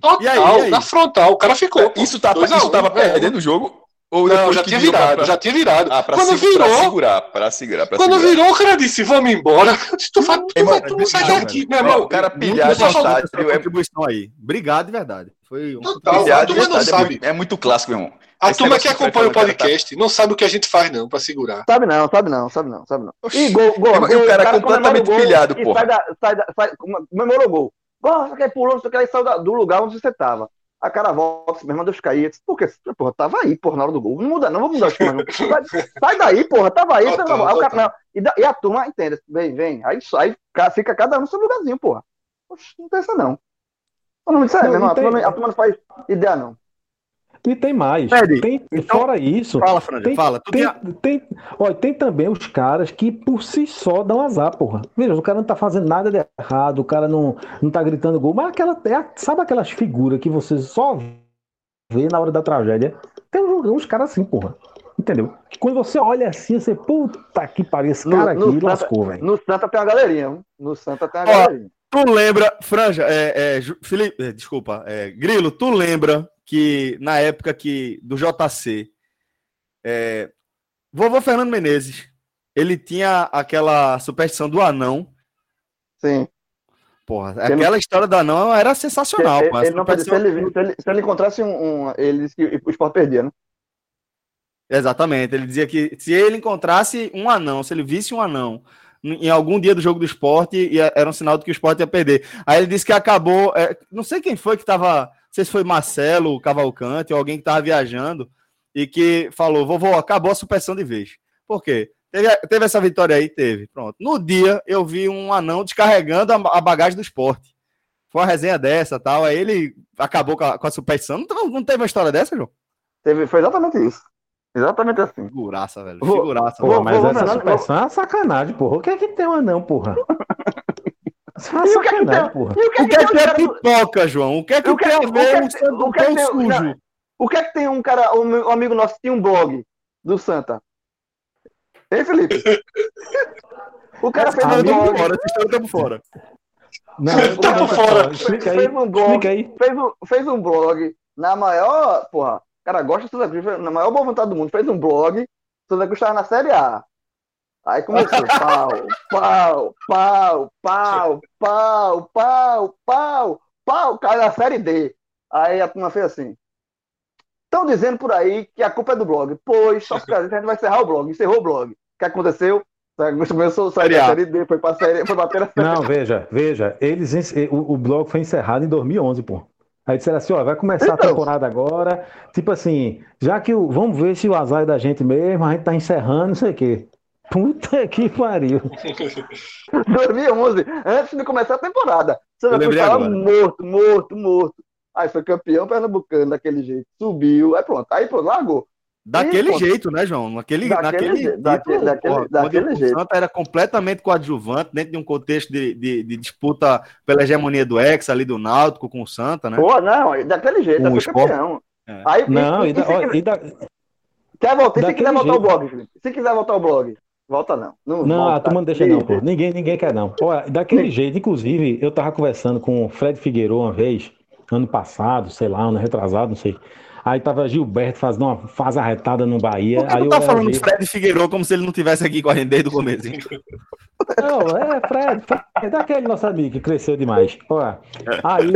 [SPEAKER 5] Total,
[SPEAKER 1] E aí, e aí?
[SPEAKER 5] na frontal, o cara ficou. pô.
[SPEAKER 4] Isso, tá, isso
[SPEAKER 5] um,
[SPEAKER 4] tava
[SPEAKER 5] é.
[SPEAKER 4] perdendo o jogo? Ou
[SPEAKER 5] Não,
[SPEAKER 4] depois
[SPEAKER 5] já
[SPEAKER 4] que
[SPEAKER 5] tinha
[SPEAKER 4] virou pra-
[SPEAKER 5] virado,
[SPEAKER 4] pra-
[SPEAKER 5] já tinha virado.
[SPEAKER 4] Ah, pra,
[SPEAKER 5] Quando
[SPEAKER 4] se- pra
[SPEAKER 5] virou,
[SPEAKER 4] segurar, pra segurar, pra
[SPEAKER 5] quando
[SPEAKER 4] segurar.
[SPEAKER 5] virou, o cara disse, vamos embora. Disse, tu vai, tu
[SPEAKER 4] Irmão,
[SPEAKER 5] vai, tu não sai daqui, meu irmão.
[SPEAKER 4] o cara pilhar de
[SPEAKER 1] Essa
[SPEAKER 4] é,
[SPEAKER 1] contribuição aí. Obrigado de verdade. Foi um
[SPEAKER 5] Total.
[SPEAKER 4] pilhar
[SPEAKER 5] a turma não
[SPEAKER 4] é
[SPEAKER 5] sabe.
[SPEAKER 4] muito- é muito clássico, meu irmão.
[SPEAKER 5] A
[SPEAKER 4] Esse
[SPEAKER 5] turma que acompanha o
[SPEAKER 4] tá-
[SPEAKER 5] podcast não sabe o que a gente faz, não, pra segurar.
[SPEAKER 3] Sabe não, sabe não, sabe não, sabe não.
[SPEAKER 4] Oxi.
[SPEAKER 3] E gol, gol,
[SPEAKER 4] E o cara completamente pilhado, porra.
[SPEAKER 3] Sai da, sai da, sai, comemorou o gol. Gol, você quer pulou, você quer sair do lugar onde você tava. A cara volta, meu irmão, Deus cair. Por quê? Porra, tava aí, porra, na hora do gol. Não muda, não, vou mudar o esquema, não. *laughs* Sai, sai daí, porra, tava aí. Amor. Aí o cara- não, e, da- e a turma entende, vem, vem. Aí, aí ca- fica cada um no seu lugarzinho, porra. Oxe, não pensa não. O nome disso é,
[SPEAKER 2] Não, não
[SPEAKER 3] a turma,
[SPEAKER 2] tem.
[SPEAKER 3] não- a turma não faz ideia, não.
[SPEAKER 2] E tem mais.
[SPEAKER 1] Fred,
[SPEAKER 2] Tem,
[SPEAKER 1] então-
[SPEAKER 2] fora isso,
[SPEAKER 1] Fala, Franja,
[SPEAKER 2] Tem-
[SPEAKER 1] fala. Tu
[SPEAKER 2] tem, tem, olha, tem também os caras que por si só dão azar, porra. Veja, o cara não tá fazendo nada de errado, o cara não, não tá gritando gol, mas aquela, é sabe aquelas figuras que você só vê na hora da tragédia? Tem uns, uns caras assim, porra. Entendeu? Que quando você olha assim, você, puta que pariu, esse
[SPEAKER 3] No-
[SPEAKER 2] cara aqui
[SPEAKER 3] no
[SPEAKER 2] lascou, velho.
[SPEAKER 3] No Santa tem uma galerinha, no Santa tem uma
[SPEAKER 1] Ó,
[SPEAKER 3] galerinha.
[SPEAKER 1] Tu lembra, Franja, é, é, Felipe, é, desculpa, é, Grilo, tu lembra que na época que do JC, é, vovô Fernando Menezes, ele tinha aquela superstição do anão.
[SPEAKER 3] Sim.
[SPEAKER 1] Porra,
[SPEAKER 3] Ele-
[SPEAKER 1] aquela história do anão era sensacional.
[SPEAKER 3] ele, ele não se, ele, se, ele, se ele encontrasse um, um- Ele disse que o esporte perdia, né?
[SPEAKER 1] Exatamente. Ele dizia que se ele encontrasse um anão, se ele visse um anão em algum dia do jogo do esporte, ia- era um sinal de que o esporte ia perder. Aí ele disse que acabou. é, não sei quem foi que estava. Não sei se foi Marcelo Cavalcante ou alguém que estava viajando e que falou: vovô, acabou a supressão de vez. Por quê? Teve, teve essa vitória aí? Teve. Pronto. No dia eu vi um anão descarregando a, a bagagem do esporte. Foi uma resenha dessa tal. Aí ele acabou com a, com a supressão. Não, não teve uma história dessa, João?
[SPEAKER 3] Teve, foi exatamente isso. Exatamente assim.
[SPEAKER 1] Figuraça, velho. Figuraça.
[SPEAKER 2] Pô, mas
[SPEAKER 3] vou-
[SPEAKER 2] essa
[SPEAKER 3] não,
[SPEAKER 2] supressão é uma sacanagem, porra. O que é que tem um anão, porra? É
[SPEAKER 3] E o que é que
[SPEAKER 2] sacanagem,
[SPEAKER 3] tem-
[SPEAKER 2] porra.
[SPEAKER 3] E o que é
[SPEAKER 1] O
[SPEAKER 3] que
[SPEAKER 1] é que é
[SPEAKER 3] do-
[SPEAKER 1] pipoca, João? O que é que
[SPEAKER 3] O que é
[SPEAKER 1] tem a
[SPEAKER 3] o
[SPEAKER 1] ver
[SPEAKER 3] é o que é que tem-
[SPEAKER 1] sujo?
[SPEAKER 3] O que é que tem um cara, um, amigo nosso tinha um blog do Santa? Ei, Felipe? O cara fez um blog.
[SPEAKER 1] fora, essa história tá por fora.
[SPEAKER 2] Não,
[SPEAKER 5] Tá por fora.
[SPEAKER 2] Explica aí.
[SPEAKER 3] Fez um blog. Fez um, fez um blog na maior. Porra, o cara gosta de Santa Cruz, na maior boa vontade do mundo. Fez um blog. Santa Cruz estava na Série A. Aí começou pau, pau, pau, pau, pau, pau, pau, pau, caiu na Série D. Aí a turma fez assim. Estão dizendo por aí que a culpa é do blog. Pois, só que a gente vai encerrar o blog. Encerrou o blog. O que aconteceu? Começou a
[SPEAKER 1] Série
[SPEAKER 3] da
[SPEAKER 1] A.
[SPEAKER 3] Série D, foi pra série, foi bater na Série
[SPEAKER 2] Não, veja, veja. Eles, o, o blog foi encerrado em 2011, pô. Aí disseram assim, ó, vai começar a
[SPEAKER 3] Então.
[SPEAKER 2] temporada agora. Tipo assim, já que o. Vamos ver se o azar é da gente mesmo, a gente tá encerrando, não sei o quê. Puta que pariu. *laughs*
[SPEAKER 3] 2011, antes de começar a temporada.
[SPEAKER 1] Eu
[SPEAKER 3] Santa Cruz
[SPEAKER 1] lembrei
[SPEAKER 3] estava
[SPEAKER 1] agora.
[SPEAKER 3] morto, morto, morto. Aí foi campeão pernambucano daquele jeito. Subiu, aí pronto. Aí pronto, largou.
[SPEAKER 1] Daquele
[SPEAKER 3] pô.
[SPEAKER 1] jeito, né, João? Naquele,
[SPEAKER 3] Daquele
[SPEAKER 1] naquele,
[SPEAKER 3] jeito, daquele- daquele-
[SPEAKER 1] porra,
[SPEAKER 3] daquele
[SPEAKER 1] quando o
[SPEAKER 3] jeito.
[SPEAKER 1] Santa era completamente coadjuvante dentro de um contexto de, de, de disputa pela hegemonia do ex ali do Náutico com o Santa, né?
[SPEAKER 3] Pô, não, daquele jeito,
[SPEAKER 1] Com o
[SPEAKER 3] foi
[SPEAKER 1] esporte.
[SPEAKER 3] campeão.
[SPEAKER 1] É.
[SPEAKER 3] Aí, e-
[SPEAKER 2] Não,
[SPEAKER 3] e,
[SPEAKER 2] e, da, e da-
[SPEAKER 3] quer voltar, se
[SPEAKER 2] daquele
[SPEAKER 3] quiser voltar
[SPEAKER 2] jeito.
[SPEAKER 3] ao blog, Felipe. Se quiser voltar ao blog, volta não. Não,
[SPEAKER 2] Não,
[SPEAKER 3] volta.
[SPEAKER 2] a turma não deixa não, pô. Ninguém, ninguém quer não. Olha, daquele jeito, inclusive, eu tava conversando com o Fred Figueiredo uma vez, ano passado, sei lá, ano retrasado, não sei. Aí tava Gilberto fazendo uma faz arretada no Bahia.
[SPEAKER 1] Por que
[SPEAKER 2] aí
[SPEAKER 1] tu tá falando
[SPEAKER 2] elogiei-
[SPEAKER 1] Fred Figueiredo como se ele não tivesse aqui com a gente desde o começo? hein?
[SPEAKER 2] Não, é Fred, Fred, é daquele nosso amigo que cresceu demais. Olha, aí,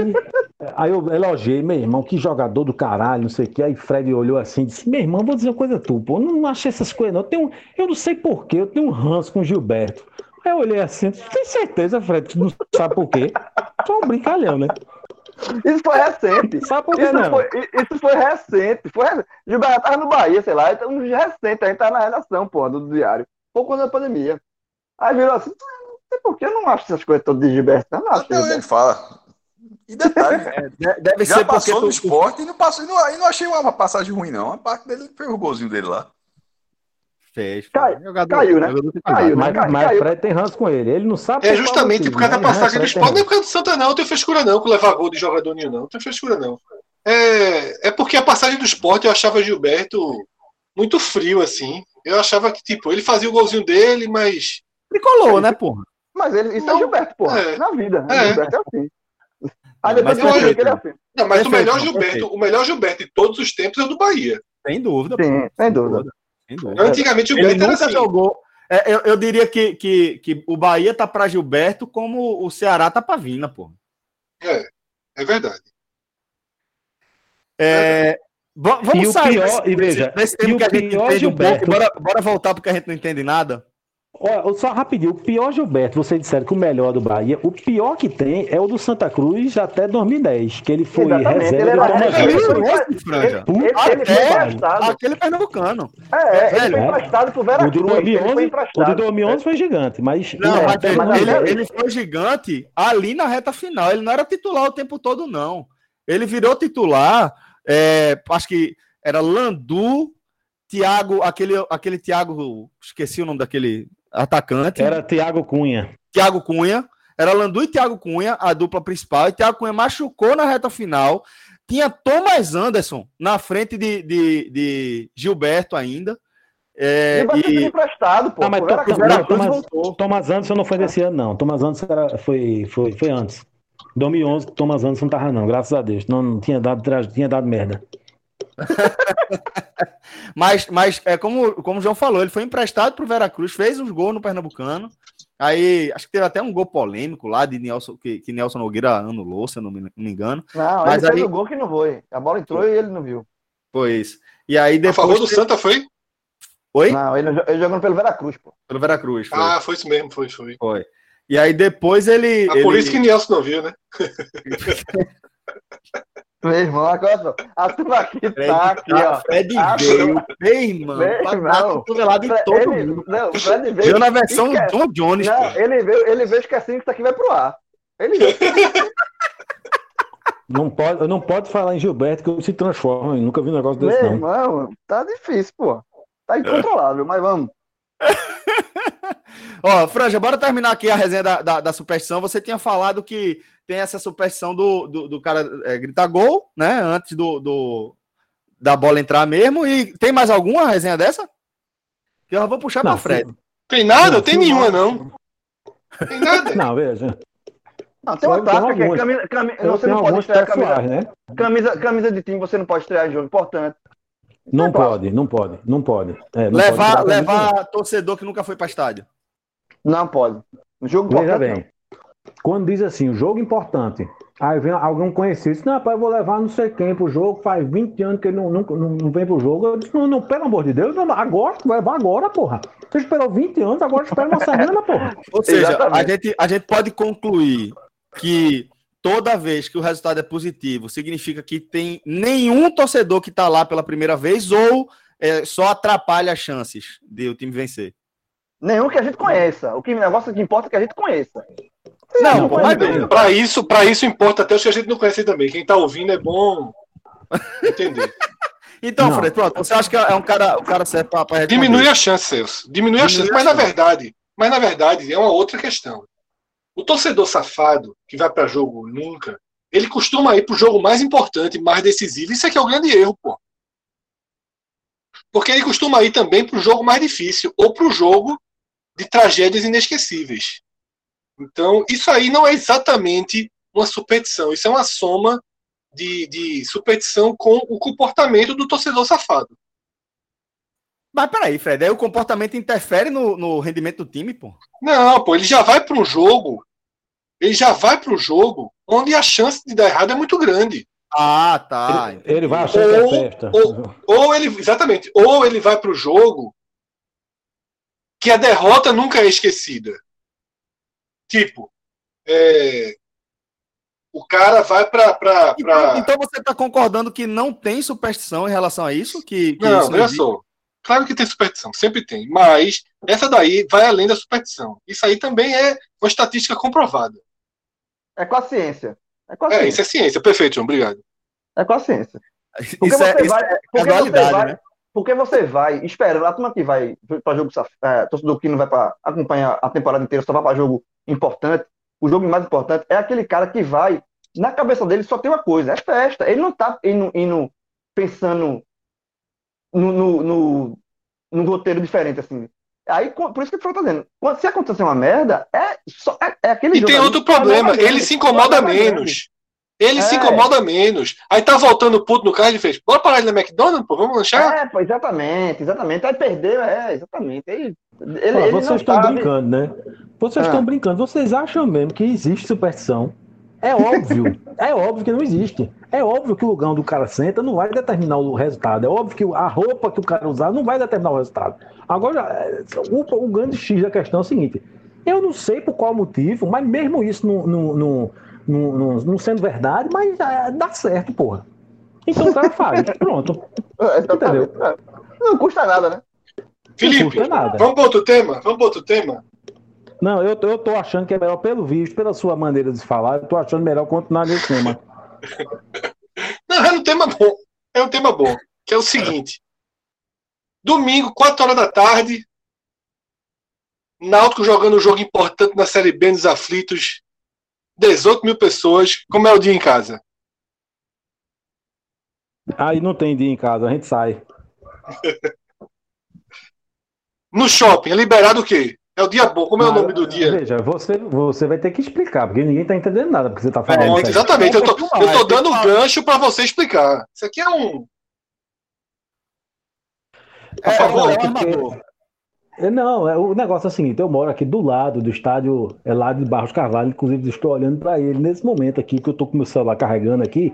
[SPEAKER 2] aí eu elogiei, meu irmão, que jogador do caralho, não sei o que. Aí Fred olhou assim e disse: Meu irmão, vou dizer uma coisa tu, pô. Eu não achei essas coisas, não. Eu, tenho, eu não sei porquê, eu tenho um ranço com o Gilberto. Aí eu olhei assim, tem certeza, Fred, que tu não sabe por quê? Só um brincalhão, né?
[SPEAKER 3] Isso foi recente.
[SPEAKER 2] Sabe por quê,
[SPEAKER 3] Isso
[SPEAKER 2] não?
[SPEAKER 3] foi, isso foi recente. Foi recente. Gilberto tava no Bahia, sei lá, então recente, a gente tava na redação, pô, do diário. Pouco antes da pandemia. Aí virou assim, não sei por que eu não acho essas coisas todas de Gilberto. Eu não acho
[SPEAKER 4] Até ele fala. E detalhe, *laughs*
[SPEAKER 1] De- Deve
[SPEAKER 4] já
[SPEAKER 1] ser porque
[SPEAKER 4] passou
[SPEAKER 1] tu,
[SPEAKER 4] no esporte e não passou. E não, e não achei uma passagem ruim, não. A parte dele fez o golzinho dele lá.
[SPEAKER 1] Fez.
[SPEAKER 3] Cai-
[SPEAKER 1] jogador,
[SPEAKER 3] caiu, né?
[SPEAKER 1] jogador
[SPEAKER 3] Caiu,
[SPEAKER 1] cuidado.
[SPEAKER 3] né?
[SPEAKER 2] Mas,
[SPEAKER 3] Cai-
[SPEAKER 2] mas
[SPEAKER 3] caiu.
[SPEAKER 2] Fred tem ranço com ele. Ele não sabe
[SPEAKER 5] É justamente
[SPEAKER 2] motivo,
[SPEAKER 5] por causa da
[SPEAKER 2] mas, né,
[SPEAKER 5] passagem do esporte. Não é por causa do Santa, não. Não tem frescura, não, com levar gol de jogador nenhum, não. Não tem frescura, não. É, é porque a passagem do esporte eu achava Gilberto muito frio, assim. Eu achava que, tipo, ele fazia o golzinho dele, mas.
[SPEAKER 1] Tricolor, né, porra?
[SPEAKER 3] Mas ele, isso é
[SPEAKER 5] Não.
[SPEAKER 3] Gilberto, pô.
[SPEAKER 5] É.
[SPEAKER 3] Na vida.
[SPEAKER 5] É.
[SPEAKER 3] Gilberto é assim. Aí depois
[SPEAKER 1] Mas
[SPEAKER 3] eu ele é assim.
[SPEAKER 5] Não, mas
[SPEAKER 1] Perfeito,
[SPEAKER 5] o melhor Gilberto,
[SPEAKER 1] perfeito.
[SPEAKER 5] o melhor Gilberto de todos os tempos é o do Bahia.
[SPEAKER 1] Sem dúvida.
[SPEAKER 3] Sim,
[SPEAKER 1] pô.
[SPEAKER 3] sem dúvida.
[SPEAKER 5] Antigamente o
[SPEAKER 1] Ele
[SPEAKER 5] era
[SPEAKER 1] nunca
[SPEAKER 5] assim.
[SPEAKER 1] jogou. É, eu, eu diria que, que, que o Bahia tá pra Gilberto como o Ceará tá pra Vina, pô.
[SPEAKER 5] É verdade.
[SPEAKER 1] É, va- vamos
[SPEAKER 2] E o
[SPEAKER 1] sair
[SPEAKER 2] pior-
[SPEAKER 1] desse,
[SPEAKER 2] e veja,
[SPEAKER 1] desse
[SPEAKER 2] e
[SPEAKER 1] tempo
[SPEAKER 2] o
[SPEAKER 1] que a gente
[SPEAKER 2] pior,
[SPEAKER 1] entende um pouco.
[SPEAKER 2] Gilberto-
[SPEAKER 1] Bora, bora voltar porque a gente não entende nada.
[SPEAKER 2] Olha, só rapidinho, o pior Gilberto, vocês disseram que o melhor do Bahia, o pior que tem é o do Santa Cruz até 2010, que ele foi
[SPEAKER 3] Exatamente,
[SPEAKER 2] reserva
[SPEAKER 3] ele
[SPEAKER 2] do Thomas. Jefferson.
[SPEAKER 3] Ele-
[SPEAKER 1] Esse de franja.
[SPEAKER 3] Ele, ele, ele foi
[SPEAKER 1] Até
[SPEAKER 3] emprestado.
[SPEAKER 1] aquele pernambucano.
[SPEAKER 3] É, ele
[SPEAKER 1] Velho,
[SPEAKER 3] foi
[SPEAKER 2] é.
[SPEAKER 3] emprestado pro
[SPEAKER 2] O de
[SPEAKER 3] Veracruz. Ele foi
[SPEAKER 2] 2011, o de
[SPEAKER 3] emprestado.
[SPEAKER 2] 2011 foi gigante, mas
[SPEAKER 1] Não,
[SPEAKER 2] é,
[SPEAKER 1] mas ele,
[SPEAKER 3] mas
[SPEAKER 1] ele-
[SPEAKER 2] 2010,
[SPEAKER 1] ele foi gigante ali na reta final. Ele não era titular o tempo todo, não. Ele virou titular, é, acho que era Landu, Thiago, aquele, aquele Thiago, esqueci o nome daquele atacante.
[SPEAKER 2] era Thiago Cunha.
[SPEAKER 1] Thiago Cunha. Era Landu e Thiago Cunha, a dupla principal. E Thiago Cunha machucou na reta final. Tinha Thomas Anderson na frente de, de, de Gilberto ainda. É, e
[SPEAKER 3] emprestado, pô.
[SPEAKER 2] Ah, mas
[SPEAKER 3] Veracruz.
[SPEAKER 2] não, Thomas,
[SPEAKER 1] voltou.
[SPEAKER 2] Thomas Anderson não foi desse ano, não. Thomas Anderson era, foi, foi, foi antes. 2011, Thomas Anderson não tava, não, graças a Deus. Não, não tinha, dado, tinha dado merda. *laughs*
[SPEAKER 1] Mas, mas é como, como o João falou, ele foi emprestado para o Veracruz, fez uns gols no Pernambucano. Aí, acho que teve até um gol polêmico lá de Nelson, que, que Nelson Nogueira anulou, se eu não me, não me engano.
[SPEAKER 3] Não,
[SPEAKER 1] Mas
[SPEAKER 3] ele fez
[SPEAKER 1] aí-
[SPEAKER 3] o gol que não foi. A bola entrou e ele não viu.
[SPEAKER 1] Foi isso. E aí
[SPEAKER 5] A favor
[SPEAKER 1] depois.
[SPEAKER 5] do Santa foi?
[SPEAKER 1] Oi?
[SPEAKER 3] Não, ele, ele jogando pelo Veracruz, pô.
[SPEAKER 1] Pelo Veracruz. Foi.
[SPEAKER 5] Ah, foi isso mesmo, foi, foi.
[SPEAKER 1] foi. E aí depois ele.
[SPEAKER 5] Ah, por
[SPEAKER 1] ele-
[SPEAKER 5] isso que Nelson não viu, né? *laughs*
[SPEAKER 3] Meu irmão, agora só. A turma aqui
[SPEAKER 1] Fred,
[SPEAKER 3] tá aqui,
[SPEAKER 1] tá-
[SPEAKER 3] ó.
[SPEAKER 1] Fred veio, meu irmão,
[SPEAKER 3] Meu irmão.
[SPEAKER 1] dar cotovelada em todo
[SPEAKER 3] ele,
[SPEAKER 1] mundo.
[SPEAKER 3] Não, o Fred veio.
[SPEAKER 1] Veio na versão
[SPEAKER 3] esquece.
[SPEAKER 1] John Jones,
[SPEAKER 3] Não, ele veio, ele veio esquecendo que isso aqui vai pro ar. Ele veio. *laughs*
[SPEAKER 2] Não pode, não pode falar em Gilberto que eu se transformo. Eu nunca vi um negócio
[SPEAKER 3] Meu
[SPEAKER 2] desse, não.
[SPEAKER 3] irmão, tá difícil, pô. Tá incontrolável, mas vamos. *laughs*
[SPEAKER 1] Ó, Franja, bora terminar aqui a resenha da, da, da superstição. Você tinha falado que tem essa superstição do, do, do cara é, gritar gol, né? Antes do, do- da bola entrar mesmo. E tem mais alguma resenha dessa? Que eu vou puxar
[SPEAKER 2] Não,
[SPEAKER 1] pra Fred.
[SPEAKER 5] Tem nada?
[SPEAKER 2] Não,
[SPEAKER 5] tem
[SPEAKER 2] sim,
[SPEAKER 5] nenhuma,
[SPEAKER 2] não.
[SPEAKER 5] não. Tem nada.
[SPEAKER 2] Não, veja.
[SPEAKER 3] Não, tem uma tática que é camisa, cami-
[SPEAKER 2] Eu
[SPEAKER 3] você não pode estrear camisa,
[SPEAKER 2] né?
[SPEAKER 3] camisa, camisa de time, você não pode estrear jogo importante.
[SPEAKER 2] Não
[SPEAKER 3] É claro.
[SPEAKER 2] pode, não pode, não pode. É, não
[SPEAKER 1] levar
[SPEAKER 2] pode camisa,
[SPEAKER 1] levar torcedor que nunca foi pra estádio.
[SPEAKER 3] Não pode. No jogo
[SPEAKER 2] não. Veja bem. Quando diz assim, o jogo importante, aí vem alguém conhecido, diz, não, rapaz, eu vou levar não sei quem pro jogo, faz 20 anos que ele não, não, não, vem pro jogo. Eu disse, não, não, pelo amor de Deus, não, agora, vai levar agora, porra. Você esperou 20 anos, agora espera uma semana, porra. *laughs*
[SPEAKER 1] Ou seja, a gente, a gente pode concluir que toda vez que o resultado é positivo, significa que tem nenhum torcedor que tá lá pela primeira vez ou é, só atrapalha as chances de o time vencer.
[SPEAKER 3] Nenhum que a gente conheça. O que o negócio que importa é que a gente conheça.
[SPEAKER 1] Não,
[SPEAKER 2] Não,
[SPEAKER 1] pô,
[SPEAKER 2] mas.
[SPEAKER 5] Pra isso, pra isso importa até os que a gente não conhece também. Quem tá ouvindo é bom entender. *laughs*
[SPEAKER 1] Então,
[SPEAKER 2] Não.
[SPEAKER 1] Fred, pronto, você acha que é um cara, o cara certo pra, pra responder?
[SPEAKER 5] Diminui a chance, Celso. Diminui a
[SPEAKER 1] Diminui
[SPEAKER 5] chance.
[SPEAKER 1] a
[SPEAKER 5] Mas na
[SPEAKER 1] chance.
[SPEAKER 5] verdade, mas na verdade é uma outra questão. O torcedor safado que vai pra jogo nunca, ele costuma ir pro jogo mais importante, mais decisivo. Isso aqui é o grande erro, pô. Porque ele costuma ir também pro jogo mais difícil ou pro jogo de tragédias inesquecíveis. Então, isso aí não é exatamente uma superstição. Isso é uma soma de, de superstição com o comportamento do torcedor safado.
[SPEAKER 1] Mas peraí, Fred, aí o comportamento interfere no, no rendimento do time, pô.
[SPEAKER 5] Não, pô, ele já vai para um jogo, ele já vai para um jogo onde a chance de dar errado é muito grande.
[SPEAKER 1] Ah, tá.
[SPEAKER 2] Ele, ele vai achar que é
[SPEAKER 5] Ou-
[SPEAKER 2] festa.
[SPEAKER 5] ou- Ou ele, exatamente, ou ele vai para o jogo que a derrota nunca é esquecida. Tipo, é, o cara vai para
[SPEAKER 1] Então, então você tá concordando que não tem superstição em relação a isso? Que, que
[SPEAKER 5] Não,
[SPEAKER 1] isso
[SPEAKER 5] veja
[SPEAKER 1] existe?
[SPEAKER 5] só. Claro que tem superstição, sempre tem. Mas essa daí vai além da superstição. Isso aí também é uma estatística comprovada.
[SPEAKER 3] É com a ciência. É com a
[SPEAKER 5] É,
[SPEAKER 3] ciência.
[SPEAKER 5] isso é ciência. Perfeito, João. Obrigado.
[SPEAKER 3] É com a ciência.
[SPEAKER 1] Isso
[SPEAKER 3] Porque
[SPEAKER 1] é,
[SPEAKER 3] você
[SPEAKER 1] isso
[SPEAKER 3] vai-
[SPEAKER 1] é
[SPEAKER 3] porque
[SPEAKER 1] casualidade,
[SPEAKER 3] você vai-
[SPEAKER 1] né?
[SPEAKER 3] Porque você vai esperando, a turma que vai para jogo, é, torcedor que não vai para acompanhar a temporada inteira, só vai para jogo importante, o jogo mais importante é aquele cara que vai, na cabeça dele só tem uma coisa, é festa. Ele não tá indo, indo pensando no, no, no, no roteiro diferente, assim. Aí, por isso que o Fran tá dizendo, se acontecer uma merda, é, só, é, é aquele
[SPEAKER 5] E
[SPEAKER 3] jogo
[SPEAKER 5] tem
[SPEAKER 3] ali
[SPEAKER 5] outro problema, ele se incomoda menos. Ele se
[SPEAKER 3] É.
[SPEAKER 5] incomoda menos. Aí tá voltando puto no carro e fez: Bora parar ali na McDonald's, pô, vamos lanchar?
[SPEAKER 3] É, pô, exatamente, exatamente. Aí perdeu, é, exatamente. Aí, ele,
[SPEAKER 2] Ó,
[SPEAKER 3] ele não
[SPEAKER 2] vocês estão
[SPEAKER 3] sabe.
[SPEAKER 2] brincando, né? Vocês
[SPEAKER 3] Ah.
[SPEAKER 2] estão brincando. Vocês acham mesmo que existe superstição? É óbvio. *laughs* é óbvio que não existe. É óbvio que o lugar onde o cara senta não vai determinar o resultado. É óbvio que a roupa que o cara usar não vai determinar o resultado. Agora, é, o, o grande X da questão é o seguinte: eu não sei por qual motivo, mas mesmo isso não, não, não, não, sendo verdade, mas é, dá certo, porra. Então o cara faz. *laughs* Pronto.
[SPEAKER 3] É. É. Não custa nada, né?
[SPEAKER 5] Felipe,
[SPEAKER 2] custa nada.
[SPEAKER 5] vamos para outro tema? Vamos para outro tema?
[SPEAKER 2] Não, eu, tô- eu tô achando que é melhor, pelo visto, pela sua maneira de falar, eu tô achando melhor continuar nesse tema.
[SPEAKER 5] Não, é um tema bom. É um tema bom. Que é o seguinte: domingo, 4 horas da tarde, Náutico jogando um jogo importante na Série B nos aflitos. 18 mil pessoas. Como é o dia em casa?
[SPEAKER 2] Aí não tem dia em casa, a gente sai. *laughs*
[SPEAKER 5] No shopping, é liberado o quê? É o dia bom. Como é o nome do dia?
[SPEAKER 2] Veja, você, você vai ter que explicar, porque ninguém tá entendendo nada porque você tá falando. Aí.
[SPEAKER 5] exatamente. Eu tô, eu tô dando um gancho para você explicar. Isso aqui é um.
[SPEAKER 1] É,
[SPEAKER 5] favor,
[SPEAKER 1] é um
[SPEAKER 2] porque-. É, Não, é, o negócio é o seguinte, eu moro aqui do lado do estádio, é lá de Barros Carvalho, inclusive estou olhando para ele nesse momento aqui, que eu tô com meu celular carregando aqui,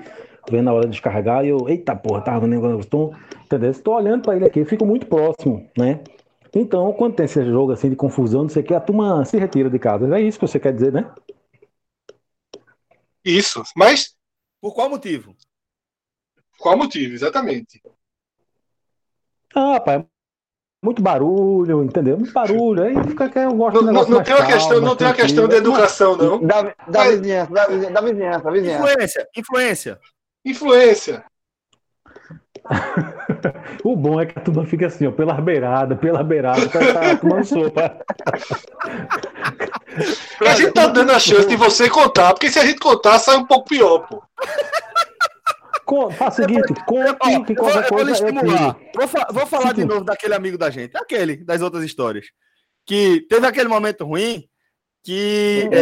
[SPEAKER 2] vendo a hora de descarregar, e eu, eita porra, tava vendo o negócio, entendeu? Estou olhando para ele aqui, eu fico muito próximo, né? Então, quando tem esse jogo assim de confusão, não sei o que, a turma se retira de casa. É isso que você quer dizer, né?
[SPEAKER 5] Isso. Mas
[SPEAKER 1] Por qual motivo?
[SPEAKER 5] qual motivo? Exatamente.
[SPEAKER 2] Ah, rapaz, muito barulho, entendeu? Muito barulho. Aí fica que eu gosto
[SPEAKER 5] Não,
[SPEAKER 2] de
[SPEAKER 5] não, não tem uma questão, não tem uma questão de
[SPEAKER 2] tranquilo.
[SPEAKER 5] educação, não.
[SPEAKER 3] Da, da
[SPEAKER 5] Mas-
[SPEAKER 3] vizinhança, da da vizinhança, da vizinhança.
[SPEAKER 1] Influência, influência.
[SPEAKER 5] Influência. *laughs*
[SPEAKER 2] O bom é que a turma fica assim, ó, pela beirada, pela beirada, cara tá *laughs* tomando sopa.
[SPEAKER 5] A gente tá dando a chance de você contar, porque se a gente contar, sai um pouco pior, pô.
[SPEAKER 2] Co- Faz o seguinte,
[SPEAKER 1] Ó,
[SPEAKER 2] conte que
[SPEAKER 1] eu
[SPEAKER 2] qualquer coisa eu
[SPEAKER 1] estimular.
[SPEAKER 2] tiro.
[SPEAKER 1] Vou, fa- vou falar de
[SPEAKER 2] Sim.
[SPEAKER 1] novo daquele amigo da gente, aquele das outras histórias. Que teve aquele momento ruim que é,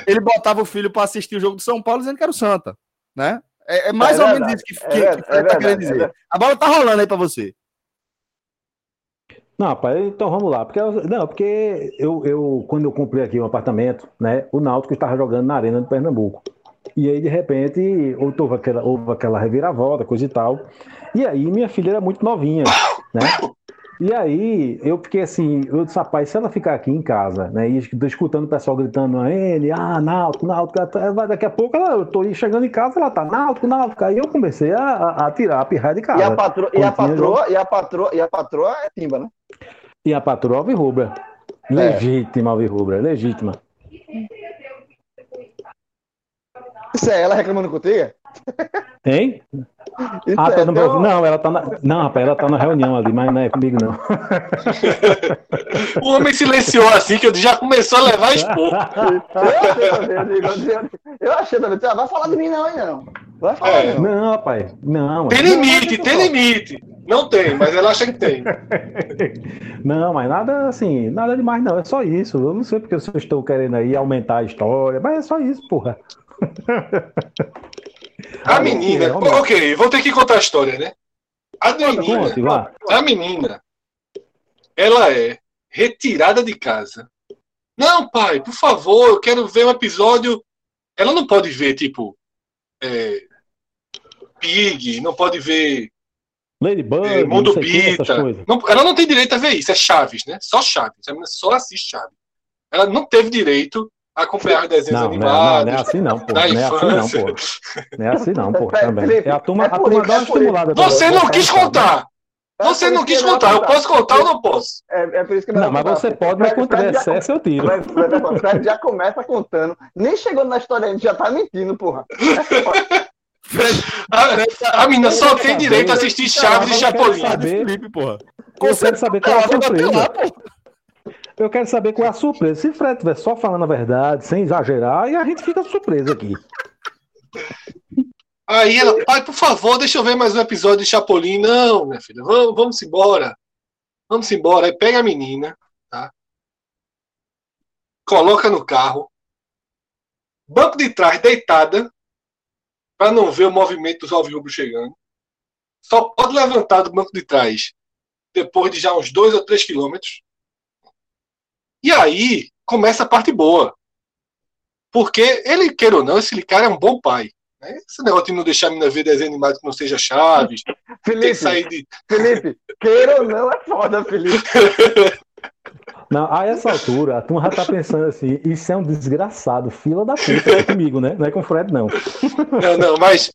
[SPEAKER 5] É.
[SPEAKER 1] ele botava o filho para assistir o jogo do São Paulo dizendo que era o Santa, né? É, é mais
[SPEAKER 3] É
[SPEAKER 1] ou menos isso que,
[SPEAKER 3] é
[SPEAKER 1] que,
[SPEAKER 3] verdade,
[SPEAKER 1] que
[SPEAKER 3] é
[SPEAKER 1] tá querendo
[SPEAKER 3] é
[SPEAKER 1] dizer. A bola tá rolando aí para você.
[SPEAKER 2] Não, rapaz, então vamos lá. Porque, não, porque eu, eu, quando eu comprei aqui um apartamento, né, o Náutico estava jogando na Arena de Pernambuco. E aí, de repente, houve aquela, houve aquela reviravolta, coisa e tal. E aí, minha filha era muito novinha, né? E aí, eu fiquei assim, eu disse, rapaz, se ela ficar aqui em casa, né, e escutando o pessoal gritando a ele, ah, Náutico, Náutico, vai- daqui a pouco ela, eu tô chegando em casa, ela tá, Náutico, Náutico. Aí eu comecei a, a, a tirar a pirraia de casa.
[SPEAKER 3] E a patroa, e a patroa, e a patroa, e a patroa é timba, né?
[SPEAKER 2] E a patroa alvirrubra. Legítima alvirrubra, legítima.
[SPEAKER 3] Isso é ela reclamando contigo?
[SPEAKER 2] Hein?
[SPEAKER 3] Isso
[SPEAKER 2] Ah,
[SPEAKER 3] é
[SPEAKER 2] tá no
[SPEAKER 3] teu-
[SPEAKER 2] Não, ela tá na. Não, rapaz, ela tá na reunião ali, mas não é comigo, não.
[SPEAKER 5] O homem silenciou assim que eu já começou a levar expor.
[SPEAKER 3] Eu achei também, eu eu eu também. Ah, Vai falar de mim não, hein, não. Vai falar
[SPEAKER 5] É.
[SPEAKER 3] não.
[SPEAKER 2] Não, rapaz, não.
[SPEAKER 5] Tem limite, tem limite. Não tem, mas ela acha que tem. *laughs*
[SPEAKER 2] Não, mas nada assim, nada demais, não. É só isso. Eu não sei porque vocês estão querendo aí aumentar a história, mas é só isso, porra. *laughs*
[SPEAKER 5] A menina. Ok, vou ter que contar a história, né? A menina. A menina, ela é retirada de casa. Não, pai, por favor, eu quero ver um episódio. Ela não pode ver, tipo, é, Pig, não pode ver
[SPEAKER 2] Ladybug,
[SPEAKER 5] é, Mundo
[SPEAKER 2] não coisas.
[SPEAKER 5] Não- ela não tem direito a ver isso, é Chaves, né? Só Chaves. A menina só assiste Chaves. Ela não teve direito acompanhar os desenhos
[SPEAKER 2] Não, não, é- não,
[SPEAKER 5] animados.
[SPEAKER 2] não é assim não, pô. Não é assim não, pô. Não é assim não, pô.
[SPEAKER 3] É, *laughs*
[SPEAKER 2] Também. É a turma,
[SPEAKER 3] é
[SPEAKER 2] a turma dá
[SPEAKER 3] é
[SPEAKER 2] uma estimulada.
[SPEAKER 5] Você não quis contar. Você
[SPEAKER 3] É por
[SPEAKER 5] não quis
[SPEAKER 3] que
[SPEAKER 5] contar. Eu posso contar ou não posso?
[SPEAKER 3] É, é por isso que
[SPEAKER 2] Não,
[SPEAKER 3] vai
[SPEAKER 2] mas
[SPEAKER 3] contar.
[SPEAKER 2] você pode, mas
[SPEAKER 3] Fred-
[SPEAKER 2] quando tiver
[SPEAKER 3] Fred já-
[SPEAKER 2] excesso eu tiro.
[SPEAKER 3] Fred, Fred, Fred, Fred já começa contando. Nem chegou na história ainda, já tá mentindo, porra.
[SPEAKER 5] A, a menina só tem direito a assistir Chaves e
[SPEAKER 2] eu quero
[SPEAKER 5] Chapolin.
[SPEAKER 2] saber-
[SPEAKER 1] Felipe, porra.
[SPEAKER 2] Quero saber qual é a
[SPEAKER 1] Ela lá, pô.
[SPEAKER 2] Eu quero saber qual é a surpresa. Se o Fred estiver só falando a verdade, sem exagerar, aí a gente fica surpreso aqui.
[SPEAKER 5] Aí ela, pai, por favor, deixa eu ver mais um episódio de Chapolin. Não, minha filha, vamos, vamos embora. Vamos embora. Aí pega a menina, tá? Coloca no carro. Banco de trás deitada, para não ver o movimento dos alvirrubros chegando. Só pode levantar do banco de trás depois de já uns dois ou três quilômetros. E aí começa a parte boa. Porque ele, queira ou não, esse cara é um bom pai. né? Esse negócio de não deixar a menina ver desenho animado que não seja Chaves, tem que
[SPEAKER 3] Felipe,
[SPEAKER 5] sair de.
[SPEAKER 3] Felipe, queira ou não, é foda, Felipe. *laughs*
[SPEAKER 2] Não, a essa altura, a turma já tá pensando assim, isso é um desgraçado, fila da puta, é comigo, né? Não é com o Fred, não.
[SPEAKER 5] Não, não, mas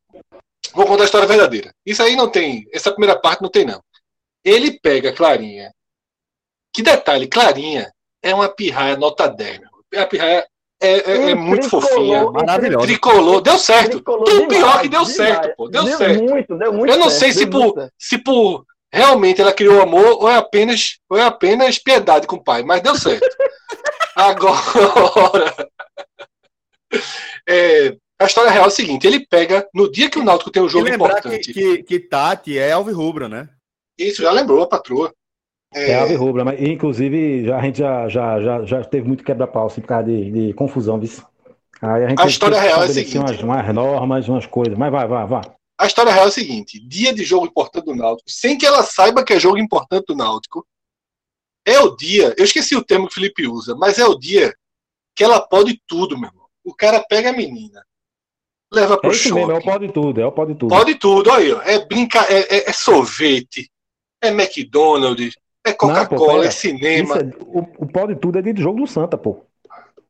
[SPEAKER 5] vou contar a história verdadeira. Isso aí não tem. Essa primeira parte não tem, não. Ele pega a Clarinha. Que detalhe, Clarinha é uma pirraia nota 10, meu. A pirraia é, é- é muito
[SPEAKER 3] Tricolor,
[SPEAKER 5] fofinha.
[SPEAKER 1] Maravilhosa.
[SPEAKER 5] Tricolor, deu certo.
[SPEAKER 3] Tricolor
[SPEAKER 5] Tem pior
[SPEAKER 3] demais,
[SPEAKER 5] que deu
[SPEAKER 3] demais.
[SPEAKER 5] certo, pô. Deu,
[SPEAKER 3] Deu
[SPEAKER 5] certo.
[SPEAKER 3] muito, deu muito
[SPEAKER 5] Eu não
[SPEAKER 3] certo,
[SPEAKER 5] sei se por,
[SPEAKER 3] certo.
[SPEAKER 5] se por realmente ela criou amor ou é apenas, ou é apenas piedade com o pai, mas deu certo. *laughs* Agora, é, a história real é a seguinte: ele pega no dia que o Náutico tem um jogo
[SPEAKER 1] lembrar que,
[SPEAKER 5] importante.
[SPEAKER 1] que, que Tati é Alvirrubra, né?
[SPEAKER 5] Isso já lembrou a patroa.
[SPEAKER 2] É, a rubra, mas inclusive já, a gente já, já, já, já teve muito quebra-pau assim, por causa de, de confusão, viu? Aí a gente
[SPEAKER 5] A história real é a seguinte.
[SPEAKER 2] umas, umas normas, umas coisas, mas vai, vai, vai.
[SPEAKER 5] A história real é a seguinte: dia de jogo importante do Náutico, sem que ela saiba que é jogo importante do Náutico, é o dia. Eu esqueci o termo que o Felipe usa, mas é o dia que ela pode tudo, meu irmão. O cara pega a menina, leva
[SPEAKER 2] É
[SPEAKER 5] pro
[SPEAKER 2] mesmo, é o
[SPEAKER 5] shopping.
[SPEAKER 2] pode tudo, é o pode tudo.
[SPEAKER 5] Pode tudo, aí, ó. É brinca, é, é- é sorvete, é McDonald's, é Coca-Cola,
[SPEAKER 2] pera.
[SPEAKER 5] é cinema.
[SPEAKER 2] É- o, o pode tudo é de jogo do Santa, pô.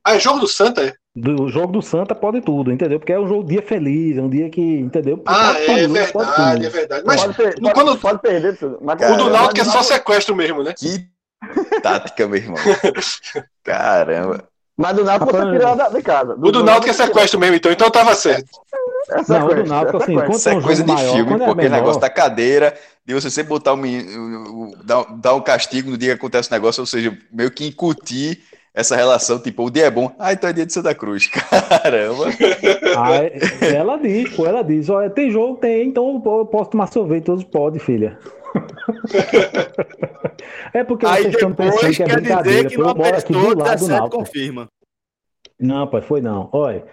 [SPEAKER 5] Ah, é jogo do Santa, é?
[SPEAKER 2] Do jogo do Santa pode tudo, entendeu? Porque é um jogo dia feliz, é um dia que, entendeu?
[SPEAKER 5] Ah,
[SPEAKER 2] Pode
[SPEAKER 5] é
[SPEAKER 2] tudo, pode
[SPEAKER 5] verdade,
[SPEAKER 2] tudo.
[SPEAKER 5] é verdade. Mas
[SPEAKER 3] Pode,
[SPEAKER 5] quando-
[SPEAKER 3] pode perder tudo. Mas
[SPEAKER 4] Cara,
[SPEAKER 5] o do
[SPEAKER 4] é,
[SPEAKER 5] Náutico é só sequestro mesmo, né?
[SPEAKER 4] Que tática, meu irmão. *laughs* Caramba.
[SPEAKER 3] Mas do Náutico você tira da- de casa.
[SPEAKER 5] O do Náutico é sequestro mesmo, então. Então tava certo.
[SPEAKER 3] É
[SPEAKER 2] Não, o do Náutico,
[SPEAKER 3] é
[SPEAKER 2] assim, quando
[SPEAKER 4] Isso é
[SPEAKER 2] é um
[SPEAKER 4] coisa de
[SPEAKER 2] maior,
[SPEAKER 4] filme,
[SPEAKER 2] é
[SPEAKER 4] porque o
[SPEAKER 2] menor-
[SPEAKER 4] negócio da cadeira, de você sempre botar o, meni- o- o- dar, dar um castigo no dia que acontece o negócio, ou seja, meio que incutir essa relação, tipo, o dia é bom, ah, então é dia de Santa Cruz. *laughs* Caramba.
[SPEAKER 2] Aí, ela diz, pô, ela diz, olha, tem jogo, tem, então eu posso tomar sorvete, todos podem, filha. *laughs* é porque
[SPEAKER 1] Aí
[SPEAKER 2] vocês estão
[SPEAKER 1] depois
[SPEAKER 2] pensando que é
[SPEAKER 1] dizer
[SPEAKER 2] brincadeira,
[SPEAKER 1] que
[SPEAKER 2] pô,
[SPEAKER 1] não
[SPEAKER 2] eu moro aqui do
[SPEAKER 1] prestou,
[SPEAKER 2] lado do
[SPEAKER 1] 17
[SPEAKER 2] Náutico.
[SPEAKER 1] confirma.
[SPEAKER 2] Não, pai, foi não. Olha,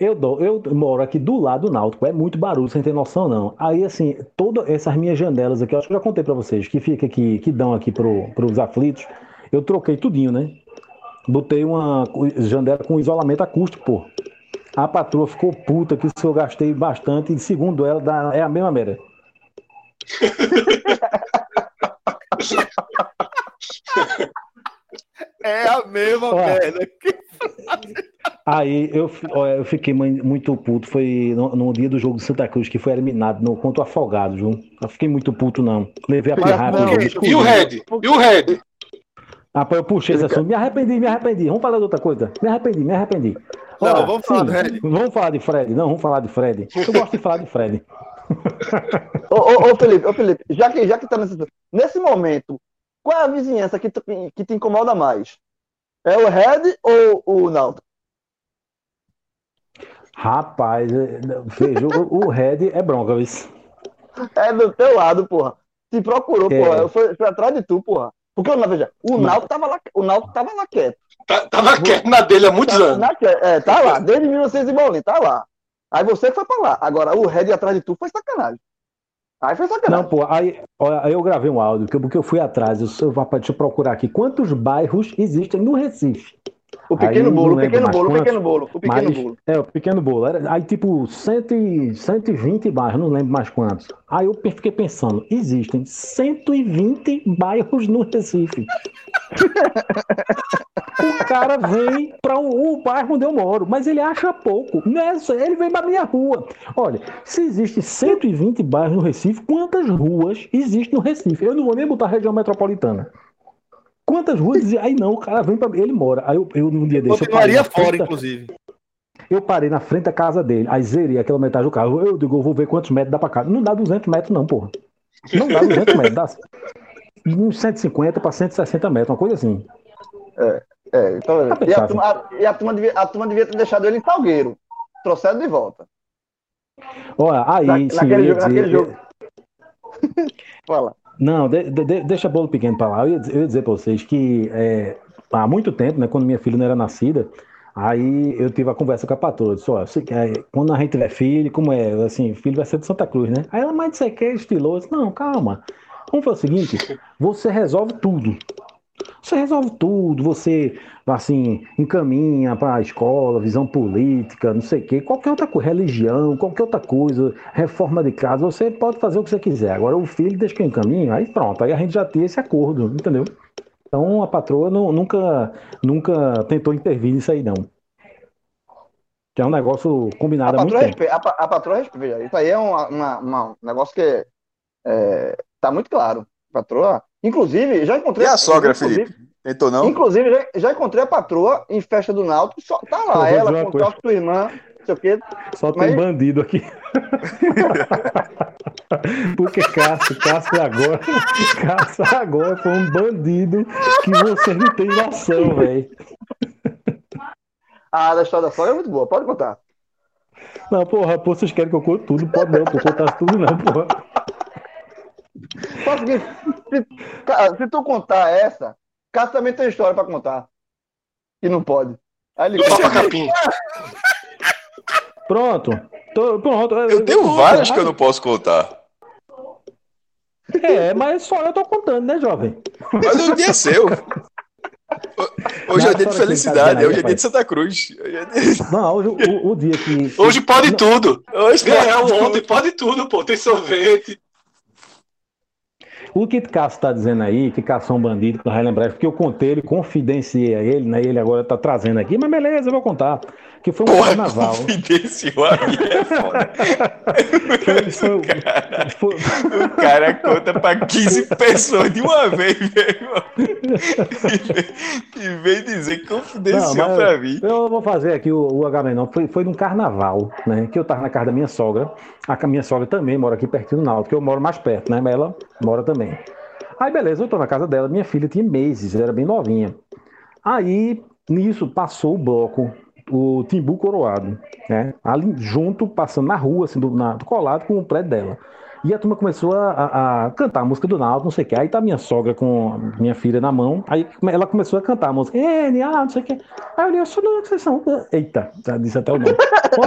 [SPEAKER 2] eu, dou, eu moro aqui do lado do Náutico, é muito barulho, sem ter noção, não. Aí, assim, todas essas minhas janelas aqui, eu acho que eu já contei pra vocês, que fica aqui, que dão aqui pro, pros aflitos, eu troquei tudinho, né? Botei uma janela com isolamento acústico, pô. A patroa ficou puta que isso eu gastei bastante, e segundo ela, dá- é a mesma merda. *laughs*
[SPEAKER 1] É a mesma
[SPEAKER 2] Ó.
[SPEAKER 1] merda. *laughs*
[SPEAKER 2] Aí eu, olha, eu fiquei mui- muito puto. Foi no, no dia do jogo do Santa Cruz, que foi eliminado no, contra o Afogados, viu? Eu fiquei muito puto, não. Levei a
[SPEAKER 3] não, isso-
[SPEAKER 5] E o Red? E o Red?
[SPEAKER 2] Rapaz, eu puxei esse assunto. Me arrependi, me arrependi. Vamos falar de outra coisa. Me arrependi, me arrependi.
[SPEAKER 1] Não,
[SPEAKER 2] Ó,
[SPEAKER 1] vamos falar do Fred.
[SPEAKER 2] Vamos falar de Fred. Não, vamos falar de Fred. Eu gosto de falar de Fred. *laughs*
[SPEAKER 3] Ô, ô, ô, Felipe, ô, Felipe, já que, já que tá nesse, nesse momento, qual é a vizinhança que, tu- que te incomoda mais? É o Red ou o Náutico?
[SPEAKER 2] Rapaz, é, veja, o, Red é bronca, viu?
[SPEAKER 3] É do teu lado, porra. Te procurou,
[SPEAKER 2] É.
[SPEAKER 3] porra. Eu fui, fui atrás de tu, porra. Porque, não, veja, o Náutico tava lá, o Náutico tava lá quieto.
[SPEAKER 5] Tá- Tava quieto na dele há muitos
[SPEAKER 3] Tá,
[SPEAKER 5] anos.
[SPEAKER 3] na é, tá lá, desde 1900 e bolinha, tá lá. Aí você foi pra lá. Agora, o Red atrás de tu foi sacanagem. Aí foi
[SPEAKER 2] Não,
[SPEAKER 3] sacanagem.
[SPEAKER 2] pô, aí, aí eu gravei um áudio, que- porque eu fui atrás. Eu, eu, rapaz, deixa eu procurar aqui. Quantos bairros existem no Recife?
[SPEAKER 3] O pequeno
[SPEAKER 2] aí
[SPEAKER 3] bolo, o pequeno bolo, o
[SPEAKER 2] quantos,
[SPEAKER 3] pequeno bolo, o pequeno
[SPEAKER 2] Mas,
[SPEAKER 3] bolo.
[SPEAKER 2] é, o pequeno bolo. Era, aí, tipo, 100, e- 120 bairros, não lembro mais quantos. Aí eu fiquei pensando, existem 120 bairros no Recife. *laughs* o cara vem para o, o bairro onde eu moro, mas ele acha pouco. Nessa, ele vem para minha rua. Olha, se existe 120 bairros no Recife, quantas ruas existem no Recife? Eu não vou nem botar região metropolitana. Quantas ruas? existem? Aí não, o cara vem para ele mora. Aí eu, eu num dia desse eu
[SPEAKER 1] Continuaria
[SPEAKER 2] frente
[SPEAKER 1] fora,
[SPEAKER 2] da-
[SPEAKER 1] inclusive.
[SPEAKER 2] eu parei na frente da casa dele, aí zerei aquela metade do carro. Eu digo, eu vou ver quantos metros dá pra casa. Não dá 200 metros, não, porra. Não dá 200 metros, dá *laughs* uns 150 para 160 metros, uma coisa assim.
[SPEAKER 3] É, então,
[SPEAKER 2] Tá
[SPEAKER 3] e, a turma, a- e a turma devia, a turma devia ter deixado ele em Salgueiro. Trouxeram de volta.
[SPEAKER 2] Olha, aí,
[SPEAKER 3] Na-
[SPEAKER 2] sim,
[SPEAKER 3] naquele
[SPEAKER 2] eu ia
[SPEAKER 3] jogo- naquele
[SPEAKER 2] dizer-
[SPEAKER 3] jogo. *laughs* Fala.
[SPEAKER 2] Não, de- de- de- deixa bolo pequeno pra lá. Eu ia, eu ia dizer pra vocês que é, há muito tempo, né, quando minha filha não era nascida, aí eu tive a conversa com a patroa. Eu quando a gente tiver filho, como é? Assim, filho vai ser de Santa Cruz, né? Aí ela, mas você quer estiloso? Não, calma. Vamos fazer o seguinte: você resolve tudo. Você resolve tudo, você assim encaminha para a escola, visão política, não sei o quê, qualquer outra coisa, religião, qualquer outra coisa, reforma de casa, você pode fazer o que você quiser. Agora o filho deixa que eu encaminho, aí pronto, aí a gente já tem esse acordo, entendeu? Então a patroa não- nunca, nunca tentou intervir nisso aí não. Que é um negócio
[SPEAKER 3] A
[SPEAKER 2] combinado há muito tempo.
[SPEAKER 3] respeita, a, a patroa respeita. Isso aí é uma- uma- uma- um negócio que é, tá muito claro. A patroa. Inclusive, já encontrei.
[SPEAKER 4] E a sogra,
[SPEAKER 3] inclusive-
[SPEAKER 4] Felipe? Tentou não?
[SPEAKER 3] Inclusive, já, já encontrei a patroa em festa do Náutico. Só, tá lá, ela com
[SPEAKER 2] coisa.
[SPEAKER 3] toque tua irmã, não sei o quê.
[SPEAKER 2] Só tem
[SPEAKER 3] Mas-
[SPEAKER 2] bandido aqui. *laughs* Porque Cássio, Cássio agora, Cássio agora foi um bandido que você não tem noção, velho.
[SPEAKER 3] A da história da sogra é muito boa, pode contar.
[SPEAKER 2] Não, porra, pô, vocês querem que eu conte tudo? Pode não, pô, contar tudo não, porra.
[SPEAKER 3] Só o seguinte, se, cara, se tu contar essa, Cássio também tem história pra contar. E não pode. Aí ele
[SPEAKER 5] Capim.
[SPEAKER 2] Pronto. Tô- pronto.
[SPEAKER 4] Eu tenho várias que eu não posso contar.
[SPEAKER 2] É, mas só eu tô contando, né, jovem?
[SPEAKER 4] Mas o dia é seu. *laughs* Hoje é
[SPEAKER 2] Na
[SPEAKER 4] o dia de felicidade,
[SPEAKER 2] aí,
[SPEAKER 4] hoje é dia de. Santa Cruz. Hoje é dia-
[SPEAKER 2] Não, hoje o, o dia que.
[SPEAKER 5] Hoje pode tudo.
[SPEAKER 4] Hoje
[SPEAKER 5] Ganhar
[SPEAKER 4] pode
[SPEAKER 5] ontem pode tudo, pô. Tem sorvete.
[SPEAKER 2] O que Cássio está dizendo aí, que caçou um bandido, não vai lembrar, porque eu contei ele, confidenciei a ele, né? Ele agora está trazendo aqui, mas beleza, eu vou contar. Que foi um
[SPEAKER 4] Porra,
[SPEAKER 2] carnaval. *laughs*
[SPEAKER 4] confidenciou aí, é foda. *laughs*
[SPEAKER 2] Foi, foi-
[SPEAKER 4] Cara,
[SPEAKER 2] foi-
[SPEAKER 4] o cara conta pra 15 pessoas de uma vez, meu irmão. E vem dizer que confidenciou
[SPEAKER 2] Não, mas
[SPEAKER 4] pra mim.
[SPEAKER 2] Eu vou fazer aqui o, o Agamenon. Foi, foi num carnaval, né? Que eu tava na casa da minha sogra. A minha sogra também mora aqui pertinho do Náutico, que eu moro mais perto, né? Mas ela mora também. Aí, beleza, eu tô na casa dela. Minha filha tinha meses, era bem novinha. Aí, nisso, passou o bloco, o Timbu Coroado, né? Ali junto, passando na rua, assim, do, na, do colado com o prédio dela. E a turma começou a, a- a cantar a música do Náutico, não sei o que. Aí tá minha sogra com a minha filha na mão. Aí ela começou a cantar a música. N, ah, não sei o que. Aí eu li, eu sou do que vocês são. Eita, já disse até o nome. Pô,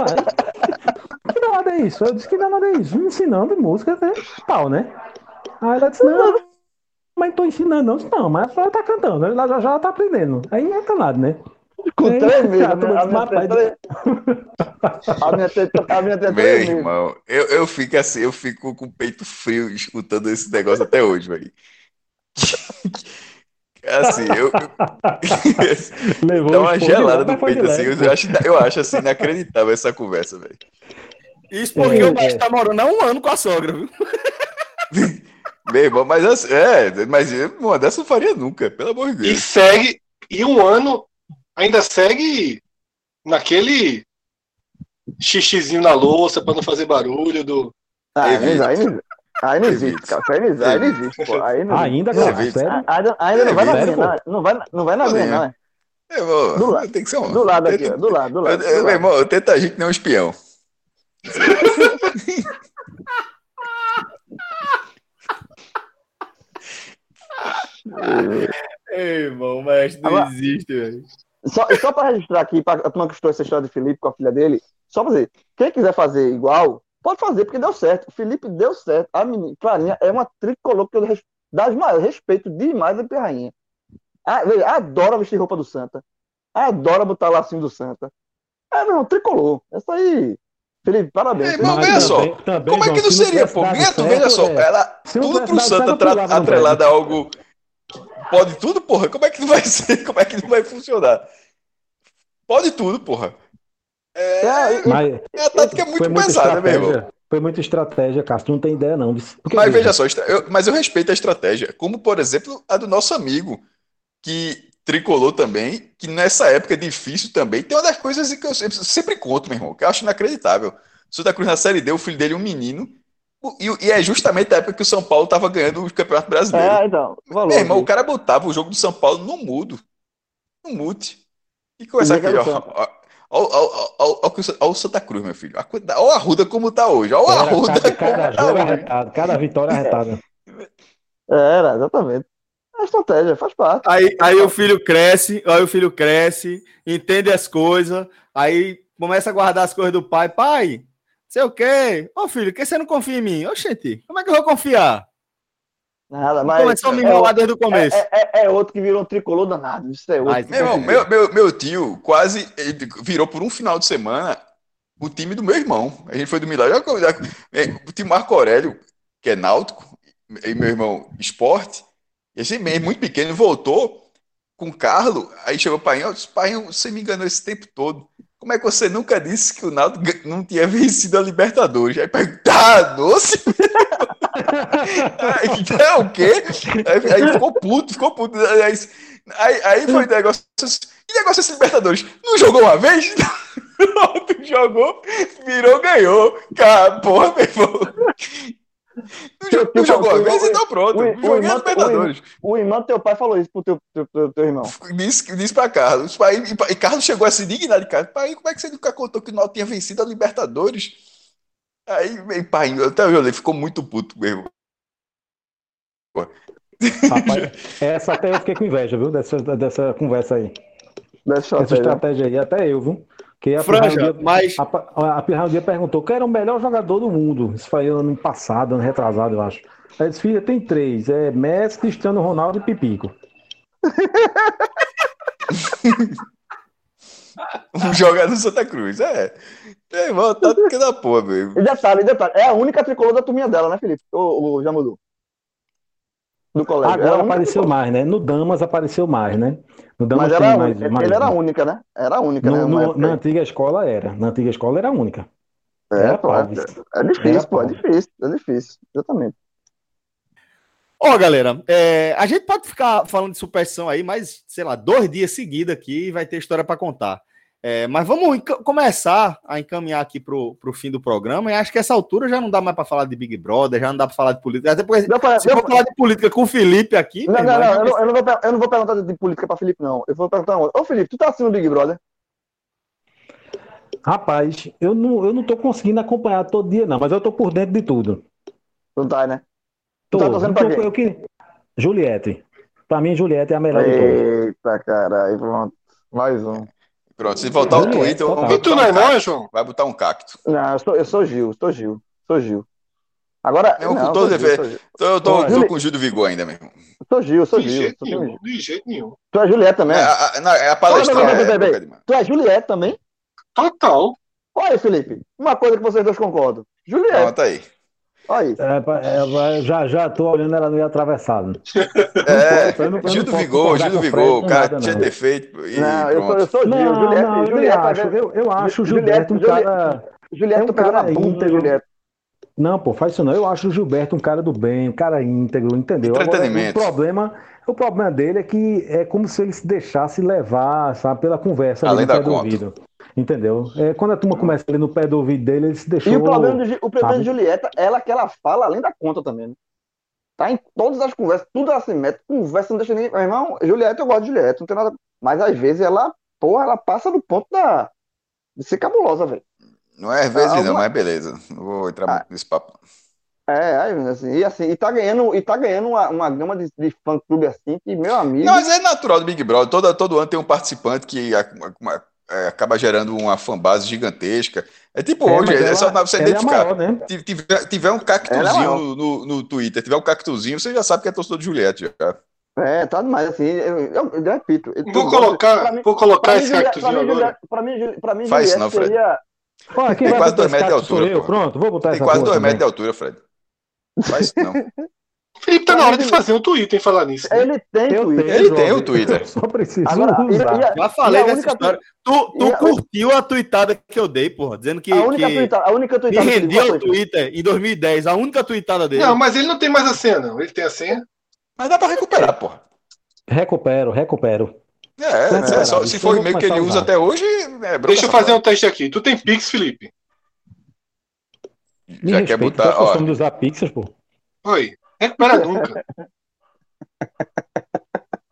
[SPEAKER 2] que danado é isso? Eu disse que danado é isso. Me ensinando música, né? Pau, né? Aí ela disse, não, mas tô ensinando, não. Disse, não, mas ela tá cantando, ela já, já tá aprendendo. Aí é danado, né?
[SPEAKER 3] Com
[SPEAKER 2] Aí,
[SPEAKER 3] três meses,
[SPEAKER 2] a
[SPEAKER 3] né?
[SPEAKER 2] turma
[SPEAKER 3] A minha
[SPEAKER 2] "Mas,
[SPEAKER 3] tem
[SPEAKER 2] pai,
[SPEAKER 3] três- a minha tem- a minha tem
[SPEAKER 4] Meu
[SPEAKER 3] três meses.
[SPEAKER 4] irmão, eu, eu fico assim, eu fico com o peito frio escutando esse negócio até hoje, velho. *laughs* Assim, eu, *laughs*
[SPEAKER 2] Levou
[SPEAKER 4] dá
[SPEAKER 2] um
[SPEAKER 4] uma gelada no peito, assim. Eu acho, eu acho assim, inacreditável essa conversa, velho.
[SPEAKER 1] Isso porque
[SPEAKER 2] É,
[SPEAKER 1] o Baixo
[SPEAKER 2] é.
[SPEAKER 1] tá morando há um ano com a sogra, viu? *laughs*
[SPEAKER 4] Meu irmão, mas assim, é, mas uma dessa eu não faria nunca, pelo amor de
[SPEAKER 5] E
[SPEAKER 4] Deus.
[SPEAKER 5] segue. E um ano ainda segue naquele xixizinho na louça pra não fazer barulho do.
[SPEAKER 3] Ah, não- aí, não- aí não existe, cara. Aí não existe, aí não existe, pô. Aí não.
[SPEAKER 2] Ainda,
[SPEAKER 4] Não,
[SPEAKER 2] cara?
[SPEAKER 3] Ainda, ainda não vai na minha, não. Não vai, não vai na minha, não. é.
[SPEAKER 4] Meu irmão,
[SPEAKER 3] Do lado.
[SPEAKER 4] tem que ser um.
[SPEAKER 3] Do lado aqui, ó. Do lado, do
[SPEAKER 4] Eu-
[SPEAKER 3] lado.
[SPEAKER 4] eu-
[SPEAKER 3] do
[SPEAKER 4] meu
[SPEAKER 3] lado.
[SPEAKER 4] irmão, eu tento agir que nem um espião. *laughs*
[SPEAKER 1] Ei, irmão, mas não
[SPEAKER 3] Agora-
[SPEAKER 1] existe, velho.
[SPEAKER 3] Só, e só para registrar aqui, para a turma que escutou essa história de Felipe com a filha dele, só fazer. Quem quiser fazer igual, pode fazer, porque deu certo. O Felipe deu certo. A menina, Clarinha é uma tricolor que eu res- das maiores, respeito demais a Rainha. Ah, veja, adora vestir roupa do Santa. Adora botar lacinho do Santa. É, meu irmão, tricolor. Essa aí. Felipe, parabéns.
[SPEAKER 4] É, irmão,
[SPEAKER 2] Mas
[SPEAKER 4] veja só.
[SPEAKER 2] também-
[SPEAKER 4] Como é que não
[SPEAKER 2] se
[SPEAKER 4] seria,
[SPEAKER 2] tivesse
[SPEAKER 4] pô? Neto, veja só,
[SPEAKER 2] é.
[SPEAKER 4] ela,
[SPEAKER 2] Se
[SPEAKER 4] tudo pro Santa atrelado a algo. Pode tudo, porra. Como é que não vai ser? Como é que não vai funcionar? Pode tudo, porra. É,
[SPEAKER 3] É,
[SPEAKER 2] Mas
[SPEAKER 4] é a tática muito pesada, meu irmão.
[SPEAKER 2] Foi muita estratégia, Castro. Tu não tem ideia, não. Porque,
[SPEAKER 4] Mas veja só, eu- mas eu respeito a estratégia. Como, por exemplo, a do nosso amigo, que tricolou também, que nessa época difícil também, tem uma das coisas que eu sempre, sempre conto, meu irmão, que eu acho inacreditável. Santa Cruz na Série D, o filho dele é um menino, e, e é justamente a época que o São Paulo estava ganhando o Campeonato Brasileiro.
[SPEAKER 3] É, então. Valor.
[SPEAKER 4] Meu irmão, o
[SPEAKER 3] aqui.
[SPEAKER 4] cara botava o jogo do São Paulo no mudo. No mute. E começar
[SPEAKER 3] Liga
[SPEAKER 4] aqui, ó. ó o Santa Cruz, meu filho. Ó a Arruda como tá hoje. Ó a
[SPEAKER 2] Era
[SPEAKER 4] Arruda
[SPEAKER 2] cada, cada
[SPEAKER 4] tá
[SPEAKER 2] jogo arretado, cada vitória arretada.
[SPEAKER 3] Era, exatamente. É estratégia, faz parte.
[SPEAKER 1] Aí, aí o filho cresce, aí o filho cresce, entende as coisas, aí começa a guardar as coisas do pai. Pai, sei o quê? Ô filho, por que você não confia em mim? Oxente, como é que eu vou confiar?
[SPEAKER 3] Nada, mas.
[SPEAKER 1] Começou a me
[SPEAKER 3] é,
[SPEAKER 1] enrolar desde o começo.
[SPEAKER 3] é, é- é outro que virou um tricolor danado. Isso é outro.
[SPEAKER 1] Mas,
[SPEAKER 4] Meu irmão, meu, meu, meu tio quase ele virou por um final de semana o time do meu irmão. A gente foi do Milagre. O time Marco Aurélio, que é náutico, e meu irmão esporte, esse mesmo, muito pequeno, voltou com o Carlo. Aí chegou o pai, disse, pai, você me enganou esse tempo todo. Como é que você nunca disse que o gan- não tinha vencido a Libertadores? Aí perguntou, tá, doce? *laughs* aí, então, o quê? Aí, aí ficou puto, ficou puto. Aí, aí, aí foi negócio. assim, E negócio esse Libertadores? Não jogou uma vez? *laughs* Pronto, jogou, virou, ganhou. Cara, porra, meu irmão. Não, jo- não jogou uma vez, então pronto.
[SPEAKER 3] o- o irmão-
[SPEAKER 4] Libertadores.
[SPEAKER 3] O irmão do teu pai falou isso pro teu, teu, teu, teu irmão.
[SPEAKER 4] Disse, disse pra Carlos. Pai, e, e Carlos chegou a se dignar de Carlos. Pai, como é que você nunca contou que o Náutico tinha vencido a Libertadores? Aí, pai, eu até olhei, ficou muito puto mesmo.
[SPEAKER 2] Rapaz, essa até eu fiquei com inveja, viu? Dessa, dessa conversa aí.
[SPEAKER 3] Dessa
[SPEAKER 2] Essa
[SPEAKER 3] estratégia.
[SPEAKER 2] estratégia aí, até eu, viu? Que a
[SPEAKER 1] Franja,
[SPEAKER 2] Pirra um dia-
[SPEAKER 1] mas
[SPEAKER 2] A, a Pirra um dia perguntou quem era o melhor jogador do mundo. Isso foi ano passado, ano retrasado, eu acho. Aí disse, filha, tem três. É Messi, Cristiano Ronaldo e Pipico. *laughs*
[SPEAKER 4] Um jogar no Santa Cruz. É. É, irmão, tá do que da porra, meu.
[SPEAKER 3] E detalhe, detalhe, é a única tricolor da turminha dela, né, Felipe? Ou, ou já mudou? Do colégio.
[SPEAKER 2] Agora apareceu mais, né? No Damas apareceu mais, né? No Damas
[SPEAKER 3] Mas era a
[SPEAKER 2] mais,
[SPEAKER 3] única.
[SPEAKER 2] mais
[SPEAKER 3] Ele era a única, né? Era a única, né?
[SPEAKER 2] No-
[SPEAKER 3] uma
[SPEAKER 2] no- na antiga escola era. Na antiga escola era a única.
[SPEAKER 3] É,
[SPEAKER 2] Era
[SPEAKER 3] pô,
[SPEAKER 2] Palves.
[SPEAKER 3] é difícil,
[SPEAKER 2] Era
[SPEAKER 3] pô, é difícil, é difícil. Exatamente.
[SPEAKER 1] Ó, galera, é, a gente pode ficar falando de superstição aí, mas, sei lá, dois dias seguidos aqui e vai ter história para contar. É, mas vamos começar a encaminhar aqui pro, pro fim do programa. E acho que essa altura já não dá mais para falar de Big Brother, já não dá para falar de política. Até porque
[SPEAKER 3] Deu pra-
[SPEAKER 1] se for
[SPEAKER 3] pra-
[SPEAKER 1] falar de política com o Felipe aqui.
[SPEAKER 3] Não, não,
[SPEAKER 1] irmão,
[SPEAKER 3] não, eu não, eu não vou, eu não vou perguntar de política pra Felipe, não. Eu vou perguntar uma. Ô, Felipe, tu tá assistindo o Big Brother?
[SPEAKER 2] Rapaz, eu não, eu não tô conseguindo acompanhar todo dia, não, mas eu tô por dentro de tudo.
[SPEAKER 3] Não tá, né?
[SPEAKER 2] Tô,
[SPEAKER 3] Tá torcendo pra
[SPEAKER 2] tô-
[SPEAKER 3] quem?
[SPEAKER 2] eu que... Juliette. Pra mim, Juliette é a melhor de todas.
[SPEAKER 3] Eita, caralho, pronto. Mais um.
[SPEAKER 4] Pronto, se voltar ao
[SPEAKER 2] Juliette,
[SPEAKER 4] Twitter,
[SPEAKER 2] total.
[SPEAKER 4] vai
[SPEAKER 5] E tu
[SPEAKER 4] botar
[SPEAKER 5] não é
[SPEAKER 4] um
[SPEAKER 5] não. João?
[SPEAKER 4] Vai botar um cacto.
[SPEAKER 3] Não, eu sou, eu sou Gil, sou Gil, sou Gil. Agora,
[SPEAKER 4] Mesmo com
[SPEAKER 3] não,
[SPEAKER 4] todo
[SPEAKER 3] sou Gil,
[SPEAKER 4] defeito.
[SPEAKER 3] sou Gil.
[SPEAKER 4] Então eu tô, tô com o Gil do Vigor ainda, meu irmão.
[SPEAKER 3] Sou Gil, sou
[SPEAKER 5] De
[SPEAKER 3] Gil.
[SPEAKER 5] jeito
[SPEAKER 3] sou Gil.
[SPEAKER 5] nenhum, de jeito nenhum.
[SPEAKER 3] Tu é Juliette também?
[SPEAKER 4] É, a, não, é a palestra.
[SPEAKER 3] Não, não, não,
[SPEAKER 4] é,
[SPEAKER 3] não, não,
[SPEAKER 4] é,
[SPEAKER 3] não,
[SPEAKER 4] demais.
[SPEAKER 3] Tu é Juliette também?
[SPEAKER 5] Total.
[SPEAKER 3] Olha aí, Felipe. Uma coisa que vocês dois concordam. Juliette,
[SPEAKER 4] Pronto aí.
[SPEAKER 3] Olha.
[SPEAKER 2] É, é, já, já tô olhando ela meio atravessada.
[SPEAKER 4] É,
[SPEAKER 2] posso, eu não- eu
[SPEAKER 4] Gil
[SPEAKER 2] não
[SPEAKER 4] do
[SPEAKER 2] posso
[SPEAKER 4] Vigor, Gil do Vigor. O cara
[SPEAKER 2] nada,
[SPEAKER 4] tinha
[SPEAKER 2] não.
[SPEAKER 4] defeito. E
[SPEAKER 3] Não, eu sou, eu sou Gil.
[SPEAKER 2] Não,
[SPEAKER 3] Juliette,
[SPEAKER 2] não, eu
[SPEAKER 3] Juliette, tá
[SPEAKER 2] acho.
[SPEAKER 3] vendo?
[SPEAKER 2] Eu, eu acho o Gilberto um cara.
[SPEAKER 3] Juliette,
[SPEAKER 2] é um cara íntegro.
[SPEAKER 3] Juliette.
[SPEAKER 2] Não, pô, faz isso não. Eu acho o Gilberto um cara do bem, um cara íntegro, entendeu? Agora, o problema, o problema dele é que é como se ele se deixasse levar, sabe, pela conversa
[SPEAKER 4] Além da
[SPEAKER 2] pé do
[SPEAKER 4] conta.
[SPEAKER 2] ouvido. Entendeu? É, quando a turma começa ali no pé do ouvido dele, ele se deixou.
[SPEAKER 3] E o problema, do, Gi- o problema de? Julieta ela que ela fala além da conta também. Né? Tá em todas as conversas, tudo ela se mete, conversa, não deixa ninguém. Meu irmão, Julieta, eu gosto de Julieta, não tem nada. Mas às vezes ela, porra, ela passa do ponto da. de ser cabulosa, velho.
[SPEAKER 4] Não é às vezes não, mas beleza. Não vou entrar
[SPEAKER 3] Ah.
[SPEAKER 4] muito nesse papo.
[SPEAKER 3] É, assim, e assim, e tá ganhando, e tá ganhando uma, uma gama de, de fã clube assim, que, meu amigo.
[SPEAKER 4] Não, mas é natural do Big Brother. Todo, todo ano tem um participante que a- uma- é, acaba gerando uma fanbase gigantesca. É tipo
[SPEAKER 2] É,
[SPEAKER 4] hoje, é
[SPEAKER 2] ela-
[SPEAKER 4] só pra você
[SPEAKER 2] ela é
[SPEAKER 4] identificar.
[SPEAKER 2] maior, né?
[SPEAKER 4] Se tiver, tiver um
[SPEAKER 3] é
[SPEAKER 4] cactuzinho no, no, Twitter, tiver um cactuzinho, você já sabe que é torcedor de Juliette. Já.
[SPEAKER 3] É, tá demais, assim, eu, eu, eu repito. eu-
[SPEAKER 5] Vou colocar,
[SPEAKER 3] mim-
[SPEAKER 5] vou colocar esse
[SPEAKER 3] Juliette-
[SPEAKER 5] cactuzinho
[SPEAKER 3] pra mim,
[SPEAKER 5] agora.
[SPEAKER 3] Juliette- Pra mim, pra mim,
[SPEAKER 4] Faz isso
[SPEAKER 3] Juliette
[SPEAKER 4] não, Fred.
[SPEAKER 3] seria.
[SPEAKER 2] Quem
[SPEAKER 4] Tem quase dois metros de altura,
[SPEAKER 2] eu.
[SPEAKER 4] pô.
[SPEAKER 2] Pronto, vou botar
[SPEAKER 4] Tem
[SPEAKER 2] essa
[SPEAKER 4] quase dois
[SPEAKER 2] também.
[SPEAKER 4] metros de altura, Fred. Faz isso não. *laughs*
[SPEAKER 5] Felipe, tá na hora de fazer um Twitter em falar nisso. né?
[SPEAKER 3] Ele tem
[SPEAKER 2] Eu
[SPEAKER 3] Twitter.
[SPEAKER 2] tenho,
[SPEAKER 4] Ele tem o Twitter.
[SPEAKER 2] Eu *laughs* Só preciso
[SPEAKER 3] Agora, e-
[SPEAKER 2] usar.
[SPEAKER 3] e a-
[SPEAKER 1] Já falei
[SPEAKER 3] e
[SPEAKER 1] dessa
[SPEAKER 3] única
[SPEAKER 1] história. Tu, tu
[SPEAKER 3] e a-
[SPEAKER 1] curtiu a tuitada que eu dei, porra, dizendo que,
[SPEAKER 3] A única
[SPEAKER 1] que
[SPEAKER 3] tuitada, a única
[SPEAKER 1] me
[SPEAKER 3] tuitada botou
[SPEAKER 1] o Twitter em 2010. A única tuitada dele.
[SPEAKER 5] Não, mas ele não tem mais a senha, não. Ele tem a senha.
[SPEAKER 4] Mas dá pra recuperar, porra.
[SPEAKER 2] Recupero, recupero.
[SPEAKER 4] É, é, só-
[SPEAKER 2] Isso
[SPEAKER 4] se for o e-mail que ele usa até hoje, é
[SPEAKER 5] Deixa eu fazer
[SPEAKER 4] safada.
[SPEAKER 5] um teste aqui. Tu tem Pix, Felipe?
[SPEAKER 2] Me
[SPEAKER 4] Já
[SPEAKER 2] respeita,
[SPEAKER 4] quer botar,
[SPEAKER 2] tá
[SPEAKER 4] ó.
[SPEAKER 2] de usar Pixels, pô?
[SPEAKER 5] Oi. Recupera nunca.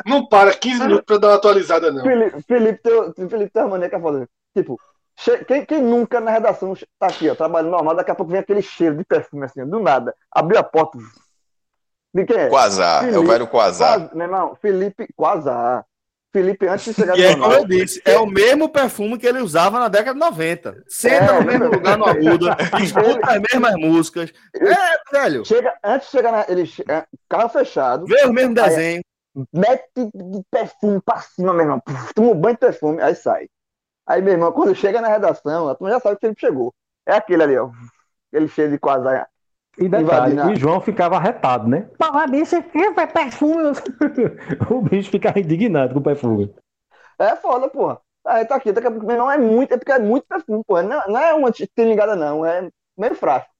[SPEAKER 5] Não para 15 minutos pra dar uma atualizada, não.
[SPEAKER 3] Felipe, Felipe, teu, Felipe tem uma mania que é foda. Tipo, che- quem, quem nunca na redação tá aqui, ó, trabalhando normal, daqui a pouco vem aquele cheiro de perfume assim, do nada. Abriu a porta. De quem é?
[SPEAKER 4] Quasar, é o
[SPEAKER 3] Felipe.
[SPEAKER 4] velho Quasar.
[SPEAKER 3] Quase- meu irmão, Felipe Quasar. Felipe, antes de chegar no
[SPEAKER 1] é
[SPEAKER 3] jornal.
[SPEAKER 1] eu disse, é o mesmo perfume que ele usava na década de 90. Senta
[SPEAKER 3] É,
[SPEAKER 1] no mesmo lugar no Arruda, *laughs* escuta as mesmas músicas. É, velho.
[SPEAKER 3] Chega, antes de chegar na. Ele, é, carro fechado,
[SPEAKER 1] Vê os mesmos
[SPEAKER 3] Aí-
[SPEAKER 1] desenhos.
[SPEAKER 3] mete de perfume pra cima, meu irmão. Toma um banho de perfume, aí sai. Aí, meu irmão, quando chega na redação, a turma já sabe que ele chegou. É aquele ali, ó. Aquele cheio de quasar.
[SPEAKER 2] E detalhe, João ficava arretado, né? Porra, bicho, é perfume. *laughs* o bicho ficava indignado com o perfume.
[SPEAKER 3] É foda, porra. Aí tá aqui, daqui a pouco, irmão, é muito, é porque é muito perfume, porra. Não, não é uma ligada, não. É meio frasco.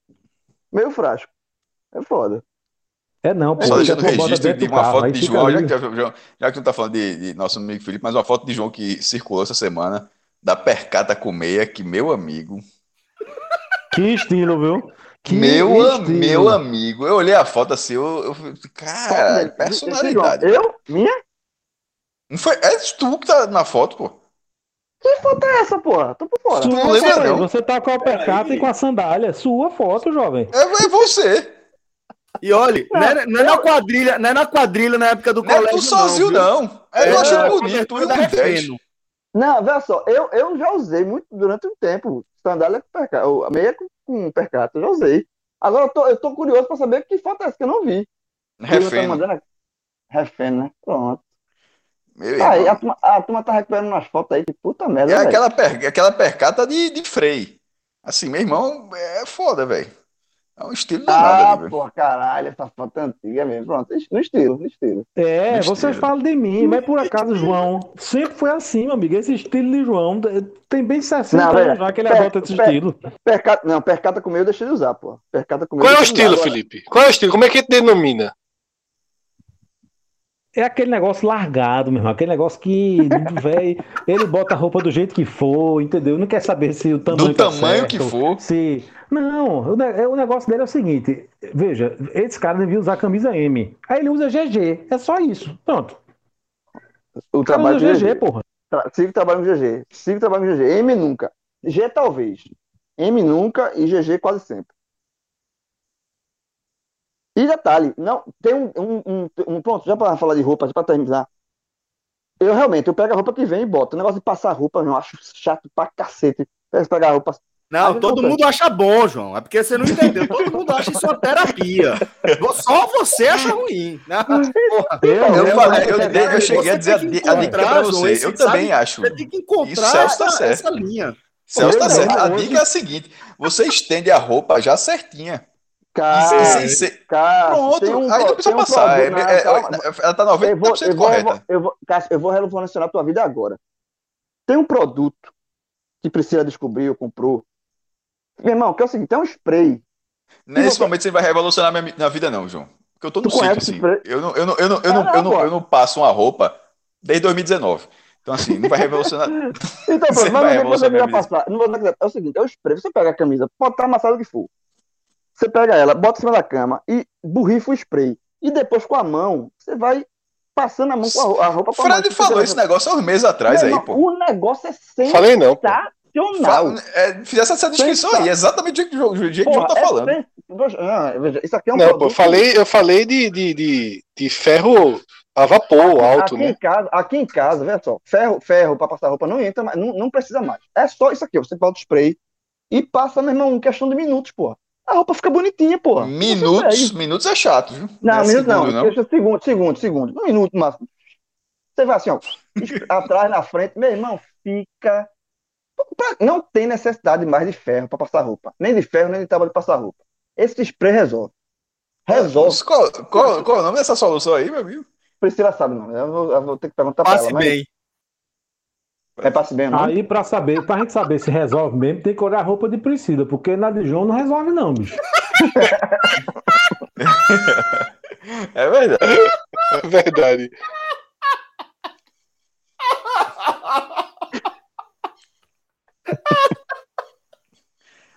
[SPEAKER 3] Meio frasco. É foda.
[SPEAKER 2] É não, pô.
[SPEAKER 4] Só deixando registro de uma
[SPEAKER 2] carro,
[SPEAKER 4] foto de João, já que, já, já que tu não tá falando de, de nosso amigo Felipe, mas uma foto de João que circulou essa semana, da percata com meia, que meu amigo,
[SPEAKER 2] Que estilo, viu? Que
[SPEAKER 4] meu, meu amigo, eu olhei a foto assim, eu, eu falei, cara, personalidade.
[SPEAKER 3] Eu? Minha?
[SPEAKER 4] Não foi, é tu que tá na foto, pô.
[SPEAKER 3] Que foto é essa, porra? Tô por fora.
[SPEAKER 4] Tu não lembra, não?
[SPEAKER 2] Você tá com a percata e com a sandália. Sua foto, jovem.
[SPEAKER 4] É, é você.
[SPEAKER 1] E olha, não é, não é na quadrilha, não é na quadrilha na época do
[SPEAKER 4] Não é
[SPEAKER 1] colégio.
[SPEAKER 4] tu sozinho,
[SPEAKER 1] viu?
[SPEAKER 4] não. É, eu
[SPEAKER 1] É,
[SPEAKER 4] achei
[SPEAKER 1] a
[SPEAKER 4] bonito, tu
[SPEAKER 1] cobertura
[SPEAKER 4] e
[SPEAKER 1] da
[SPEAKER 4] o 10.
[SPEAKER 1] Refeno.
[SPEAKER 3] Não, veja só, eu, eu já usei muito durante um tempo sandália com percata, meia com, com percata, eu já usei. Agora eu tô, eu tô curioso pra saber que foto é essa que eu não vi. Ele tá mandando. Refém, né? Pronto.
[SPEAKER 4] Meu
[SPEAKER 3] Aí a turma, a turma tá recuperando umas fotos aí, que puta merda,
[SPEAKER 4] É
[SPEAKER 3] velho.
[SPEAKER 4] aquela, per, aquela percata de, de freio. Assim, meu irmão, é foda, velho. É um estilo
[SPEAKER 3] Ah, porra, caralho, essa foto é antiga mesmo. Pronto, no estilo, no estilo.
[SPEAKER 2] É,
[SPEAKER 4] No
[SPEAKER 2] vocês
[SPEAKER 4] estilo.
[SPEAKER 2] falam de mim, mas por acaso, João, sempre foi assim, meu amigo. Esse estilo de João tem bem 60
[SPEAKER 3] Não,
[SPEAKER 2] anos já que ele
[SPEAKER 3] pé-
[SPEAKER 2] adota esse
[SPEAKER 3] pé-
[SPEAKER 2] estilo.
[SPEAKER 3] Percata, não, percata com o meu eu deixei de usar, pô. Percata com o meu
[SPEAKER 5] Qual é o
[SPEAKER 3] usar.
[SPEAKER 5] estilo,
[SPEAKER 3] Agora,
[SPEAKER 5] Felipe? Qual é o estilo? Como é que te denomina?
[SPEAKER 2] É aquele negócio largado, meu irmão. Aquele negócio que, velho, ele bota a roupa do jeito que for, entendeu? Não quer saber se o tamanho
[SPEAKER 4] Do
[SPEAKER 2] tá
[SPEAKER 4] tamanho
[SPEAKER 2] certo,
[SPEAKER 4] que for.
[SPEAKER 2] Se... Não, o, ne- o negócio dele é o seguinte: veja, esse cara devia usar camisa M. Aí ele usa GG. É só isso. Pronto.
[SPEAKER 3] O trabalho do
[SPEAKER 2] GG,
[SPEAKER 3] GG.
[SPEAKER 2] porra.
[SPEAKER 3] Tra- Sigo trabalhando com GG. Sigo trabalhando com GG. M nunca. G talvez. M nunca e GG quase sempre. E detalhe, não, tem um, um, um, um- pronto, já para falar de roupa, para terminar. Eu realmente, eu pego a roupa que vem e boto. O negócio de passar roupa, eu acho chato pra cacete. Pegar a roupa.
[SPEAKER 1] Não, todo mundo acha bom, João. É porque você não entendeu. Todo mundo acha isso uma terapia. Só você acha ruim. né? Porra,
[SPEAKER 2] Eu,
[SPEAKER 4] Eu,
[SPEAKER 2] eu-
[SPEAKER 4] falei, eu, eu cheguei a dizer a, dica pra
[SPEAKER 1] João,
[SPEAKER 4] você.
[SPEAKER 1] esse,
[SPEAKER 4] Eu também
[SPEAKER 1] sabe?
[SPEAKER 4] acho.
[SPEAKER 1] Você tem que encontrar
[SPEAKER 4] Isso, Celso tá
[SPEAKER 1] essa,
[SPEAKER 4] certo.
[SPEAKER 1] essa linha.
[SPEAKER 4] Celso tá certo. A
[SPEAKER 2] não,
[SPEAKER 4] dica é a seguinte: você estende a roupa já certinha.
[SPEAKER 3] Cara,
[SPEAKER 4] sem- sem ser-
[SPEAKER 3] cara,
[SPEAKER 4] Pronto,
[SPEAKER 3] um
[SPEAKER 4] aí
[SPEAKER 3] tem um
[SPEAKER 4] passar. É-
[SPEAKER 3] produto-
[SPEAKER 4] é-
[SPEAKER 3] não, calma.
[SPEAKER 4] ela tá
[SPEAKER 3] Eu vou,
[SPEAKER 4] 90%
[SPEAKER 3] eu vou,
[SPEAKER 4] correta.
[SPEAKER 3] eu vou, Cássio, eu vou revolucionar a tua vida agora. Tem um produto que precisa descobrir ou comprou. Meu irmão, que é o seguinte, é um spray.
[SPEAKER 4] Nesse
[SPEAKER 3] você-
[SPEAKER 4] momento você vai revolucionar minha, minha vida, não, João. Porque eu tô no
[SPEAKER 3] Tu
[SPEAKER 4] ciclo, assim. Eu não, eu, não, eu, não, eu, não, eu, não, eu não passo uma roupa desde 2019. Então, assim, não vai revolucionar. *laughs*
[SPEAKER 3] Então, *laughs* pronto, mas não
[SPEAKER 4] revolucionar
[SPEAKER 3] você vai
[SPEAKER 4] minha vida.
[SPEAKER 3] passar. Não vou é o seguinte, é o spray. Você pega a camisa, pode estar amassado o que for. Você pega ela, bota em cima da cama e borrifa o spray. E depois com a mão, você vai passando a mão com a ro- a roupa com a mão.
[SPEAKER 4] Fred falou esse negócio há uns meses atrás aí, pô.
[SPEAKER 3] O negócio é
[SPEAKER 5] Falei não, pô.
[SPEAKER 3] sensacional.
[SPEAKER 4] Fa- é, fizesse essa descrição aí, exatamente o jeito que o João- tá
[SPEAKER 3] é
[SPEAKER 4] falando.
[SPEAKER 3] sen- Ah, veja, isso aqui é um
[SPEAKER 5] Não, pô, falei, eu falei de, de, de, de ferro a vapor alto,
[SPEAKER 3] aqui
[SPEAKER 5] né?
[SPEAKER 3] Em casa, aqui em casa, veja só, ferro, ferro para passar roupa não entra, mais, não, não precisa mais. É só isso aqui, ó, você bota o spray e passa, meu irmão, em questão de minutos, porra. A roupa fica bonitinha, porra.
[SPEAKER 4] Minutos,
[SPEAKER 3] Você
[SPEAKER 4] minutos é chato, viu?
[SPEAKER 3] Não,
[SPEAKER 4] é
[SPEAKER 3] minutos não,
[SPEAKER 4] segundo, não.
[SPEAKER 3] deixa segundo, segundo, segundo, um minuto máximo. Você vai assim, ó, *laughs* atrás, na frente, meu irmão, fica. Pra- Não tem necessidade mais de ferro para passar roupa. Nem de ferro, nem de tábua de passar roupa. Esse spray resolve. Resolve.
[SPEAKER 4] Qual, qual, qual é o nome dessa solução aí, meu amigo?
[SPEAKER 3] Priscila sabe, não. Eu vou, eu vou ter que perguntar para
[SPEAKER 1] Passe
[SPEAKER 3] ela. Mas é passe bem, não?
[SPEAKER 2] Aí, pra saber, pra gente saber se resolve mesmo, tem que olhar a roupa de Priscila, porque na de João não resolve, não, bicho.
[SPEAKER 4] É verdade.
[SPEAKER 5] É verdade.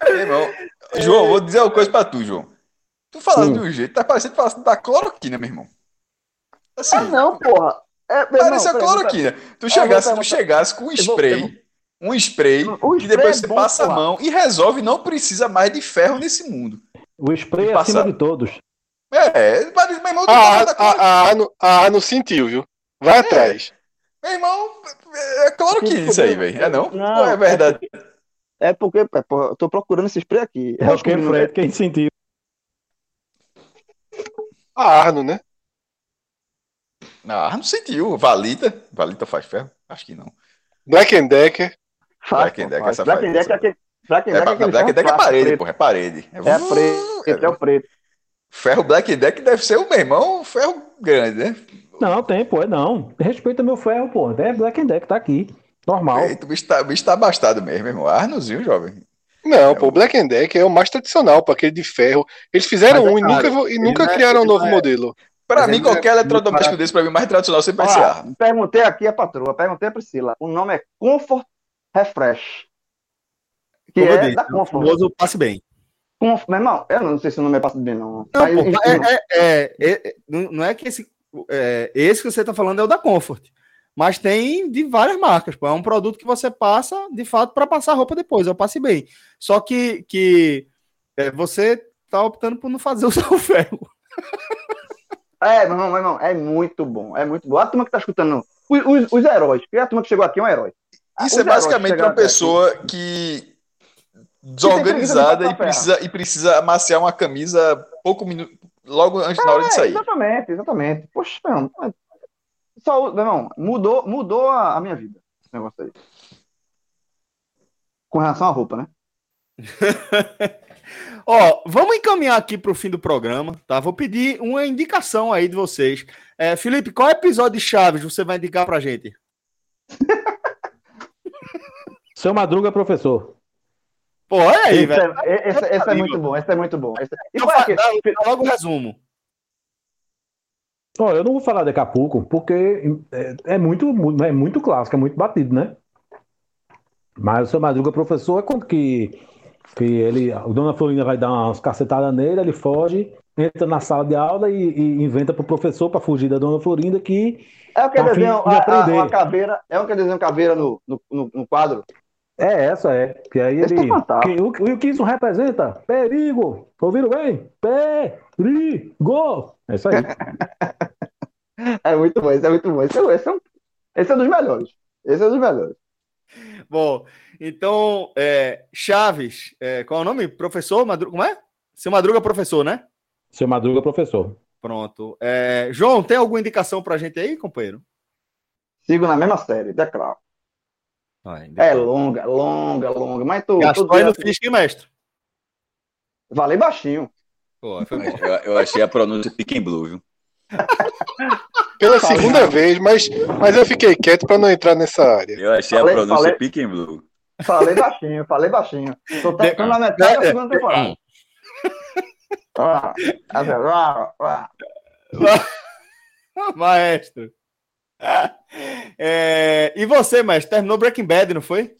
[SPEAKER 4] Meu irmão, João, vou dizer uma coisa pra tu, João. Tu falando de um jeito, tá parecendo falando da cloroquina, meu irmão. Assim,
[SPEAKER 3] Ah, não, porra. É, meu irmão,
[SPEAKER 4] parece a
[SPEAKER 3] peraí,
[SPEAKER 4] cloroquina. Tu chegasse, tu chegasse com um spray,
[SPEAKER 3] eu vou-
[SPEAKER 4] um spray,
[SPEAKER 3] O
[SPEAKER 4] que depois
[SPEAKER 3] é
[SPEAKER 4] você
[SPEAKER 3] bom,
[SPEAKER 4] passa a mão e resolve, não precisa mais de ferro nesse mundo.
[SPEAKER 2] O spray é acima de todos.
[SPEAKER 4] É, mas, meu irmão,
[SPEAKER 5] A,
[SPEAKER 4] da
[SPEAKER 5] a, a, a, não- a, não sentiu, viu? Vai atrás.
[SPEAKER 4] Meu irmão, é cloroquina isso aí, velho. É não?
[SPEAKER 3] Não,
[SPEAKER 4] Ou é verdade?
[SPEAKER 3] É porque, é, porra, eu tô procurando esse spray aqui.
[SPEAKER 2] É o que Fred, quem sentiu.
[SPEAKER 5] A Arno, né?
[SPEAKER 4] Ah, não sentiu. Valita. Valita faz ferro? Acho que não.
[SPEAKER 5] Black and Decker.
[SPEAKER 4] Black and Decker, essa
[SPEAKER 3] Black and Decker é aquele. Black and
[SPEAKER 4] É,
[SPEAKER 3] Decker é
[SPEAKER 4] Black Deck é parede,
[SPEAKER 3] preto.
[SPEAKER 4] porra. É parede.
[SPEAKER 3] É preto, é o preto.
[SPEAKER 4] Ferro Black Deck deve ser o meu irmão, ferro grande, né?
[SPEAKER 2] Não, tem, pô, é não. Respeita meu ferro, pô. É Black and Deck, tá aqui. Normal.
[SPEAKER 4] Eita, o bicho tá, o bicho tá abastado mesmo, irmão. Arnozinho, jovem.
[SPEAKER 5] Não, pô, o Black and Decker é o mais tradicional, para aquele de ferro. Eles fizeram
[SPEAKER 1] é
[SPEAKER 5] um e
[SPEAKER 1] caro.
[SPEAKER 5] nunca, e nunca
[SPEAKER 1] é-
[SPEAKER 5] criaram um
[SPEAKER 1] ele
[SPEAKER 5] novo
[SPEAKER 1] é-
[SPEAKER 5] modelo.
[SPEAKER 4] Pra
[SPEAKER 1] Mas
[SPEAKER 4] mim,
[SPEAKER 1] é
[SPEAKER 4] qualquer
[SPEAKER 1] muito
[SPEAKER 4] eletrodoméstico desse, pra mim, mais tradicional sempre vai ser Arno.
[SPEAKER 3] perguntei aqui a patroa, perguntei a Priscila. O nome é Comfort Refresh. Que
[SPEAKER 1] Como eu
[SPEAKER 3] é
[SPEAKER 1] disse,
[SPEAKER 3] da
[SPEAKER 1] o
[SPEAKER 3] Comfort.
[SPEAKER 1] famoso passe bem.
[SPEAKER 3] Comfort. Meu irmão, eu não sei se o nome é passo bem, não.
[SPEAKER 1] Não,
[SPEAKER 3] Mas,
[SPEAKER 1] pô,
[SPEAKER 3] enfim,
[SPEAKER 1] é, é- é- é- não não é que esse, é, esse que você está falando é o da Comfort, mas tem de várias marcas. Pô. É um produto que você passa, de fato, para passar roupa depois. Eu passe bem. Só que, que é, você está optando por não fazer *laughs* o seu ferro.
[SPEAKER 3] É, meu irmão, meu irmão, é muito bom, é muito bom. A turma que tá escutando, os, os, os heróis, porque a turma que chegou aqui é um herói.
[SPEAKER 4] Isso
[SPEAKER 3] Os
[SPEAKER 4] é basicamente uma
[SPEAKER 3] até aqui.
[SPEAKER 4] pessoa que desorganizada
[SPEAKER 3] de
[SPEAKER 4] e precisa, e precisa amaciar uma camisa pouco minuto, logo antes na hora de
[SPEAKER 3] É,
[SPEAKER 4] sair.
[SPEAKER 3] exatamente, exatamente. Poxa, não. Só, meu irmão, mudou, mudou a, a minha vida. Esse negócio aí. Com relação à roupa, né? *laughs*
[SPEAKER 1] Ó, vamos encaminhar aqui para o fim do programa, tá? Vou pedir uma indicação aí de vocês. É, Felipe, qual episódio de Chaves você vai indicar pra gente? *laughs*
[SPEAKER 2] Seu Madruga, professor.
[SPEAKER 1] Pô, olha aí,
[SPEAKER 3] Esse
[SPEAKER 1] velho.
[SPEAKER 3] é, esse, esse é muito bom, esse é muito bom. Esse- E
[SPEAKER 1] Então,
[SPEAKER 3] qual é
[SPEAKER 1] logo o resumo.
[SPEAKER 2] Ó, eu não vou falar de Acapulco, porque é, é muito, mu- é muito clássico, é muito batido, né? Mas o seu Madruga professor é quando que, que ele, o Dona Florinda vai dar umas cacetadas nele, ele foge, entra na sala de aula e, e inventa pro professor para fugir da Dona Florinda que
[SPEAKER 3] É o que
[SPEAKER 2] Tá a fim
[SPEAKER 3] desenha
[SPEAKER 2] de
[SPEAKER 3] a, a, uma caveira, é o que desenha uma caveira no, no, no, no quadro.
[SPEAKER 2] é essa, é. Que aí
[SPEAKER 3] Esse
[SPEAKER 2] ele.
[SPEAKER 3] fantástico.
[SPEAKER 2] que, o, o que isso representa? Perigo! Ouviram bem? Perigo! É isso aí. *laughs*
[SPEAKER 3] É muito bom, esse é muito bom. Esse é, esse é, um, esse é um dos melhores. Esse é um dos melhores.
[SPEAKER 1] Bom, então, é, Chaves, é, qual é o nome? Professor Madruga, como é? Seu Madruga professor, né?
[SPEAKER 2] Seu Madruga professor.
[SPEAKER 1] Pronto. É, João, tem alguma indicação pra gente aí, companheiro?
[SPEAKER 3] Sigo na mesma série, declaro.
[SPEAKER 1] Vai,
[SPEAKER 3] É longa, longa, longa. Mas tu,
[SPEAKER 1] Gastou
[SPEAKER 3] tu
[SPEAKER 1] aí no Fisk, hein, mestre?
[SPEAKER 3] Valei baixinho.
[SPEAKER 1] Pô, foi bom.
[SPEAKER 4] Eu, eu achei a pronúncia and Blue, viu? *laughs*
[SPEAKER 5] Pela segunda vez, mas, mas eu fiquei quieto pra não entrar nessa área.
[SPEAKER 4] Eu achei
[SPEAKER 3] Falei-
[SPEAKER 4] a pronúncia
[SPEAKER 3] falei-
[SPEAKER 4] and Blue.
[SPEAKER 3] Falei baixinho, falei baixinho. Tô tocando na metade da segunda temporada. Ah, assim, ah, ah.
[SPEAKER 1] Maestro. É, e você, mestre, terminou Breaking Bad, não foi?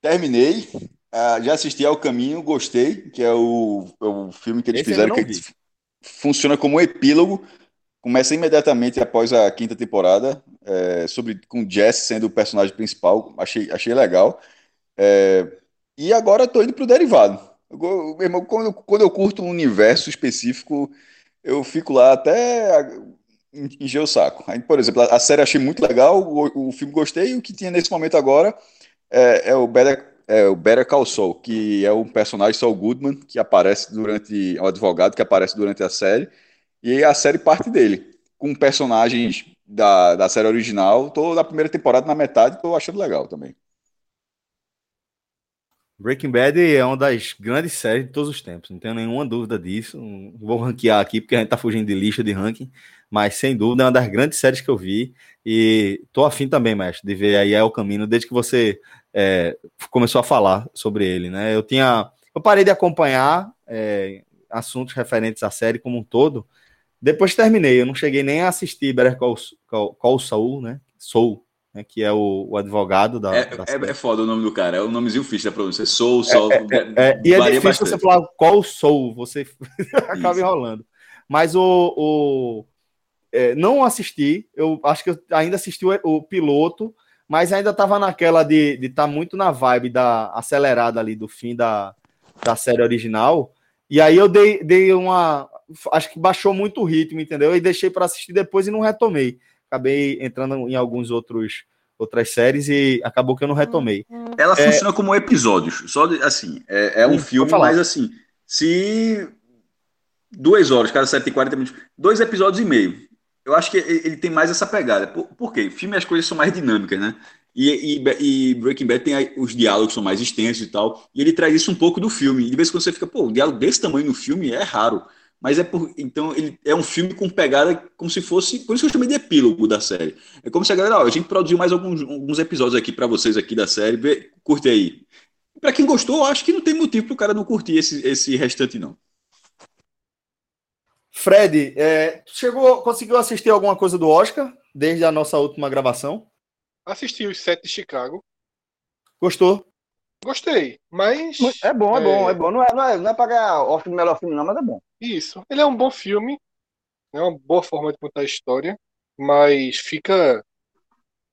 [SPEAKER 4] Terminei. ah, já assisti ao Caminho, gostei, que é o, é o filme que eles
[SPEAKER 1] Esse
[SPEAKER 4] fizeram que
[SPEAKER 1] vi.
[SPEAKER 4] funciona como um epílogo. Começa imediatamente após a quinta temporada, é, sobre com Jesse sendo o personagem principal. Achei, achei legal. É, e agora estou indo pro derivado. Eu meu irmão, quando, quando eu curto um universo específico, eu fico lá até encher o saco. Aí, por exemplo, a, série achei muito legal, o, o filme gostei, e o que tinha nesse momento agora é, é o Better, é o Better Call Saul, que é um personagem Saul Goodman que aparece durante, é um advogado que aparece durante a série, e a série parte dele, com personagens da, da série original. Tô na primeira temporada, na metade, tô achando legal também.
[SPEAKER 1] Breaking Bad é uma das grandes séries de todos os tempos, não tenho nenhuma dúvida disso. Vou ranquear aqui porque a gente tá fugindo de lista de ranking, mas sem dúvida é uma das grandes séries que eu vi e tô afim também, mestre, de ver aí é o caminho desde que você é, começou a falar sobre ele, né? Eu tinha, eu parei de acompanhar é, assuntos referentes à série como um todo. Depois terminei, eu não cheguei nem a assistir Better Call, Call, Call Saul, né? Soul, né? Que é o, o advogado da,
[SPEAKER 4] É,
[SPEAKER 1] da
[SPEAKER 4] é, é foda o nome do cara, é o nomezinho fixe da pronúncia. Soul, Sol.
[SPEAKER 1] É, e é
[SPEAKER 4] varia
[SPEAKER 1] difícil você
[SPEAKER 4] bastante.
[SPEAKER 1] falar qual sou, você *laughs* acaba enrolando. Mas o. o- é, não assisti, eu acho que eu ainda assisti o, o piloto, mas ainda estava naquela de estar muito na vibe da acelerada ali do fim da, da série original. E aí eu dei, dei uma. Acho que baixou muito o ritmo, entendeu? E deixei para assistir depois e não retomei. Acabei entrando em alguns outros outras séries e acabou que eu não retomei.
[SPEAKER 4] Ela
[SPEAKER 1] É.
[SPEAKER 4] funciona como episódios. Só de- assim, é, é um
[SPEAKER 1] Sim,
[SPEAKER 4] filme,
[SPEAKER 1] falar.
[SPEAKER 4] mas assim, se duas horas, cada série tem 40 minutos, dois episódios e meio. Eu acho que ele tem mais essa pegada. Por, por quê? Filme as coisas são mais dinâmicas, né? E, e, e Breaking Bad tem aí, os diálogos são mais extensos e tal. E ele traz isso um pouco do filme. E de vez em quando você fica, pô, um diálogo desse tamanho no filme é raro. Mas é por. Então, ele é um filme com pegada como se fosse. Por isso que eu chamei de epílogo da série. É como se a galera, ó, a gente produziu mais alguns, alguns episódios aqui pra vocês aqui da série. Vê, curte aí. Pra quem gostou, eu acho que não tem motivo pro cara não curtir esse, esse restante, não.
[SPEAKER 1] Fred, é, chegou, conseguiu assistir alguma coisa do Oscar desde a nossa última gravação?
[SPEAKER 5] Assisti os sete de Chicago.
[SPEAKER 1] Gostou?
[SPEAKER 5] Gostei, mas.
[SPEAKER 3] É bom, é bom, é bom. Não é, não é, não é pra ganhar Oscar do melhor filme, não, mas é bom.
[SPEAKER 5] Isso. Ele é um bom filme. É uma boa forma de contar a história. Mas fica.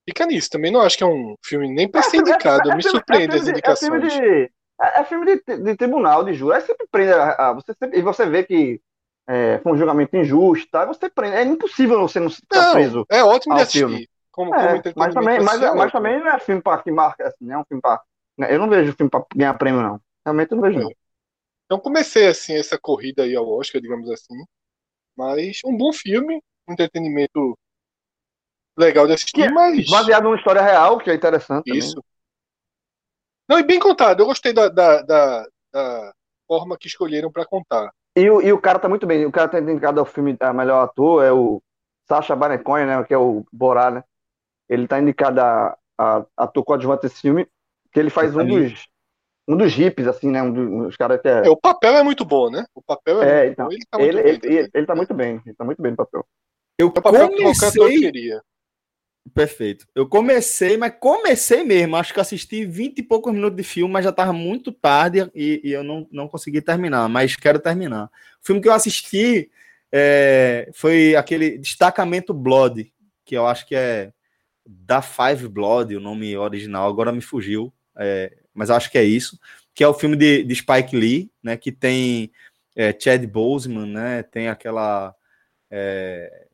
[SPEAKER 5] Fica nisso. Também não acho que é um filme nem para ser indicado. Me
[SPEAKER 3] filme-
[SPEAKER 5] surpreende as
[SPEAKER 3] É filme
[SPEAKER 5] indicações.
[SPEAKER 3] de, é, é filme de, de tribunal, de júri. Aí sempre prende. a- a- você sempre- e você vê que é, foi um julgamento injusto, tá? Você prende. É impossível você não ficar preso.
[SPEAKER 5] é ótimo de assistir.
[SPEAKER 3] filme.
[SPEAKER 5] Como,
[SPEAKER 3] É,
[SPEAKER 5] como
[SPEAKER 3] mas também,
[SPEAKER 5] vai
[SPEAKER 3] mas, mas também não é filme pra, que marca, assim, não é um filme pra. Eu não vejo filme pra ganhar prêmio, não. Realmente eu não vejo, não.
[SPEAKER 5] Então comecei assim essa corrida aí ao Oscar, digamos assim. Mas um bom filme, um entretenimento legal de assistir,
[SPEAKER 3] é
[SPEAKER 5] mas.
[SPEAKER 3] Baseado numa história real, que é interessante. também.
[SPEAKER 5] Isso. Não, e bem contado. Eu gostei da, da, da, da forma que escolheram pra contar.
[SPEAKER 3] E, o- e o cara tá muito bem. O cara tá indicado ao filme a melhor ator, é o Sacha Baron Cohen, né? Que é o Borá, né? Ele tá indicado a, a ator coadjuvante desse filme, que ele faz um dos, um dos hippies, assim, né? Um dos, um dos caras que é.
[SPEAKER 5] É, o papel é muito bom, né? O papel é,
[SPEAKER 3] É,
[SPEAKER 5] muito
[SPEAKER 3] então,
[SPEAKER 5] bom. Ele tá muito
[SPEAKER 3] Ele,
[SPEAKER 5] bem
[SPEAKER 3] ele, ele, ele tá muito bem. Ele tá muito bem no papel.
[SPEAKER 1] Eu
[SPEAKER 5] É o papel que
[SPEAKER 1] comecei.
[SPEAKER 5] queria.
[SPEAKER 1] Perfeito. Eu comecei, mas comecei mesmo. Acho que assisti 20 e poucos minutos de filme, mas já estava muito tarde e, e eu não, não consegui terminar, mas quero terminar. O filme que eu assisti é, foi aquele Destacamento Blood, que eu acho que é da Five Blood, o nome original, agora me fugiu, é, mas acho que é isso, que é o filme de, de Spike Lee, né, que tem é, Chad Boseman, né, tem aquela... é,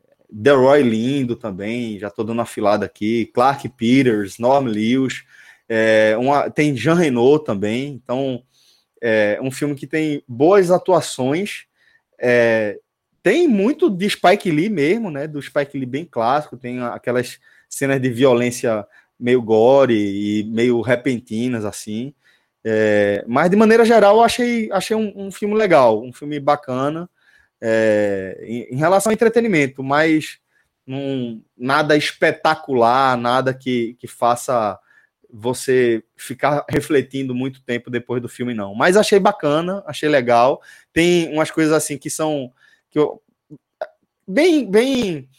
[SPEAKER 1] Lindo também, já tô dando filada aqui, Clark Peters, Norm Lewis, é, uma- tem Jean Reno também, então é um filme que tem boas atuações, é, tem muito de Spike Lee mesmo, né, do Spike Lee bem clássico, tem aquelas cenas de violência meio gore e meio repentinas, assim, é, mas de maneira geral eu achei, achei um, um filme legal, um filme bacana, é, em, em relação ao entretenimento, mas não, nada espetacular, nada que, que faça você ficar refletindo muito tempo depois do filme, não. Mas achei bacana, achei legal. Tem umas coisas assim que são que eu, bem, bem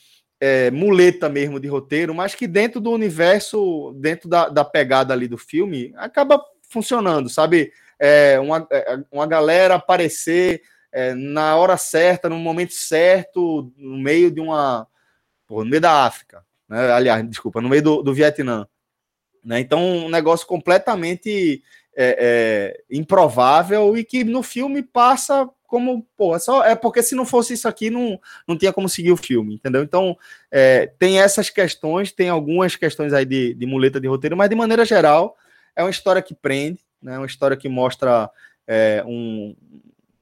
[SPEAKER 1] é, muleta mesmo de roteiro, mas que dentro do universo, dentro da, da pegada ali do filme, acaba funcionando, sabe? É, uma, é, uma galera aparecer é, na hora certa, no momento certo, no meio de uma. pô, no meio da África. Né? Aliás, desculpa, no meio do, do Vietnã. Né? Então, um negócio completamente é, é, improvável e que no filme passa como, pô, é, só, é porque se não fosse isso aqui, não, não tinha como seguir o filme, entendeu? Então, é, tem essas questões, tem algumas questões aí de, de muleta de roteiro, mas de maneira geral, é uma história que prende, né? uma história que mostra é, um,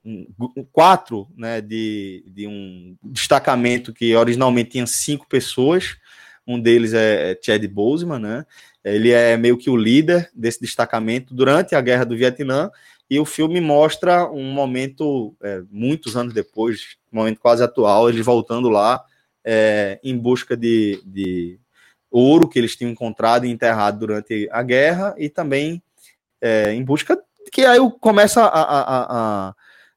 [SPEAKER 1] um, um quatro né, de, de um destacamento que originalmente tinha cinco pessoas. Um deles é, é Chad Boseman, né? Ele é meio que o líder desse destacamento durante a guerra do Vietnã. E o filme mostra um momento, é, muitos anos depois, momento quase atual, eles voltando lá é, em busca de, de ouro que eles tinham encontrado e enterrado durante a guerra e também é, em busca que aí começa a, a, a, a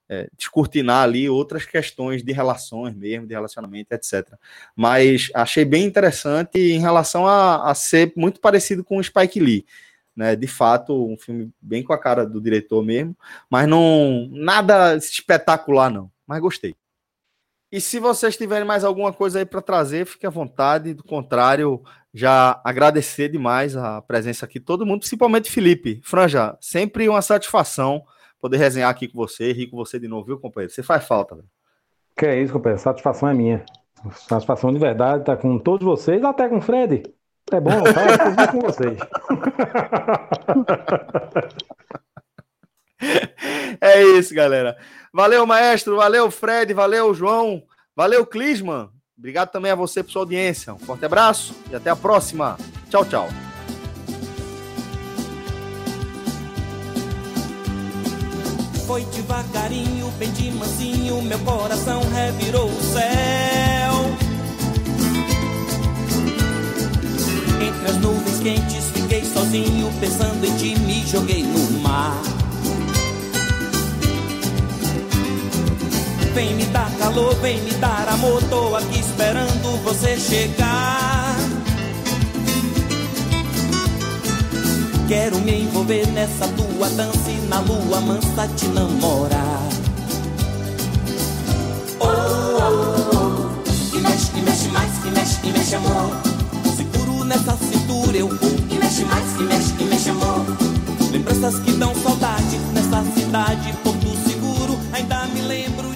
[SPEAKER 1] é, descortinar ali outras questões de relações mesmo, de relacionamento, etc. Mas achei bem interessante em relação a, a ser muito parecido com o Spike Lee. Né, de fato, um filme bem com a cara do diretor mesmo, mas não nada espetacular não, mas gostei. E se vocês tiverem mais alguma coisa aí para trazer, fique à vontade. Do contrário, já agradecer demais a presença aqui, todo mundo, principalmente Felipe. Franja, sempre uma satisfação poder resenhar aqui com você, rir com você de novo, viu, companheiro? Você faz falta.
[SPEAKER 2] Que é isso, companheiro. Satisfação é minha. Satisfação de verdade estar com todos vocês, até com o Fred. É bom, tá? com vocês. *laughs*
[SPEAKER 1] É isso, galera. Valeu, maestro. Valeu, Fred. Valeu, João. Valeu, Clisman. Obrigado também a você por sua audiência. Um forte abraço e até a próxima. Tchau, tchau.
[SPEAKER 6] Foi devagarinho, bem de mansinho, meu coração revirou o céu. Entre as nuvens quentes fiquei sozinho, pensando em ti, me joguei no mar. Vem me dar calor, vem me dar amor, tô aqui esperando você chegar. Quero me envolver nessa tua dança e na lua mansa te namorar. Oh, oh, oh, que mexe, que mexe mais, que mexe, que mexe amor. Nessa cintura eu vou, que mexe mais, que mexe, que mexe amor. Lembranças que dão saudade nessa cidade, Porto Seguro, ainda me lembro